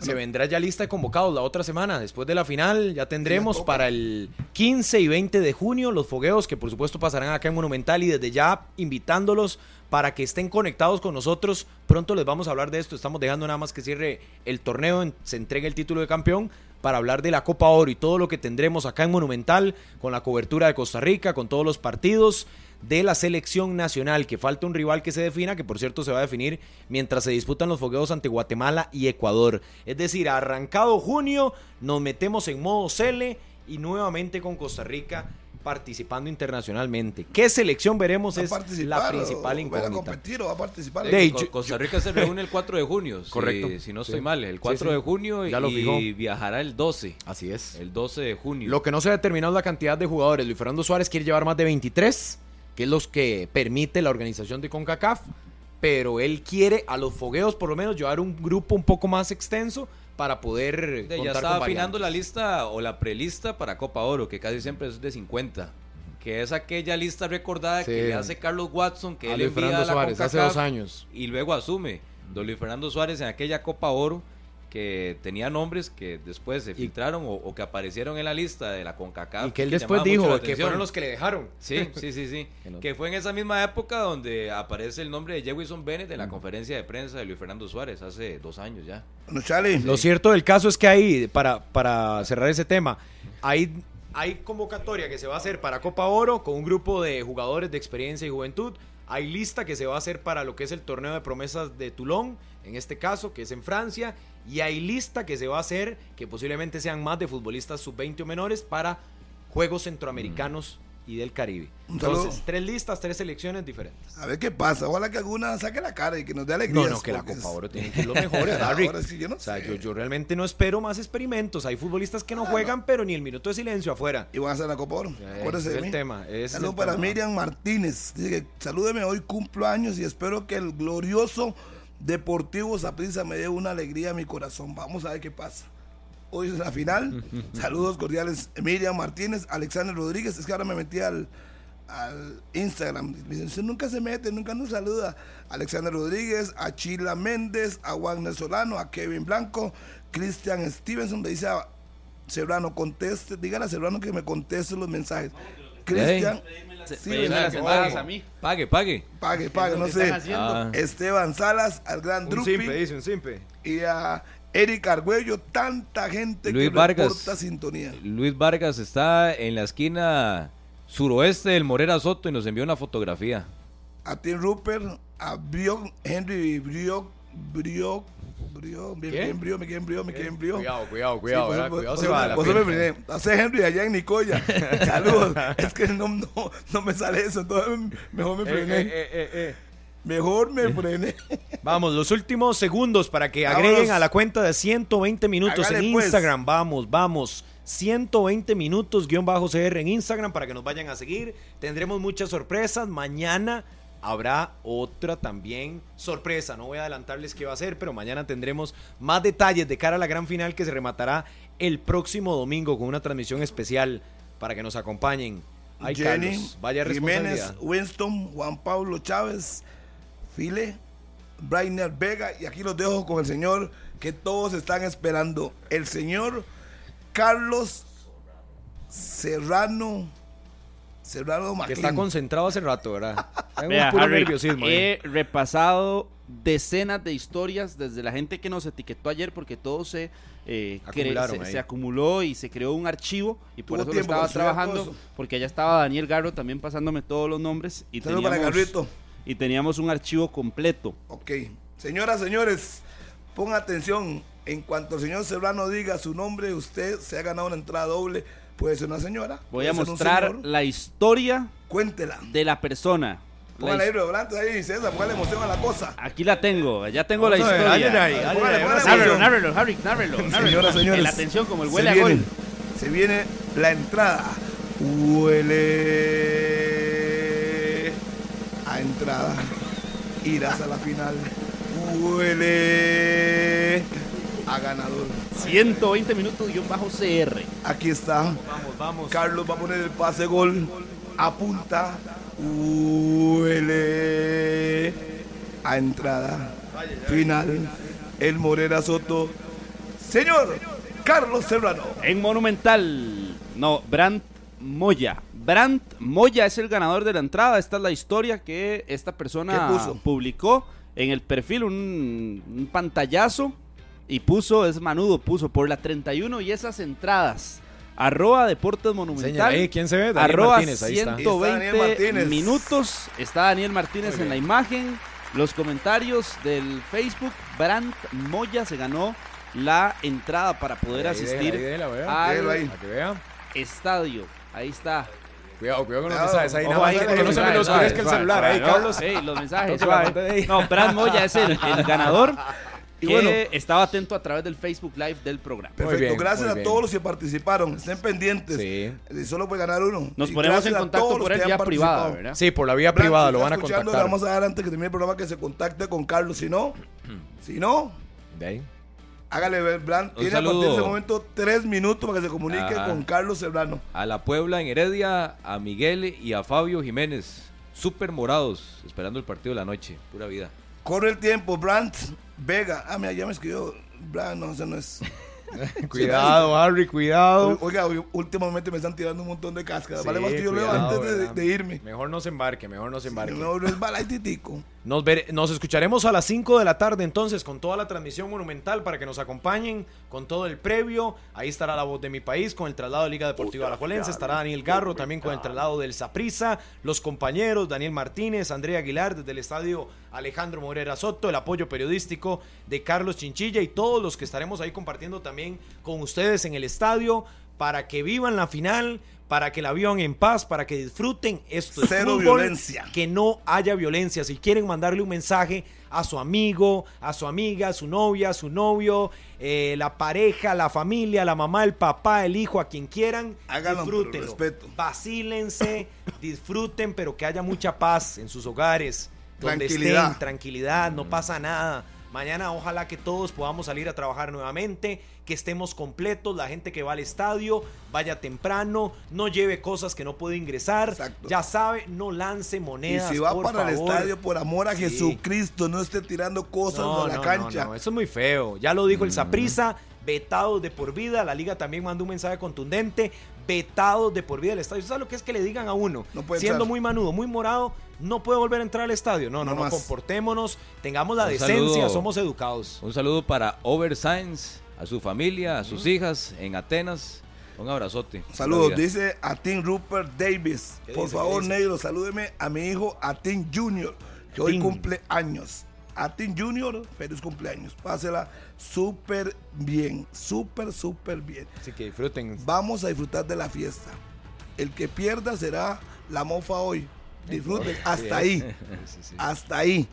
se vendrá ya lista de convocados la otra semana. Después de la final ya tendremos para el 15 y 20 de junio los fogueos que por supuesto pasarán acá en Monumental y desde ya invitándolos para que estén conectados con nosotros. Pronto les vamos a hablar de esto. Estamos dejando nada más que cierre el torneo, se entregue el título de campeón para hablar de la Copa Oro y todo lo que tendremos acá en Monumental con la cobertura de Costa Rica, con todos los partidos de la selección nacional, que falta un rival que se defina, que por cierto se va a definir mientras se disputan los fogueos ante Guatemala y Ecuador. Es decir, arrancado junio, nos metemos en modo Cele y nuevamente con Costa Rica participando internacionalmente. ¿Qué selección veremos? ¿Va a Es participar la principal ¿Va a incógnita. competir o va a participar? De Co- hecho, Costa Rica se reúne el 4 de junio. Correcto. Si, no Sí. estoy mal, el Sí, 4 sí. de junio Ya lo y fijó. viajará el 12. Así es. El 12 de junio. Lo que no se ha determinado es la cantidad de jugadores. Luis Fernando Suárez quiere llevar más de 23, que es los que permite la organización de CONCACAF, pero él quiere a los fogueos por lo menos llevar un grupo un poco más extenso para poder De- ya estaba con afinando la lista o la prelista para Copa Oro, que casi siempre es de 50. Que es aquella lista recordada Sí. que le hace Carlos Watson, que A él Luis envía Fernando a la Suárez hace dos años. y luego asume. Don Luis Fernando Suárez en aquella Copa Oro que tenía nombres que después se filtraron o, o que aparecieron en la lista de la CONCACAF. Y que él que después dijo que fueron los que le dejaron. Sí, sí, sí, sí. Que no- fue en esa misma época donde aparece el nombre de Jewison Bennett en la conferencia de prensa de Luis Fernando Suárez hace dos años ya. Bueno, Charlie. Lo cierto del caso es que hay, para, para cerrar ese tema, hay, hay convocatoria que se va a hacer para Copa Oro con un grupo de jugadores de experiencia y juventud. Hay lista que se va a hacer para lo que es el torneo de promesas de Toulon, en este caso, que es en Francia. Y hay lista que se va a hacer, que posiblemente sean más de futbolistas sub-20 o menores, para Juegos Centroamericanos y del Caribe. Entonces, tres listas, tres selecciones diferentes. A ver qué pasa. Ojalá que alguna saque la cara y que nos dé alegría. No, no, que la Copa Oro tiene que ir los mejores, Ahora sí, yo no o sea, yo, yo realmente no espero más experimentos. Hay futbolistas que no Ah, juegan, pero ni el minuto de silencio afuera. Y van a hacer la Copa Oro. Eh, de mí. tema. es el para tema. Miriam Martínez. Dice que salúdeme, hoy cumplo años y espero que el glorioso Deportivo Saprissa me dé una alegría a mi corazón. Vamos a ver qué pasa. Hoy es la final. Saludos cordiales. Miriam Martínez, Alexander Rodríguez. Es que ahora me metí al, al Instagram. Me dicen, "Usted nunca se mete, nunca nos saluda. Alexander Rodríguez, a Chila Méndez, a Wagner Solano, a Kevin Blanco, Cristian Stevenson. Le dice a Serrano, conteste, dígale a Serrano que me conteste los mensajes. Cristian, sí. Pague, pague. pague, pague, lo no sé. Ah. Esteban Salas, al gran Un Drupi simpe, dice un simpe. y a Eric Argüello, tanta gente Luis que Vargas. reporta sintonía. Luis Vargas está en la esquina suroeste del Morera Soto y nos envió una fotografía. A Tim Rupert, a Briok, Henry Briok, Briok, Brío, bien, ¿Qué? bien, brío, me quedé en brío, me quedé en brío. Cuidado, cuidado, cuidado, Sí, por- cuidado por- se por- va a la me. Hace Henry allá en Nicoya. Saludos. es que no, no, no me sale eso, entonces mejor me Eh, frené. eh, eh, eh, eh. Mejor me frené. Vamos, los últimos segundos para que Vámonos. agreguen a la cuenta de 120 minutos Hágale, en pues. Instagram. Vamos, vamos. 120 minutos guion bajo CR en Instagram para que nos vayan a seguir. Tendremos muchas sorpresas. Mañana habrá otra también sorpresa. No voy a adelantarles qué va a ser, pero mañana tendremos más detalles de cara a la gran final que se rematará el próximo domingo con una transmisión especial para que nos acompañen. Ay, Jenny, Carlos, vaya Jiménez. Winston, Juan Pablo Chávez, File, Brainer Vega, y aquí los dejo con el señor que todos están esperando, el señor Carlos Serrano, Serrano Que Maclin. está concentrado hace rato, ¿verdad? Hay Vea, un puro Harry, nerviosismo. he repasado decenas de historias desde la gente que nos etiquetó ayer porque todo se, eh, se, acumuló y se creó un archivo y por eso lo estaba trabajando porque allá estaba Daniel Garro también pasándome todos los nombres y Saludos para teníamos, Garrito. Y teníamos un archivo completo. Ok, señoras, señores, pongan atención. En cuanto el señor Serrano diga su nombre, usted se ha ganado una entrada doble. Puede ser una señora. Voy a mostrar la historia Cuéntela. de la persona. Póngale ahí, Roberto, ahí, César, póngale emoción a la cosa. Aquí la tengo, ya tengo la historia. emoción. nárrelo, Harry, nárrelo, nárrelo. Señoras, señores. La atención como el huele a gol. Se viene la entrada. Huele a entrada. Irás a la final. Huele a ganador. 120 minutos guion bajo CR. Aquí está. Vamos, vamos. Carlos va a poner el pase gol. Apunta. Huele a entrada. Final. El Morera Soto. Señor Carlos Serrano. En Monumental. No, Brandt Moya. Brandt Moya es el ganador de la entrada. Esta es la historia que esta persona publicó en el perfil, un, un pantallazo. Y puso, es manudo, puso por la 31 y esas entradas. Arroba Deportes Monumental. Ahí, ¿quién se ve? Daniel Arroba Martínez, ahí está. 120 Está Daniel Martínez. minutos. Está Daniel Martínez en la imagen. Los comentarios del Facebook. Brandt Moya se ganó la entrada para poder Ahí, déjela, asistir ahí, déjela, vea. al que vea. estadio. Ahí está. Cuidado, cuidado con los mensajes ahí. Nada más que no se me el celular ahí, Carlos. los mensajes. La. No, Brad Moya es el, el ganador Y que bueno. estaba atento a través del Facebook Live del programa. Perfecto, bien, gracias muy a bien. todos los que participaron. Estén pendientes. Sí. Y solo puede ganar uno. Nos Y ponemos en contacto por que vía privada. ¿verdad? Sí, por la vía privada lo van a escuchando, contactar. Vamos a dar antes que termine el programa que se contacte con Carlos. Si no, si no, De ahí. Hágale ver, Blan. Tiene a partir de ese momento tres minutos para que se comunique Ajá. con Carlos Serrano. A la Puebla en Heredia, a Miguel y a Fabio Jiménez. Súper morados, esperando el partido de la noche. Pura vida. Corre el tiempo, Brandt Vega. Ah, mira, ya me escribió. Brandt, no, ese no es. Cuidado, Harry, cuidado. Oiga, últimamente me están tirando un montón de cáscaras. Sí, vale más que yo leo antes de, irme. Mejor no se embarque, mejor no se embarque. No, no es balaititico. Nos, vere- nos escucharemos a las 5 de la tarde entonces con toda la transmisión monumental para que nos acompañen con todo el previo. Ahí estará la voz de mi país con el traslado de Liga Deportiva Alajuelense. Estará Daniel Garro también con el traslado del Saprissa. Los compañeros Daniel Martínez, Andrea Aguilar desde el estadio Alejandro Morera Soto. El apoyo periodístico de Carlos Chinchilla y todos los que estaremos ahí compartiendo también con ustedes en el estadio para que vivan la final. Para que la vivan en paz, para que disfruten esto. es Cero fútbol, violencia. que no haya violencia. Si quieren mandarle un mensaje a su amigo, a su amiga, a su novia, a su novio, eh, la pareja, la familia, la mamá, el papá, el hijo, a quien quieran, Háganlo, disfrútenlo. respeto. Vacílense, disfruten, pero que haya mucha paz en sus hogares. Donde Tranquilidad. estén, tranquilidad, no pasa nada. Mañana ojalá que todos podamos salir a trabajar nuevamente, que estemos completos, la gente que va al estadio vaya temprano, no lleve cosas que no puede ingresar, Exacto. ya sabe, no lance Y monedas. si va por para el favor. estadio, por amor a Sí. Jesucristo, no esté tirando cosas No, a la no, cancha. no, no, eso es muy feo. Ya lo dijo el Saprisa, vetados de por vida. La liga también mandó un mensaje contundente, vetados de por vida del estadio. ¿Sabes lo que es que le digan a uno? No puede siendo entrar. muy manudo, muy morado, no puede volver a entrar al estadio. No, no, No comportémonos, tengamos la Un decencia, saludo. somos educados. Un saludo para Over Science, a su familia, a sus hijas en Atenas. Un abrazote. Saludos, dice a Tim Rupert Davis. ¿Qué Por dice? favor, negro, salúdeme a mi hijo, a Tim Junior, que hoy cumple años. A Team Junior, feliz cumpleaños. Pásela súper bien, súper, súper bien. Así que disfruten. Vamos a disfrutar de la fiesta. El que pierda será la mofa hoy. Disfruten hasta ahí. Hasta ahí.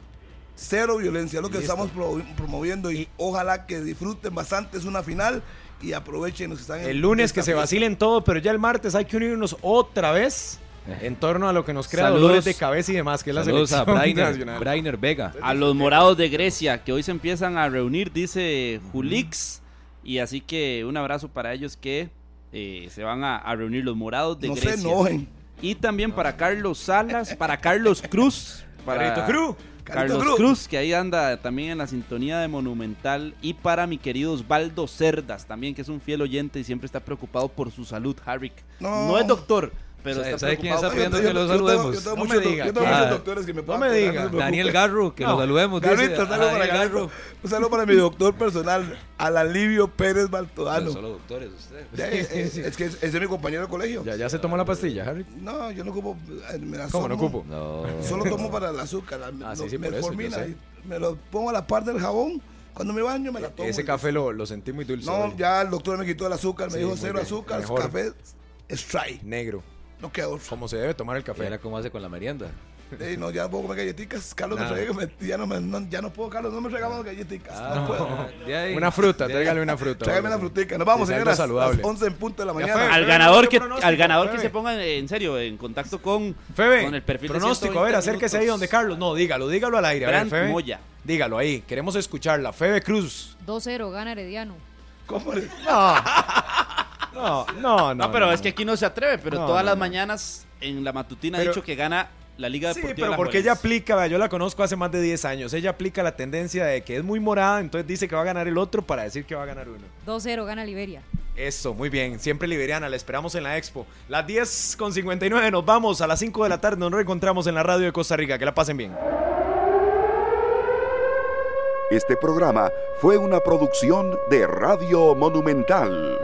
Cero violencia, lo que estamos pro- promoviendo y ojalá que disfruten bastante. Es una final y aprovechen los que están en El lunes esta que se vacilen todo, pero ya el martes hay que unirnos otra vez en torno a lo que nos crea Saludos. dolores de cabeza y demás, que es la Saludos a Brainer, nacional. Brainer Vega. A los morados de Grecia, que hoy se empiezan a reunir, dice Julix. Y así que un abrazo para ellos que eh, se van a, a reunir los morados de No se Grecia. enojen. Y también para Carlos Salas, para Carlos Cruz. Para Cruz. Carlos Cruz. Cruz. que ahí anda también en la sintonía de Monumental. Y para mi querido Osvaldo Cerdas, también, que es un fiel oyente y siempre está preocupado por su salud, Harrick. No. No, es doctor, pero ¿Sabe- está sabe quién está pidiendo yo- que lo saludemos? Yo tengo No muchos me diga. yo tengo Ah, muchos doctores que me puedan me diga. Daniel Garro, que No. lo saludemos. saludo para Daniel Garro. Un saludo para mi doctor personal, al Alivio Pérez Baltodano. Solo doctores ustedes. Eh, eh, es que es, ese es mi compañero de colegio. Ya, ya se tomó la pastilla, Harry. No, yo no ocupo. eh, Me la ¿Cómo no ocupo? No. Solo tomo para el azúcar. Ah, me, sí, sí, me por eso, formina yo sé. y me lo pongo a la par del jabón. Cuando me baño me la tomo. Ese café lo, lo sentí muy dulce. No, hoy. ya el doctor me quitó el azúcar. Me Sí, dijo cero bien, azúcar, mejor. café strike. Negro. No quedó. Como se debe tomar el café. Era como hace con la merienda. Ey, no, ya no puedo comer galletitas. Carlos Nada. me ya, no me, no, ya no puedo, Carlos, no me regamos galletitas. no puedo. De ahí. Una fruta, tráigale una fruta. Tráigame así. frutica. Nos vamos, señoras. saludable. Las 11 en punto de la mañana. fue. Al ganador, ¿qué que, al ganador que se ponga en serio en contacto con, Febe, con el perfil de pronóstico, a ver, 120 acérquese ahí donde Carlos. No, dígalo, dígalo al aire. A ver. Moya. Dígalo ahí, queremos escucharla. Febe Cruz. 2-0, gana Herediano. ¿Cómo le- No, no, no. No, pero es que aquí no se atreve, pero No, todas no, las no. mañanas en la matutina Pero- ha dicho que gana la Liga Sí, Deportiva pero porque ella aplica, yo la conozco hace más de 10 años, ella aplica la tendencia de que es muy morada, entonces dice que va a ganar el otro para decir que va a ganar uno. 2-0, gana Liberia. Eso, muy bien, siempre liberiana, la esperamos en la expo. Las 10 con 59 nos vamos, a las 5 de la tarde nos reencontramos en la radio de Costa Rica, que la pasen bien. Este programa fue una producción de Radio Monumental.